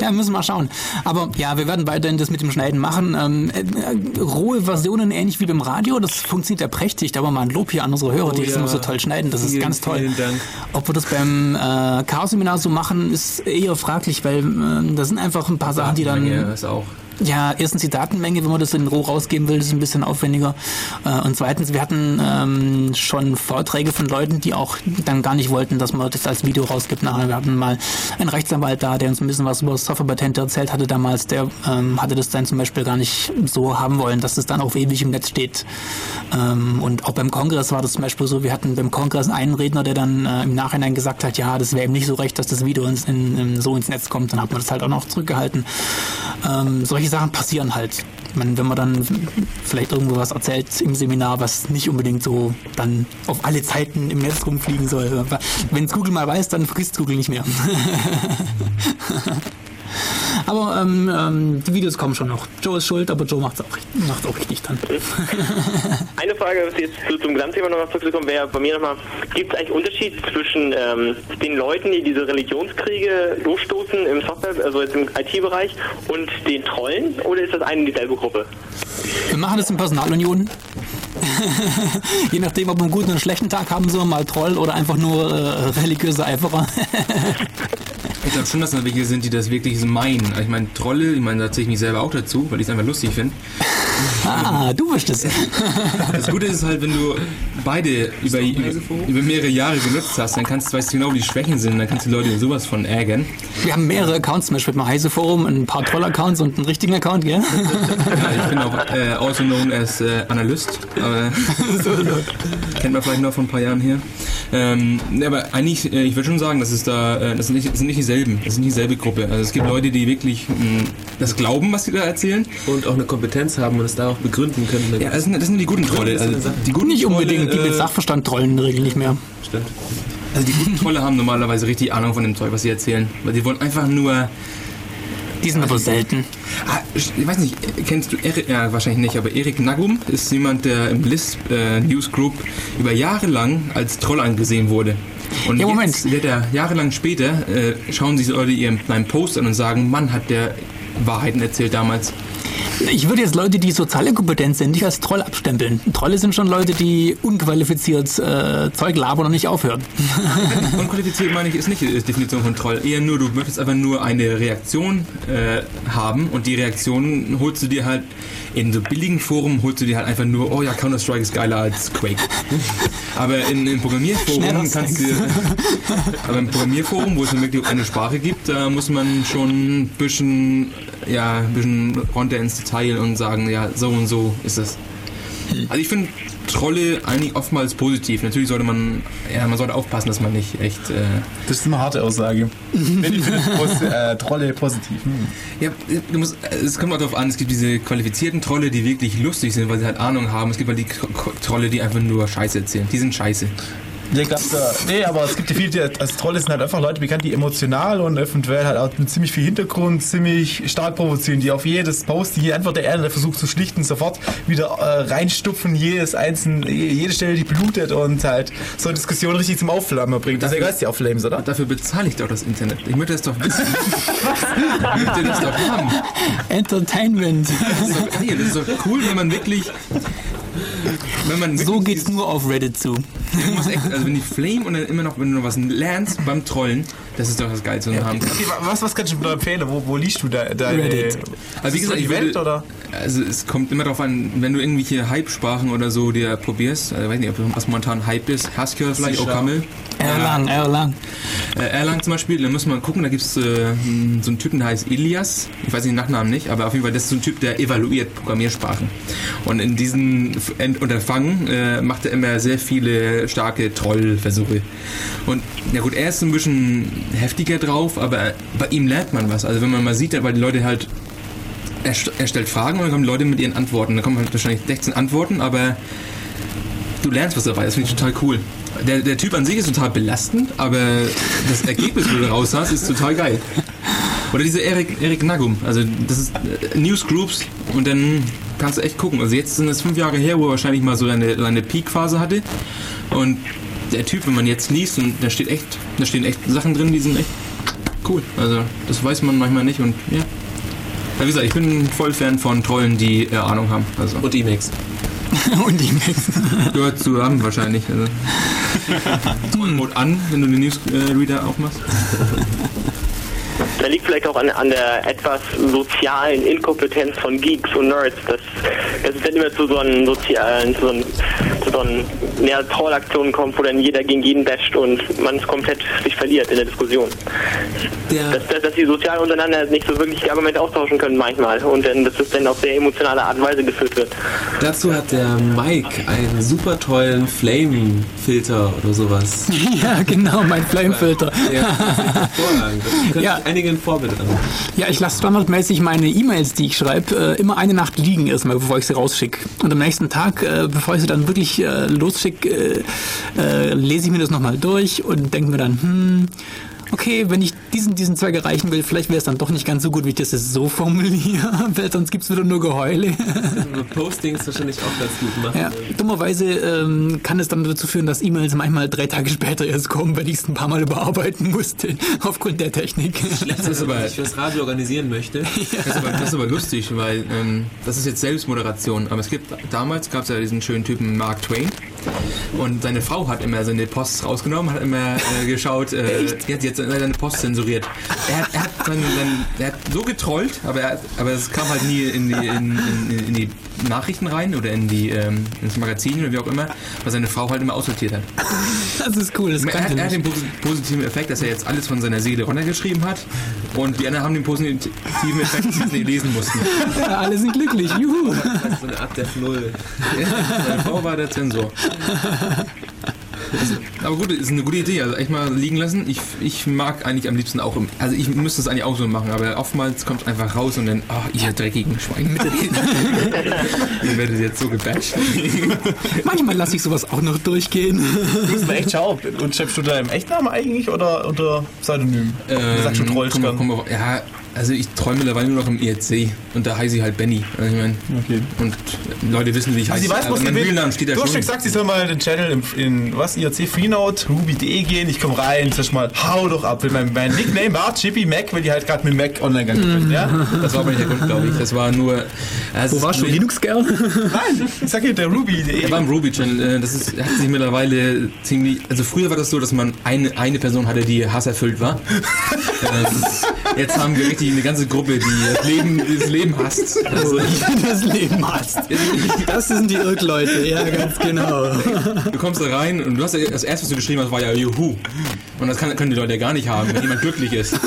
ja, müssen wir mal schauen. Aber ja, wir werden weiterhin das mit dem Schneiden machen. Ähm, äh, rohe Versionen, ähnlich wie beim Radio, das funktioniert ja prächtig. Da war mal ein Lob hier an unsere Hörer, die das ja. immer so toll schneiden. Das ist Vielen, ganz toll. vielen Dank. Ob wir das beim äh, Chaos-Seminar so machen, ist eher fraglich, weil äh, da sind einfach ein paar Sachen, die dann... Ist auch. Ja, erstens die Datenmenge, wenn man das in Roh rausgeben will, ist ein bisschen aufwendiger. Äh, Und zweitens, wir hatten ähm, schon Vorträge von Leuten, die auch dann gar nicht wollten, dass man das als Video rausgibt. Nachher, wir hatten mal einen Rechtsanwalt da, der uns ein bisschen was über Softwarepatente erzählt hatte damals. Der ähm, hatte das dann zum Beispiel gar nicht so haben wollen, dass das dann auch ewig im Netz steht. Ähm, und auch beim Kongress war das zum Beispiel so, wir hatten beim Kongress einen Redner, der dann äh, im Nachhinein gesagt hat, ja, das wäre ihm nicht so recht, dass das Video ins, in, in, so ins Netz kommt. Dann hat man das halt auch noch zurückgehalten. Ähm, solche Sachen passieren halt. Meine, wenn man dann vielleicht irgendwo was erzählt im Seminar, was nicht unbedingt so dann auf alle Zeiten im Netz rumfliegen soll. Wenn es Google mal weiß, dann vergisst Google nicht mehr. Aber ähm, ähm, die Videos kommen schon noch. Joe ist schuld, aber Joe macht's auch, richtig- macht's auch richtig dann. Eine Frage, was jetzt zu, zum Gesamtthema nochmal zurückzukommen, wäre bei mir nochmal, gibt es eigentlich Unterschied zwischen ähm, den Leuten, die diese Religionskriege losstoßen im Software, also jetzt im IT-Bereich, und den Trollen, oder ist das eine dieselbe Gruppe? Wir machen das in Personalunion. Je nachdem, ob wir einen guten oder einen schlechten Tag haben, so mal Troll oder einfach nur äh, religiöse Eiferer. Ich glaube schon, dass da welche sind, die das wirklich so meinen. Also Ich meine, Trolle, ich meine, da zähle ich mich selber auch dazu, weil ich es einfach lustig finde. ah, du bist es. Das Gute ist halt, wenn du beide über, über, mehrere Jahre genutzt hast, dann kannst du, weißt du genau, wie die Schwächen sind, dann kannst du die Leute sowas von ärgern. Wir haben mehrere Accounts, zum Beispiel beim Heise Forum, ein paar Troll-Accounts und einen richtigen Account, gell? Ja, ich bin auch äh, also known as äh, Analyst, aber kennt man vielleicht noch von ein paar Jahren hier. Ähm, ne, aber eigentlich, äh, ich würde schon sagen, das ist da, äh, das sind nicht, das sind nicht dieselben, das sind nicht dieselbe Gruppe. Also es gibt Leute, die wirklich mh, das glauben, was sie da erzählen. Und auch eine Kompetenz haben und es da auch begründen können. Ja, das sind, das sind die guten Trolle. Also die guten Nicht unbedingt, die Trolle, mit äh, Sachverstand trollen in der Regel nicht mehr. Stimmt. Also die guten Trolle haben normalerweise richtig Ahnung von dem Zeug, was sie erzählen. Weil die wollen einfach nur. Die sind aber selten. Ah, ich weiß nicht, kennst du Erik? Ja, wahrscheinlich nicht, aber Erik Nagum ist jemand, der im Lisp äh, Newsgroup über Jahre lang als Troll angesehen wurde. Und Ja, Moment. jetzt wird er jahrelang später, äh, schauen sich Leute ihren meinen Post an und sagen, Mann, hat der Wahrheiten erzählt damals. Ich würde jetzt Leute, die soziale kompetent sind, nicht als Troll abstempeln. Trolle sind schon Leute, die unqualifiziert äh, Zeug labern und nicht aufhören. Unqualifiziert meine ich, ist nicht die Definition von Troll. Eher nur, du möchtest einfach nur eine Reaktion äh, haben und die Reaktion holst du dir halt in so billigen Foren holst du dir halt einfach nur, oh ja, Counter-Strike ist geiler als Quake. Aber in, in Programmierforen Schneller kannst du aber im Programmierforum, wo es dann wirklich eine Sprache gibt, da muss man schon ein bisschen, ja, ein bisschen runter ins Detail und sagen, ja, so und so ist es. Also ich finde Trolle eigentlich oftmals positiv. Natürlich sollte man, ja, man sollte aufpassen, dass man nicht echt, äh, Das ist eine harte Aussage. Wenn ich finde Pos äh, Trolle positiv. Hm. ja, du musst, es kommt auch darauf an, es gibt diese qualifizierten Trolle, die wirklich lustig sind, weil sie halt Ahnung haben. Es gibt halt die Trolle, die einfach nur Scheiße erzählen. Die sind scheiße. Nee, aber es gibt ja viele, die als Trolle sind halt einfach Leute bekannt, die emotional und eventuell halt auch mit ziemlich viel Hintergrund ziemlich stark provozieren, die auf jedes Post, jede Antwort der Erde versucht zu schlichten, sofort wieder äh, reinstupfen, jedes einzelne, jede Stelle, die blutet und halt so eine Diskussion richtig zum Aufflammen bringt. Das ist ja geil, die Aufflames, oder? Dafür bezahle ich doch das Internet. Ich möchte das doch wissen. ich möchte das doch haben. Entertainment. Das ist doch geil. Das ist doch cool, wenn man wirklich. Wenn man So geht's nur auf Reddit zu. Echt, also wenn die Flame und dann immer noch, wenn du noch was lernst beim Trollen, das ist doch das Geilste, was wir haben. Okay, wa- was, was kannst du mir empfehlen? Wo, wo liest du da? da Reddit. Also wie gesagt, ich Event würde, oder? also es kommt immer darauf an, wenn du irgendwelche Hype-Sprachen oder so dir probierst, also, weiß nicht, ob was momentan Hype ist, Haskell vielleicht. Okamel, Erlang, Erlang. äh, Erlang zum Beispiel, dann muss man gucken, da gibt es äh, m, so einen Typen, der heißt Ilias, ich weiß den Nachnamen nicht, aber auf jeden Fall, das ist so ein Typ, der evaluiert Programmiersprachen. Und in Ent- Unterfangen äh, macht er immer sehr viele starke Trollversuche. Und ja gut, er ist so ein bisschen heftiger drauf, aber bei ihm lernt man was. Also wenn man mal sieht, weil die Leute halt er, er stellt Fragen und dann kommen Leute mit ihren Antworten. Da kommen halt wahrscheinlich 16 Antworten, aber du lernst was dabei. Das finde ich total cool. Der, der Typ an sich ist total belastend, aber das Ergebnis, wo du raus hast, ist total geil. Oder dieser Erik, Erik Nagum. Also das ist äh, Newsgroups und dann kannst du echt gucken. Also jetzt sind es fünf Jahre her, wo er wahrscheinlich mal so eine, seine Peak-Phase hatte. Und der Typ, wenn man jetzt liest, und da steht echt, da stehen echt Sachen drin, die sind echt cool. Also das weiß man manchmal nicht und ja. Ja, wie gesagt, ich bin voll Fan von Trollen, die äh, Ahnung haben. Also Und Emacs. Und die Max. gehört zusammen wahrscheinlich. Also. Trollenmode an, wenn du den Newsreader aufmachst. Da liegt vielleicht auch an, an der etwas sozialen Inkompetenz von Geeks und Nerds, dass, dass es dann immer zu so einem sozialen, zu so einem, zu so einem ja, Trollaktionen kommt, wo dann jeder gegen jeden basht und man es komplett sich verliert in der Diskussion. Der, Dass, dass, dass die sozial untereinander nicht so wirklich die Argumente austauschen können manchmal und dann, dass es dann auf sehr emotionale Art und Weise geführt wird. dazu hat der Mike einen super tollen Flame-Filter oder sowas. ja, genau, mein Flamefilter. Ja, das ist Ja. einige ein Vorbild an. Ja, ich lasse standardmäßig meine E-Mails, die ich schreibe, äh, immer eine Nacht liegen erstmal, bevor ich sie rausschicke. Und am nächsten Tag, äh, bevor ich sie dann wirklich äh, losschicke, lese ich mir das nochmal durch und denke mir dann, hm, okay, wenn ich diesen, diesen Zweig erreichen will, vielleicht wäre es dann doch nicht ganz so gut, wie ich das jetzt so formuliere, weil sonst gibt's wieder nur Geheule. Postings wahrscheinlich auch ganz gut machen. Ja, dummerweise ähm, kann es dann dazu führen, dass E-Mails manchmal drei Tage später erst kommen, weil ich es ein paar Mal überarbeiten musste, aufgrund der Technik. Das ist aber, ich fürs Radio organisieren möchte. Das ist, aber, das ist aber lustig, weil ähm, das ist jetzt Selbstmoderation. Aber es gibt damals gab es ja diesen schönen Typen Mark Twain und seine Frau hat immer seine Posts rausgenommen, hat immer äh, geschaut, äh, hat jetzt seine Post zensuriert. Er, hat- er, hat dann, dann, er hat so getrollt, aber, er, aber es kam halt nie in die, in, in, in die Nachrichten rein oder in die ähm, ins Magazin oder wie auch immer, weil seine Frau halt immer aussortiert hat. Das ist cool, das Er kann hat, er hat den posi- positiven Effekt, dass er jetzt alles von seiner Seele runtergeschrieben hat und die anderen haben den positiven Effekt, dass sie es nicht lesen mussten. Ja, alle sind glücklich, juhu. Das ist so eine Art Def Null. Seine Frau war der Zensor. Also, aber gut, ist eine gute Idee. Also echt mal liegen lassen. Ich, ich mag eigentlich am liebsten auch im. Also ich müsste es eigentlich auch so machen, aber oftmals kommt es einfach raus und dann, ach, ihr dreckigen Schwein. ihr werdet jetzt so gebasht. Manchmal lasse ich sowas auch noch durchgehen. Müssen wir echt schauen. Und schreibst du da im Echtnamen eigentlich oder unter Pseudonym? du sagst Ähm, gern. komm, mal- ja, also ich träume mittlerweile nur noch im ERC und da heiße ich halt Benny. Also ich mein, Okay. Und Leute wissen, wie ich Also heiße. ich weiß, was mein die will. Real-Name steht da schon. schon gesagt, sie soll mal den Channel in, in was, IRC Freenode, Ruby.de gehen. Ich komme rein, sag mal, hau doch ab. Mein, mein Nickname war Chippy Mac, weil die halt gerade mit Mac online gegangen bin. Ja? Das war aber nicht der Grund, glaube ich. Das war nur. Also Wo warst du, Linux-Girl? Nein, ich sag hier der Ruby.de. Er war im Ruby Channel. äh, Das ist, hat sich mittlerweile ziemlich. Also früher war das so, dass man eine, eine Person hatte, die hasserfüllt war. Jetzt haben wir richtig eine ganze Gruppe, die das Leben, die das Leben hasst. Also das Leben hast. Das sind die Irrleute, ja, ganz genau. du kommst da rein und du hast ja, das erste, was du geschrieben hast, war ja Juhu. Und das kann, können die Leute ja gar nicht haben, wenn jemand glücklich ist.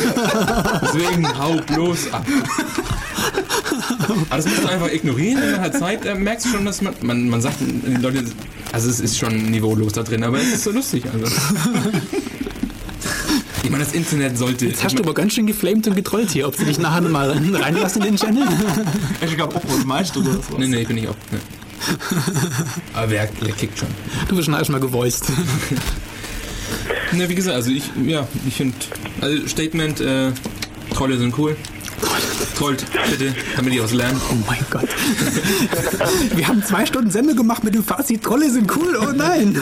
Deswegen hau bloß ab. Aber das musst du einfach ignorieren in einer Zeit, äh, merkst du schon, dass man, man, man sagt, die Leute, also es ist schon niveaulos da drin, aber es ist so lustig. Also. Ich meine, das Internet sollte. Jetzt hast du aber ganz schön geflamed und getrollt hier. Ob sie dich nachher mal reinlassen in den Channel? Ich glaube, auch was meinst du oder so. Nee, nee, bin ich auch. Nee. Aber wer, wer kickt schon? Du wirst schon erstmal gevoiced. Ne, wie gesagt, also ich, ja, ich finde, also Statement, äh, Trolle sind cool. Trollt, bitte, damit die was lernen. Oh mein Gott. Wir haben zwei Stunden Sendung gemacht mit dem Fazit, Trolle sind cool, oh nein.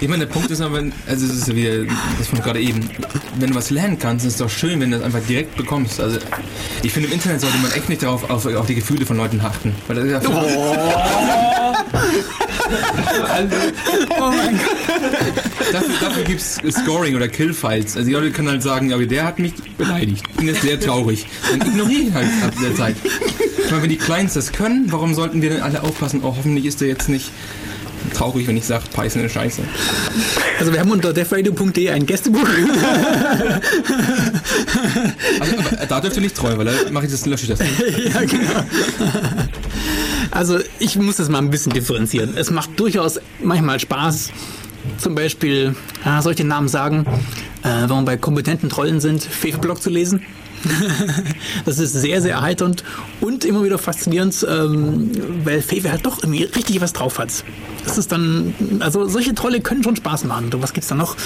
Ich meine, der Punkt ist aber, also es ist wieder das von gerade eben, wenn du was lernen kannst, ist es doch schön, wenn du das einfach direkt bekommst. Also ich finde, im Internet sollte man echt nicht darauf, auf, auf die Gefühle von Leuten achten. Weil das ist ja Oh mein Gott. Dafür, dafür gibt es Scoring oder Killfiles. Also die Leute können halt sagen, ja, aber der hat mich beleidigt. Ich bin jetzt sehr traurig. Dann ignoriere ich halt ab der Zeit. Ich meine, wenn die Kleins das können, warum sollten wir denn alle aufpassen? Oh, hoffentlich ist der jetzt nicht traurig, wenn ich sage, Python ist scheiße. Also wir haben unter defradio.de ein Gästebuch. Also, da dürft ihr nicht treu, weil da mache ich das, lösche ich das. ja, genau. Also ich muss das mal ein bisschen differenzieren. Es macht durchaus manchmal Spaß, zum Beispiel, ah, soll ich den Namen sagen, äh, wenn wir bei kompetenten Trollen sind, Fefe-Blog zu lesen. Das ist sehr, sehr erheiternd und immer wieder faszinierend, ähm, weil Fefe halt doch irgendwie richtig was drauf hat. Das ist dann, also solche Trolle können schon Spaß machen. Und was gibt's da noch?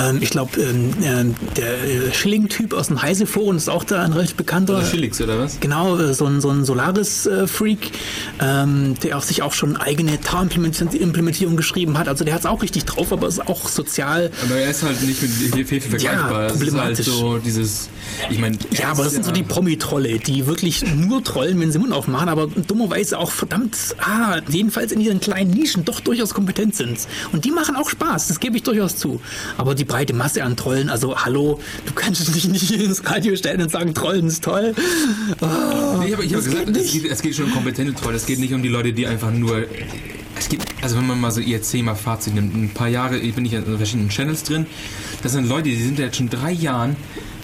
Ähm, ich glaube, ähm, ähm, der äh, Schilling-Typ aus dem Heise-Forum ist auch da ein recht bekannter. Schillix, oder was? Genau, äh, so ein, so ein Solaris-Freak, ähm, der auch sich auch schon eigene Tar-Implementierung geschrieben hat. Also der hat es auch richtig drauf, aber ist auch sozial. Aber er ist halt nicht mit Fefe vergleichbar. ist halt problematisch. so dieses, ich meine... Ja, aber das sind so die Promi-Trolle, die wirklich nur trollen, wenn sie Mund aufmachen, aber dummerweise auch verdammt, ah, jedenfalls in ihren kleinen Nischen doch durchaus kompetent sind. Und die machen auch Spaß, das gebe ich durchaus zu. Aber die breite Masse an Trollen, also hallo, du kannst dich nicht ins Radio stellen und sagen, Trollen ist toll. Ah, Nee, ich habe ich hab das gesagt, es geht, es geht schon um kompetente Trolle. Es geht nicht um die Leute, die einfach nur. Es gibt, also wenn man mal so IRC mal Fazit nimmt, ein paar Jahre bin ich in verschiedenen Channels drin. Das sind Leute, die sind ja jetzt schon drei Jahren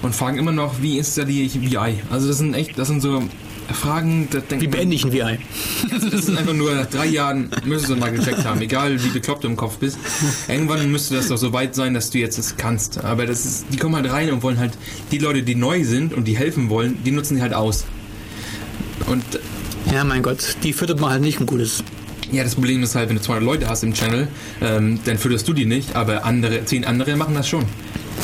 und fragen immer noch, wie installiere ich VI. Also das sind echt, das sind so Fragen, da denkt Wie beende ich ein VI? das sind einfach nur nach drei Jahren, müsstest du mal gecheckt haben, egal wie bekloppt du im Kopf bist. Irgendwann müsste das doch so weit sein, dass du jetzt es kannst. Aber das ist, die kommen halt rein und wollen halt, die Leute, die neu sind und die helfen wollen, die nutzen die halt aus. Und Ja, mein Gott, die füttert man halt nicht ein gutes. Ja, das Problem ist halt, wenn du 200 Leute hast im Channel, ähm, dann fütterst du die nicht, aber andere, 10 andere machen das schon.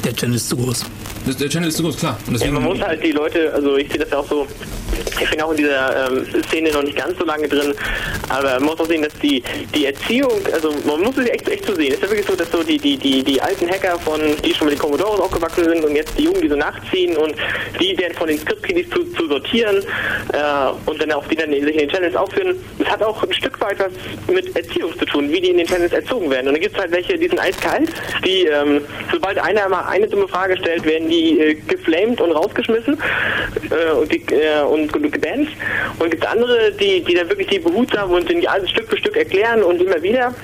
Der Channel ist zu groß. Das, der Channel ist zu groß, klar. Und Ja, man muss halt die Leute, also ich sehe das ja auch so, ich bin auch in dieser ähm, Szene noch nicht ganz so lange drin, aber man muss auch sehen, dass die, die Erziehung, also man muss es echt, echt so sehen. Es ist ja wirklich so, dass so die, die, die, die alten Hacker von, die schon mit den Commodores aufgewachsen sind und jetzt die Jungen, die so nachziehen und die werden von den Script-Kiddies zu, zu sortieren äh, und dann auch die dann sich in den Channels aufführen. Das hat auch ein Stück weit was mit Erziehung zu tun, wie die in den Channels erzogen werden. Und dann gibt es halt welche, die sind eiskalt, die, ähm, sobald einer mal eine dumme Frage stellt, werden die äh, geflamed und rausgeschmissen äh, und, die, äh, und, gebannt. Und gibt andere, die, die dann wirklich die behutsam und die alles Stück für Stück erklären und immer wieder.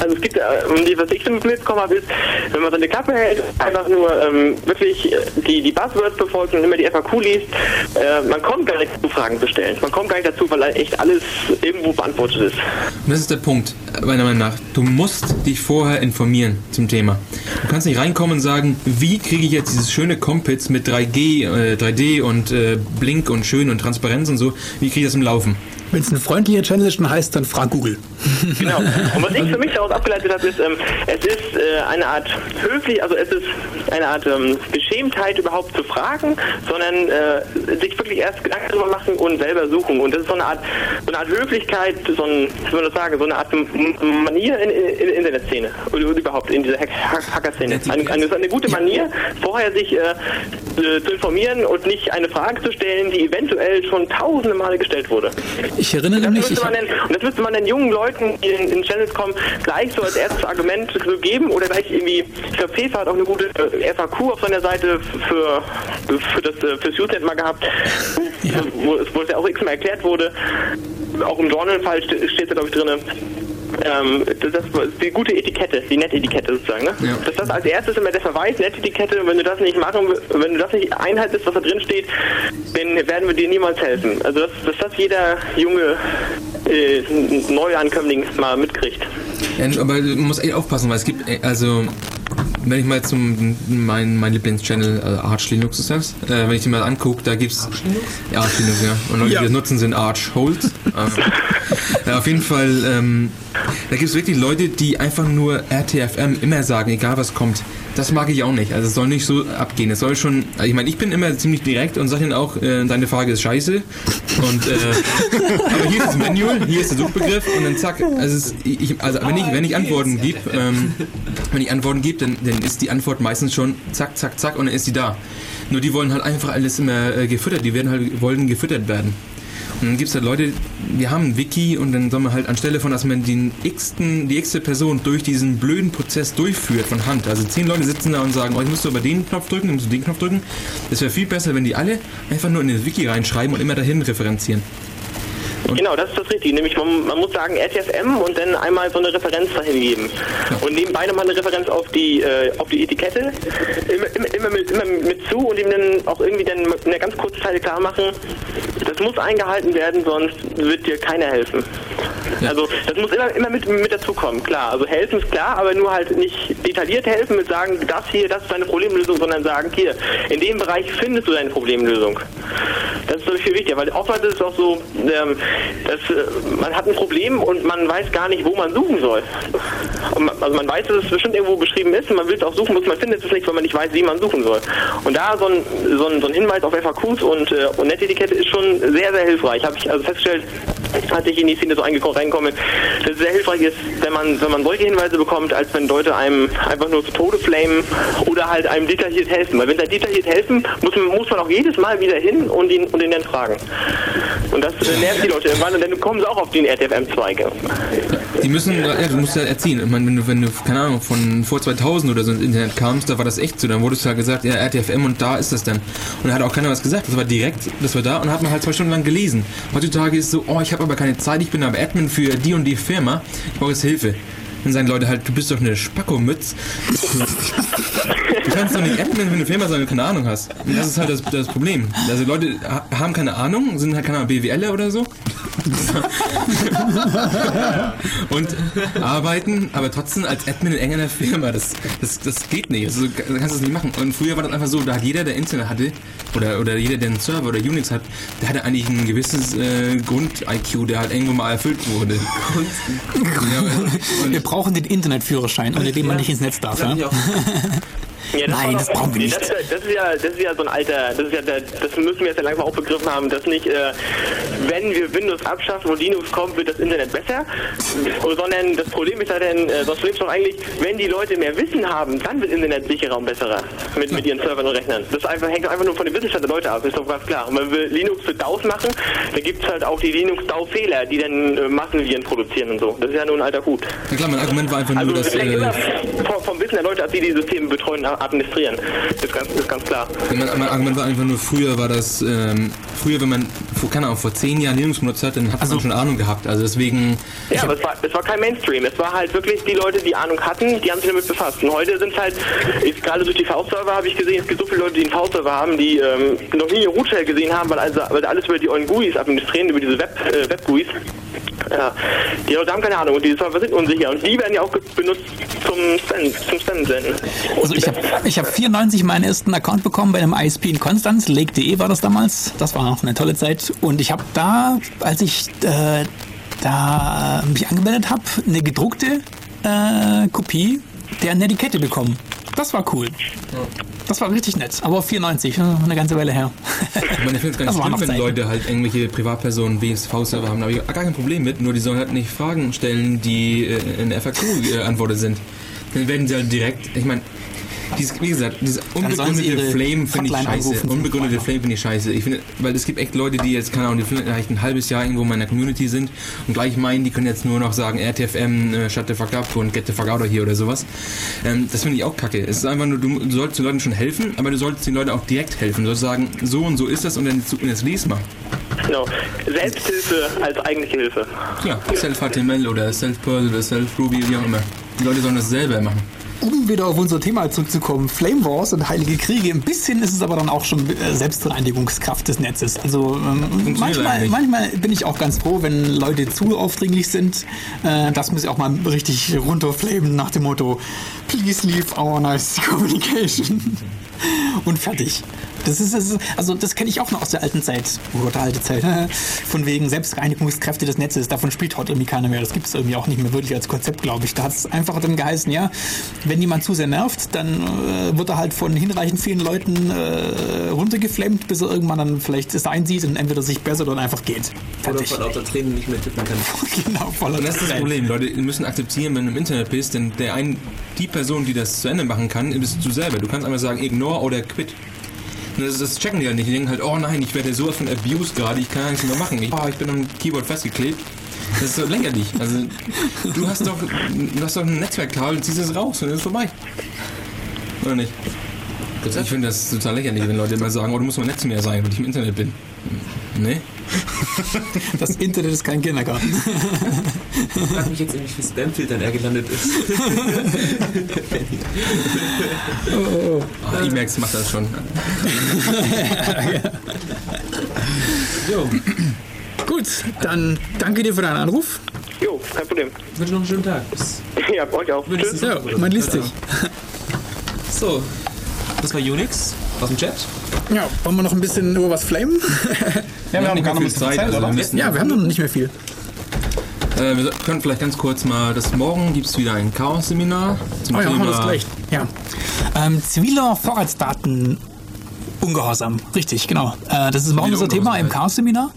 Also es gibt, äh, was ich so mitbekommen habe, ist, wenn man so eine Klappe hält, einfach nur ähm, wirklich äh, die, die Buzzwords befolgt und immer die FAQ liest, äh, man kommt gar nicht dazu, Fragen zu stellen. Man kommt gar nicht dazu, weil echt alles irgendwo beantwortet ist. Und das ist der Punkt, meiner Meinung nach. Du musst dich vorher informieren zum Thema. Du kannst nicht reinkommen und sagen, wie kriege ich jetzt dieses schöne Compits mit 3G, äh, 3D und äh, Blink und schön und Transparenz und so, wie kriege ich das im Laufen? Wenn es ein freundlicher Channel ist, dann heißt dann frag Google. Genau. Und was ich für mich daraus abgeleitet habe, ist, ähm, es ist äh, eine Art höflich, also es ist eine Art ähm, Beschämtheit überhaupt zu fragen, sondern äh, sich wirklich erst Gedanken darüber machen und selber suchen. Und das ist so eine Art, so eine Art Höflichkeit, so ein, wie soll man das sagen, so eine Art Manier in, in, in der Internetszene oder überhaupt in dieser Hack- Hack- Hacker-Szene. Eine, eine, eine gute Manier, vorher sich äh, äh, zu informieren und nicht eine Frage zu stellen, die eventuell schon tausende Male gestellt wurde. Ich erinnere Das mich, müsste ich, man den, und das müsste man den jungen Leuten, die in, in Channels kommen, gleich so als erstes Argument so geben oder gleich irgendwie, ich glaube, FIFA hat auch eine gute äh, FAQ auf seiner Seite für, für das äh, fürs Usenet mal gehabt, wo, es- wo es ja auch x-mal erklärt wurde. Auch im Journal-Fall ste- steht da, glaube ich, drin. Ähm, das, das die gute Etikette, die Nettetikette sozusagen. Ne? Ja. Das ist als erstes immer der Verweis, Nettetikette. Und wenn du das nicht machen, wenn du das nicht einhaltest, was da drin steht, dann werden wir dir niemals helfen. Also dass, dass das jeder junge äh, Neuankömmling mal mitkriegt. Ja, aber du musst echt aufpassen, weil es gibt, äh, also, wenn ich mal zum, mein, mein Lieblingschannel, äh, Arch Linux ist das, äh, wenn ich den mal angucke, da gibt's... Arch Linux? Ja, Arch Linux, ja. Und Leute, die Ja. das nutzen, sind Arch Holt. ähm, ja, auf jeden Fall, ähm, da gibt's wirklich Leute, die einfach nur RTFM immer sagen, egal was kommt. Das mag ich auch nicht. Also es soll nicht so abgehen. Es soll schon, also ich meine, ich bin immer ziemlich direkt und sage ihnen auch, äh, deine Frage ist scheiße. Und äh, aber hier ist das Manual, hier ist der Suchbegriff und dann zack. Also, es ist, ich, also wenn ich wenn ich Antworten gebe, ähm, wenn ich Antworten gebe, dann, dann ist die Antwort meistens schon zack, zack, zack und dann ist die da. Nur die wollen halt einfach alles immer äh, gefüttert. Die werden halt wollen gefüttert werden. Dann gibt es halt Leute, wir haben ein Wiki und dann soll man halt anstelle von, dass man den x-ten, die x Person durch diesen blöden Prozess durchführt von Hand. Also zehn Leute sitzen da und sagen, oh, ich musst du aber den Knopf drücken, musst du den Knopf drücken. Das wäre viel besser, wenn die alle einfach nur in den Wiki reinschreiben und immer dahin referenzieren. Genau, das ist das Richtige. Nämlich man, man muss sagen RTFM und dann einmal so eine Referenz dahin geben. Und nebenbei nochmal eine Referenz auf die äh, auf die Etikette immer, immer, immer, mit, immer mit zu und ihm dann auch irgendwie dann in einer ganz kurzen Zeit klar machen, das muss eingehalten werden, sonst wird dir keiner helfen. Also das muss immer immer mit, mit dazukommen, klar. Also helfen ist klar, aber nur halt nicht detailliert helfen mit sagen, das hier, das ist deine Problemlösung, sondern sagen, hier, in dem Bereich findest du deine Problemlösung. Das ist natürlich viel wichtiger, weil oftmals ist es auch so, ähm, dass äh, man hat ein Problem und man weiß gar nicht, wo man suchen soll. Man, also man weiß, dass es bestimmt irgendwo beschrieben ist und man will es auch suchen, muss man findet es nicht, weil man nicht weiß, wie man suchen soll. Und da so ein, so ein, so ein Hinweis auf FAQs und, äh, und Netetikette ist schon sehr, sehr hilfreich. Habe ich also festgestellt, als ich in die Szene so reinkomme, dass es sehr hilfreich ist, wenn man, wenn man solche Hinweise bekommt, als wenn Leute einem einfach nur zu Tode flamen oder halt einem detailliert helfen. Weil wenn sie detailliert helfen, muss man, muss man auch jedes Mal wieder hin und ihn, und ihn dann fragen. Und das äh, nervt die Leute irgendwann und dann kommen sie auch auf den RTFM-Zweige. Die müssen, ja, du musst ja erziehen. Ich meine, wenn du, wenn du, keine Ahnung, von vor 2000 oder so ins Internet kamst, da war das echt so. Dann wurdest du halt gesagt, ja, RTFM und da ist das dann. Und da hat auch keiner was gesagt. Das war direkt, das war da und hat man halt zwei Stunden lang gelesen. Heutzutage ist es so, oh, ich habe aber keine Zeit, ich bin aber Admin für die und die Firma, ich brauche jetzt Hilfe. Dann sagen Leute halt, du bist doch eine Spackomütz. Du kannst doch nicht Admin für eine Firma sein, wenn du keine Ahnung hast. Und das ist halt das, das Problem. Also Leute ha- haben keine Ahnung, sind halt keine Ahnung, BWLer oder so. und arbeiten, aber trotzdem als Admin in irgendeiner Firma. Das, das, das geht nicht. Also, du kannst das nicht machen. Und früher war das einfach so, da hat jeder, der Internet hatte, oder, oder jeder, der einen Server oder Unix hat, der hatte eigentlich ein gewisses äh, Grund-IQ, der halt irgendwo mal erfüllt wurde. ja, Wir brauchen den Internetführerschein, ohne den man nicht ins Netz darf. Ich Ja? Ja, Nein, das brauchen wir nicht. Das, ist ja- das, ist ja, das ist ja so ein alter, das ist ja der, das müssen wir jetzt ja langsam auch begriffen haben, dass nicht, äh, wenn wir Windows abschaffen und Linux kommt, wird das Internet besser, sondern das Problem ist ja dann, äh, das Problem ist doch eigentlich, wenn die Leute mehr Wissen haben, dann wird Internet sicherer und besserer mit, mit ihren Servern und Rechnern. Das einfach, hängt einfach nur von dem Wissensstand der Leute ab, ist doch ganz klar. Und wenn wir Linux für DAOs machen, dann gibt es halt auch die Linux-DAO-Fehler, die dann äh, Massenviren produzieren und so. Das ist ja nur ein alter Hut. Na klar, mein Argument war einfach Also nur, das dass. Äh, vom, vom Wissen der Leute ab, die die Systeme betreuen und administrieren. Ist ganz, ist ganz klar. mein, mein Argument war einfach nur, früher war das. Ähm, früher, wenn man, vor, keine Ahnung, vor zehn Jahren Linux benutzt hat, dann hat man schon Ahnung gehabt. Also deswegen. Ja, aber es war, es war kein Mainstream. Es war halt wirklich die Leute, die Ahnung hatten, die haben sich damit befasst. Und heute sind es halt, ich, gerade durch die V-Server habe ich gesehen, es gibt so viele Leute, die einen V-Server haben, die ähm, noch nie eine Root-Shell gesehen haben, weil, also, weil alles über die ollen GUIs administrieren, über diese Web, äh, Web-GUIs. Ja, die haben keine Ahnung und die sind unsicher und die werden ja auch benutzt zum Spam, zum Spam senden. Also ich habe ich hab 94 meinen ersten Account bekommen bei einem ISP in Konstanz, lake.de war das damals. Das war auch eine tolle Zeit. Und ich habe da, als ich äh, da mich angemeldet habe, eine gedruckte äh, Kopie der Netiquette bekommen. Das war cool. Das war richtig nett. Aber 94, äh, eine ganze Weile her. Ich meine, ich finde es gar Das nicht schlimm, wenn. Leute halt irgendwelche Privatpersonen WSV-Server haben. Da habe ich gar kein Problem mit. Nur die sollen halt nicht Fragen stellen, die äh, in der FAQ-Antworten sind. Dann werden sie halt direkt. Ich meine, dieses, wie gesagt, dieses unbegründete Flame finde ich scheiße. Unbegründete Flame finde ich scheiße. Ich finde, weil es gibt echt Leute, die jetzt, keine Ahnung, die vielleicht ein halbes Jahr irgendwo in meiner Community sind und gleich meinen, die können jetzt nur noch sagen, RTFM, äh, shut the fuck up und get the fuck out of here oder sowas. Ähm, das finde ich auch kacke. Es ist einfach nur, du, du sollst den Leuten schon helfen, aber du solltest den Leuten auch direkt helfen. Du sollst sagen, so und so ist das und dann und jetzt lies mal. Genau. Selbsthilfe als eigentliche Hilfe. Klar, Self-HTML oder Self-Perl oder Self-Ruby, wie auch immer. Die Leute sollen das selber machen. Um wieder auf unser Thema zurückzukommen, Flame Wars und Heilige Kriege, ein bisschen ist es aber dann auch schon äh, Selbstreinigungskraft des Netzes. Also ähm, manchmal, manchmal bin ich auch ganz froh, wenn Leute zu aufdringlich sind. Äh, das muss ich auch mal richtig runterflamen nach dem Motto, please leave our nice communication. Und fertig. Das ist, das ist also das kenne ich auch noch aus der alten Zeit, oh Gott, alte Zeit, von wegen Selbstreinigungskräfte des Netzes. Davon spricht heute irgendwie keiner mehr. Das gibt es irgendwie auch nicht mehr wirklich als Konzept, glaube ich. Da hat es einfach dann geheißen, ja, wenn jemand zu sehr nervt, dann äh, wird er halt von hinreichend vielen Leuten äh, runtergeflammt, bis er irgendwann dann vielleicht es einsieht und entweder sich bessert oder einfach geht. Oder Fertig. vor lauter Tränen nicht mehr tippen kann. genau, voller Und das ist das Problem. Leute müssen akzeptieren, wenn du im Internet bist, denn der ein, die Person, die das zu Ende machen kann, bist du selber. Du kannst einfach sagen, ignore oder quit. Das, das checken die halt nicht. Die denken halt, oh nein, ich werde sowas von abused gerade, ich kann nichts mehr machen. Ich, oh, ich bin am Keyboard festgeklebt. Das ist so lächerlich. Also, du hast doch, du hast doch ein Netzwerkkabel, ziehst es raus und dann ist es vorbei. Oder nicht? Ich finde das total lächerlich, wenn Leute immer sagen, oh, du musst mal Netz mehr sein, weil ich im Internet bin. Nee? Das Internet ist kein Kindergarten. Ich frage mich jetzt, in wie viel Spamfiltern er gelandet ist. Ah, Emacs macht das schon. Jo, Gut, dann danke dir für deinen Anruf. Jo, kein Problem. ich wünsche noch einen schönen Tag. Ja, euch auch. Tschüss. Ja, man liest dich. So, das war Unix aus dem Chat. Ja, wollen wir noch ein bisschen über was flamen? Ja, wir haben nicht gar mehr nicht viel mehr Zeit, Zeit, also wir Ja, wir haben noch nicht mehr viel. Äh, wir können vielleicht ganz kurz mal, das morgen gibt es wieder ein Chaos-Seminar zum Oh ja, machen wir das Thema gleich. Ja. Ähm, ziviler Vorratsdaten Ungehorsam. Richtig, genau. Äh, das ist morgen unser Thema im Ungehorsam. Chaos-Seminar.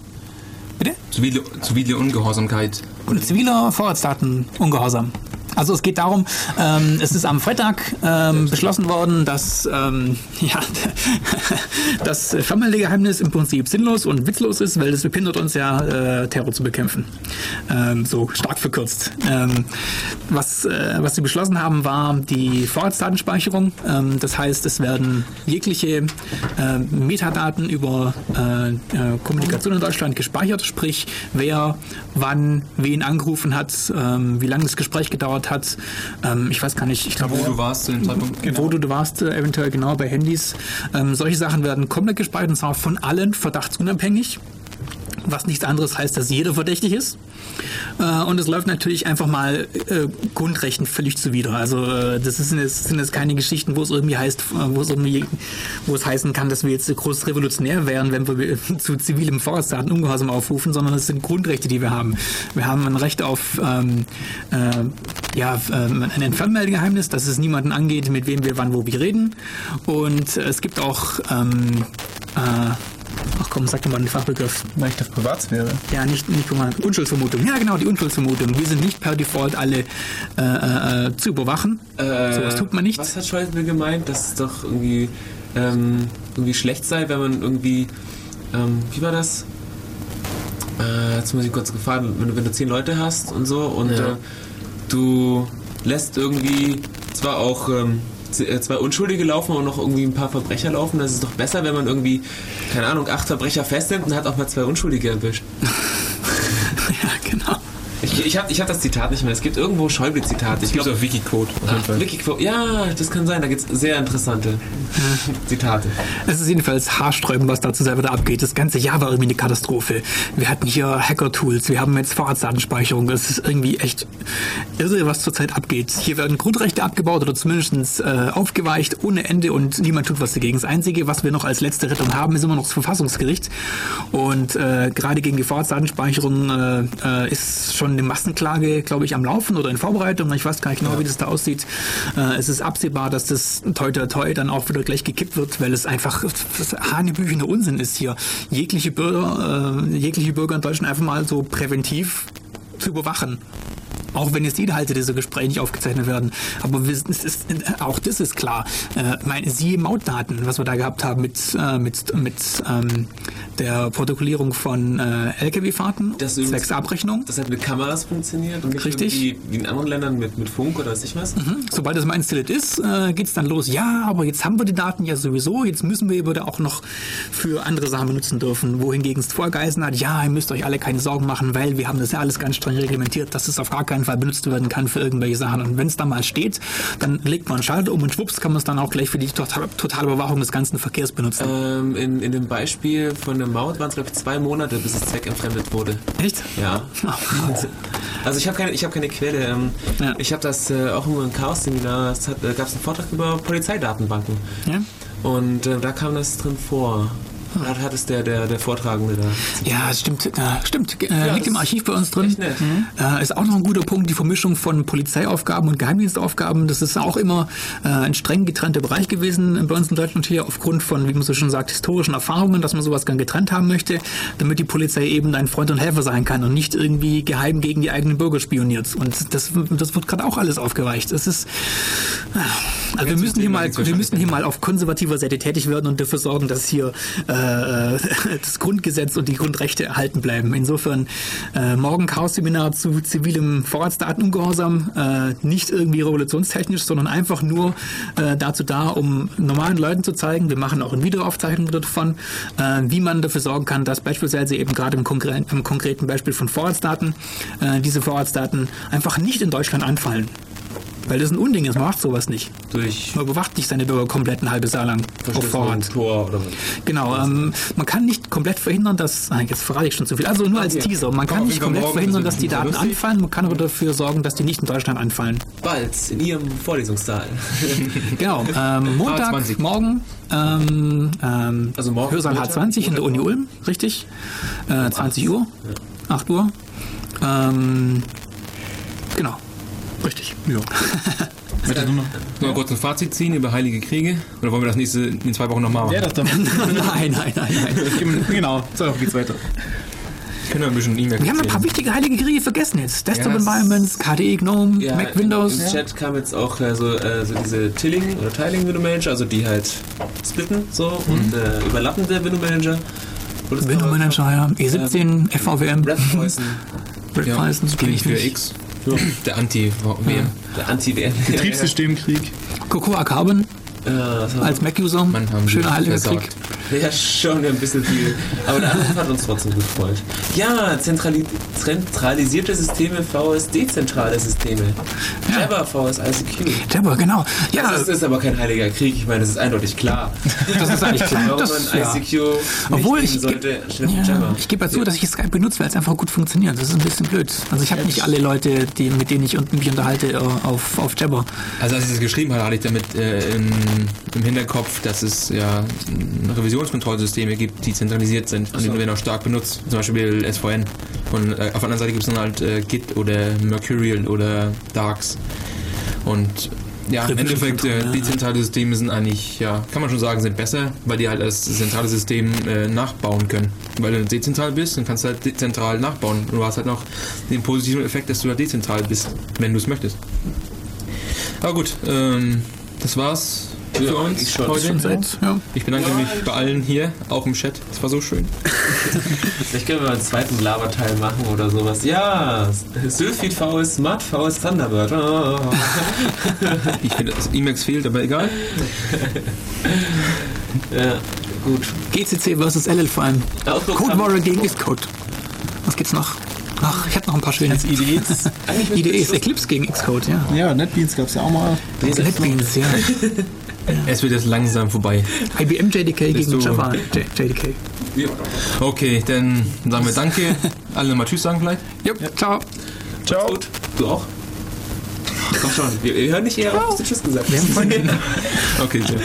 Bitte? zivile, zivile Ungehorsamkeit. Und ziviler Vorratsdaten Ungehorsam. Also es geht darum, ähm, es ist am Freitag ähm, beschlossen worden, dass ähm, ja, das Family-Geheimnis im Prinzip sinnlos und witzlos ist, weil es behindert uns ja, äh, Terror zu bekämpfen. Ähm, so stark verkürzt. Ähm, was, äh, was sie beschlossen haben, war die Vorratsdatenspeicherung. Ähm, das heißt, es werden jegliche äh, Metadaten über äh, äh, Kommunikation in Deutschland gespeichert, sprich wer wann wen angerufen hat, ähm, wie lange das Gespräch gedauert hat. Ähm, ich weiß gar nicht, ich glaube, Wo du warst zu dem Zeitpunkt. wo du warst, äh, eventuell genau bei Handys. Ähm, solche Sachen werden komplett gespeichert und zwar von allen verdachtsunabhängig. Was nichts anderes heißt, dass jeder verdächtig ist. Äh, und es läuft natürlich einfach mal äh, Grundrechten völlig zuwider. Also äh, das ist, das sind jetzt keine Geschichten, wo es irgendwie heißt, äh, wo es irgendwie, wo es heißen kann, dass wir jetzt groß revolutionär wären, wenn wir zu zivilem Vorratsdaten Ungehorsam aufrufen, sondern es sind Grundrechte, die wir haben. Wir haben ein Recht auf ähm, äh, ja, ähm, ein Entfernmeldegeheimnis, dass es niemanden angeht, mit wem wir wann wo wie reden. Und es gibt auch ähm, äh, Ach komm, sag doch mal den Fachbegriff. Recht auf Privatsphäre. Ja, nicht, nicht guck mal, Unschuldsvermutung. Ja, genau, die Unschuldsvermutung. Wir sind nicht per Default alle äh, äh, zu überwachen. Sowas tut man nicht. Was hat Schäuble gemeint, dass es doch irgendwie, ähm, irgendwie schlecht sei, wenn man irgendwie, ähm, wie war das? Äh, jetzt muss ich kurz gefahren, wenn du, wenn du zehn Leute hast und so und Ja. äh, du lässt irgendwie zwar auch ähm, äh, zwei Unschuldige laufen und noch irgendwie ein paar Verbrecher laufen, das ist doch besser, wenn man irgendwie, keine Ahnung, acht Verbrecher festnimmt und hat auch mal zwei Unschuldige erwischt. ja, genau. Ich, ich habe ich hab das Zitat nicht mehr. Es gibt irgendwo Schäuble-Zitate. Ich glaube, auf Wikicode auf. Wikiquote. Ja, das kann sein. Da gibt es sehr interessante Zitate. Es ist jedenfalls haarsträubend, was da zurzeit wieder abgeht. Das ganze Jahr war irgendwie eine Katastrophe. Wir hatten hier Hacker-Tools, wir haben jetzt Vorratsdatenspeicherung. Es ist irgendwie echt irre, was zurzeit abgeht. Hier werden Grundrechte abgebaut oder zumindest äh, aufgeweicht ohne Ende und niemand tut was dagegen. Das Einzige, was wir noch als letzte Rettung haben, ist immer noch das Verfassungsgericht. Und äh, gerade gegen die Vorratsdatenspeicherung äh, äh, ist schon eine Massenklage, glaube ich, am Laufen oder in Vorbereitung. Ich weiß gar nicht genau, wie das da aussieht. Äh, es ist absehbar, dass das toi toi toi dann auch wieder gleich gekippt wird, weil es einfach das hanebüchener Unsinn ist hier. Jegliche Bürger, äh, jegliche Bürger in Deutschland einfach mal so präventiv zu überwachen. Auch wenn jetzt die Inhalte dieser Gespräche nicht aufgezeichnet werden. Aber wir, es ist, auch das ist klar. Äh, meine, siehe Mautdaten, was wir da gehabt haben mit, äh, mit, mit ähm, der Protokollierung von äh, Lkw-Fahrten, Das zwecks Abrechnung. Das hat mit Kameras funktioniert und nicht Richtig. wie in anderen Ländern mit, mit Funk oder weiß ich was. Sobald es mal installiert ist, äh, geht's dann los. Ja, aber jetzt haben wir die Daten ja sowieso, jetzt müssen wir die auch noch für andere Sachen benutzen dürfen. Wohingegen es vorher geheißen hat, ja, ihr müsst euch alle keine Sorgen machen, weil wir haben das ja alles ganz streng reglementiert, dass es auf gar keinen Fall benutzt werden kann für irgendwelche Sachen. Und wenn es da mal steht, dann legt man einen Schalter um und schwupps kann man es dann auch gleich für die total, totale Überwachung des ganzen Verkehrs benutzen. Ähm, in, in dem Beispiel von der Maut waren es, glaube ich, zwei Monate, bis es zweckentfremdet wurde. Echt? Ja. Also ich habe keine, ich hab keine Quelle. Ähm, Ja. Ich habe das äh, auch im Chaos-Seminar, es da gab es einen Vortrag über Polizeidatenbanken. Ja? Und äh, da kam das drin vor. Da hat es der, der, der Vortragende da. Ja, stimmt. Äh, stimmt. Äh, liegt das im Archiv bei uns drin. nett. Äh, ist auch noch ein guter Punkt, die Vermischung von Polizeiaufgaben und Geheimdienstaufgaben. Das ist auch immer äh, ein streng getrennter Bereich gewesen bei uns in Deutschland hier, aufgrund von, wie man so schon sagt, historischen Erfahrungen, dass man sowas gern getrennt haben möchte, damit die Polizei eben dein Freund und Helfer sein kann und nicht irgendwie geheim gegen die eigenen Bürger spioniert. Und das, das wird gerade auch alles aufgeweicht. Das ist, also wir müssen hier mal, wir müssen hier mal auf konservativer Seite tätig werden und dafür sorgen, dass hier äh, das Grundgesetz und die Grundrechte erhalten bleiben. Insofern äh, morgen Chaos-Seminar zu zivilem Vorratsdatenungehorsam, äh, nicht irgendwie revolutionstechnisch, sondern einfach nur äh, dazu da, um normalen Leuten zu zeigen, wir machen auch eine Videoaufzeichnung davon, äh, wie man dafür sorgen kann, dass beispielsweise eben gerade im, konkre im konkreten Beispiel von Vorratsdaten äh, diese Vorratsdaten einfach nicht in Deutschland anfallen. Weil das ein Unding ist, man macht sowas nicht. Durch Man überwacht nicht seine Bürger komplett ein halbes Jahr lang auf Vorrat. Oder Genau, ähm, man kann nicht komplett verhindern, dass, ah, jetzt verrate ich schon zu viel, also nur als. Teaser, man kann nicht komplett verhindern, das dass die Daten anfallen, man kann aber dafür sorgen, dass die nicht in Deutschland anfallen. bald in Ihrem Vorlesungssaal. Genau, ähm, Montag, H20. morgen, ähm, ähm, Also morgen Hörsaal Montag, H20 in der Uni Ulm, richtig, äh, 20 Uhr, 8 Uhr, ähm, genau, richtig, ja. Sollen wir kurz ein Fazit ziehen über Heilige Kriege? Oder wollen wir das nächste in zwei Wochen nochmal machen? Ja, das dann. nein, nein, nein, nein. genau, so geht's weiter. Ich kann ja ein bisschen E-Mail Wir haben ein paar wichtige heilige Kriege vergessen jetzt. Desktop Ja, Environments, KDE, GNOME, Ja, Mac, Windows. Im Chat kam jetzt auch äh, so, äh, so diese Tilling oder Tiling Window Manager, also die halt splitten so und äh, überlappende Window Manager. Du Window Manager, ja. E17, FVWM, Red Poison, Red Ja, Python, kenne ich für nicht. X. Der Anti-WM. der Anti-WM. Betriebssystemkrieg. Cocoa Carbon War- als Mac-User. Schöner heiliger. Krieg. Ja, schon ein bisschen viel. Aber der Anruf hat uns trotzdem gefreut. Ja, zentrali zentralisierte Systeme vs. dezentrale Systeme. Jabber vs. ICQ. Jabber, genau. Ja, Das ist aber kein heiliger Krieg. Ich meine, das ist eindeutig klar. das ist eigentlich klar. Warum Das, man ja. ICQ nicht Obwohl ich, sollte, ja, ich gebe ja zu, dass ich Skype benutze, weil es einfach gut funktioniert. Das ist ein bisschen blöd. Also ich habe nicht alle Leute, die, mit denen ich mich unterhalte, äh, auf, auf Jabber. Also als ich das geschrieben hatte, hatte ich damit äh, im, im Hinterkopf, dass es ja Revisionskontrollsysteme gibt, die zentralisiert sind und die werden auch stark benutzt. Zum Beispiel SVN. Und äh, auf der anderen Seite gibt es dann halt äh, Git oder Mercurial oder Darks. Und ja, im Endeffekt, äh, dezentrale Systeme sind eigentlich, ja, kann man schon sagen, sind besser, weil die halt das zentrale System äh, nachbauen können. Weil du dezentral bist, dann kannst du halt dezentral nachbauen. Und du hast halt noch den positiven Effekt, dass du halt dezentral bist, wenn du es möchtest. Aber gut, ähm, das war's für Ja, uns schon. heute. Schon seit, ja. Ich bedanke mich bei allen hier, auch im Chat. Das war so schön. Vielleicht können wir mal einen zweiten Laberteil machen oder sowas. Ja, Sylphid VS, Smart VS, Thunderbird. Oh. Ich finde, dass Emacs fehlt, aber egal. Ja, gut. GCC versus LL vor allem. Outlook Code Warrior gegen Xcode. Was gibt's noch? Ach, ich habe noch ein paar schöne. IDEs. IDEs, Eclipse gegen Xcode, ja. ja, NetBeans gab es ja auch mal. NetBeans, ja. Es wird jetzt langsam vorbei. IBM JDK Bist gegen Java J JDK. Ja, Okay, dann sagen wir Danke. Alle nochmal Tschüss sagen vielleicht. Jupp, ciao. Ciao. Gut. Du auch? Komm schon, wir, wir hören nicht eher auf, bis du Tschüss gesagt hast. Okay, tschüss.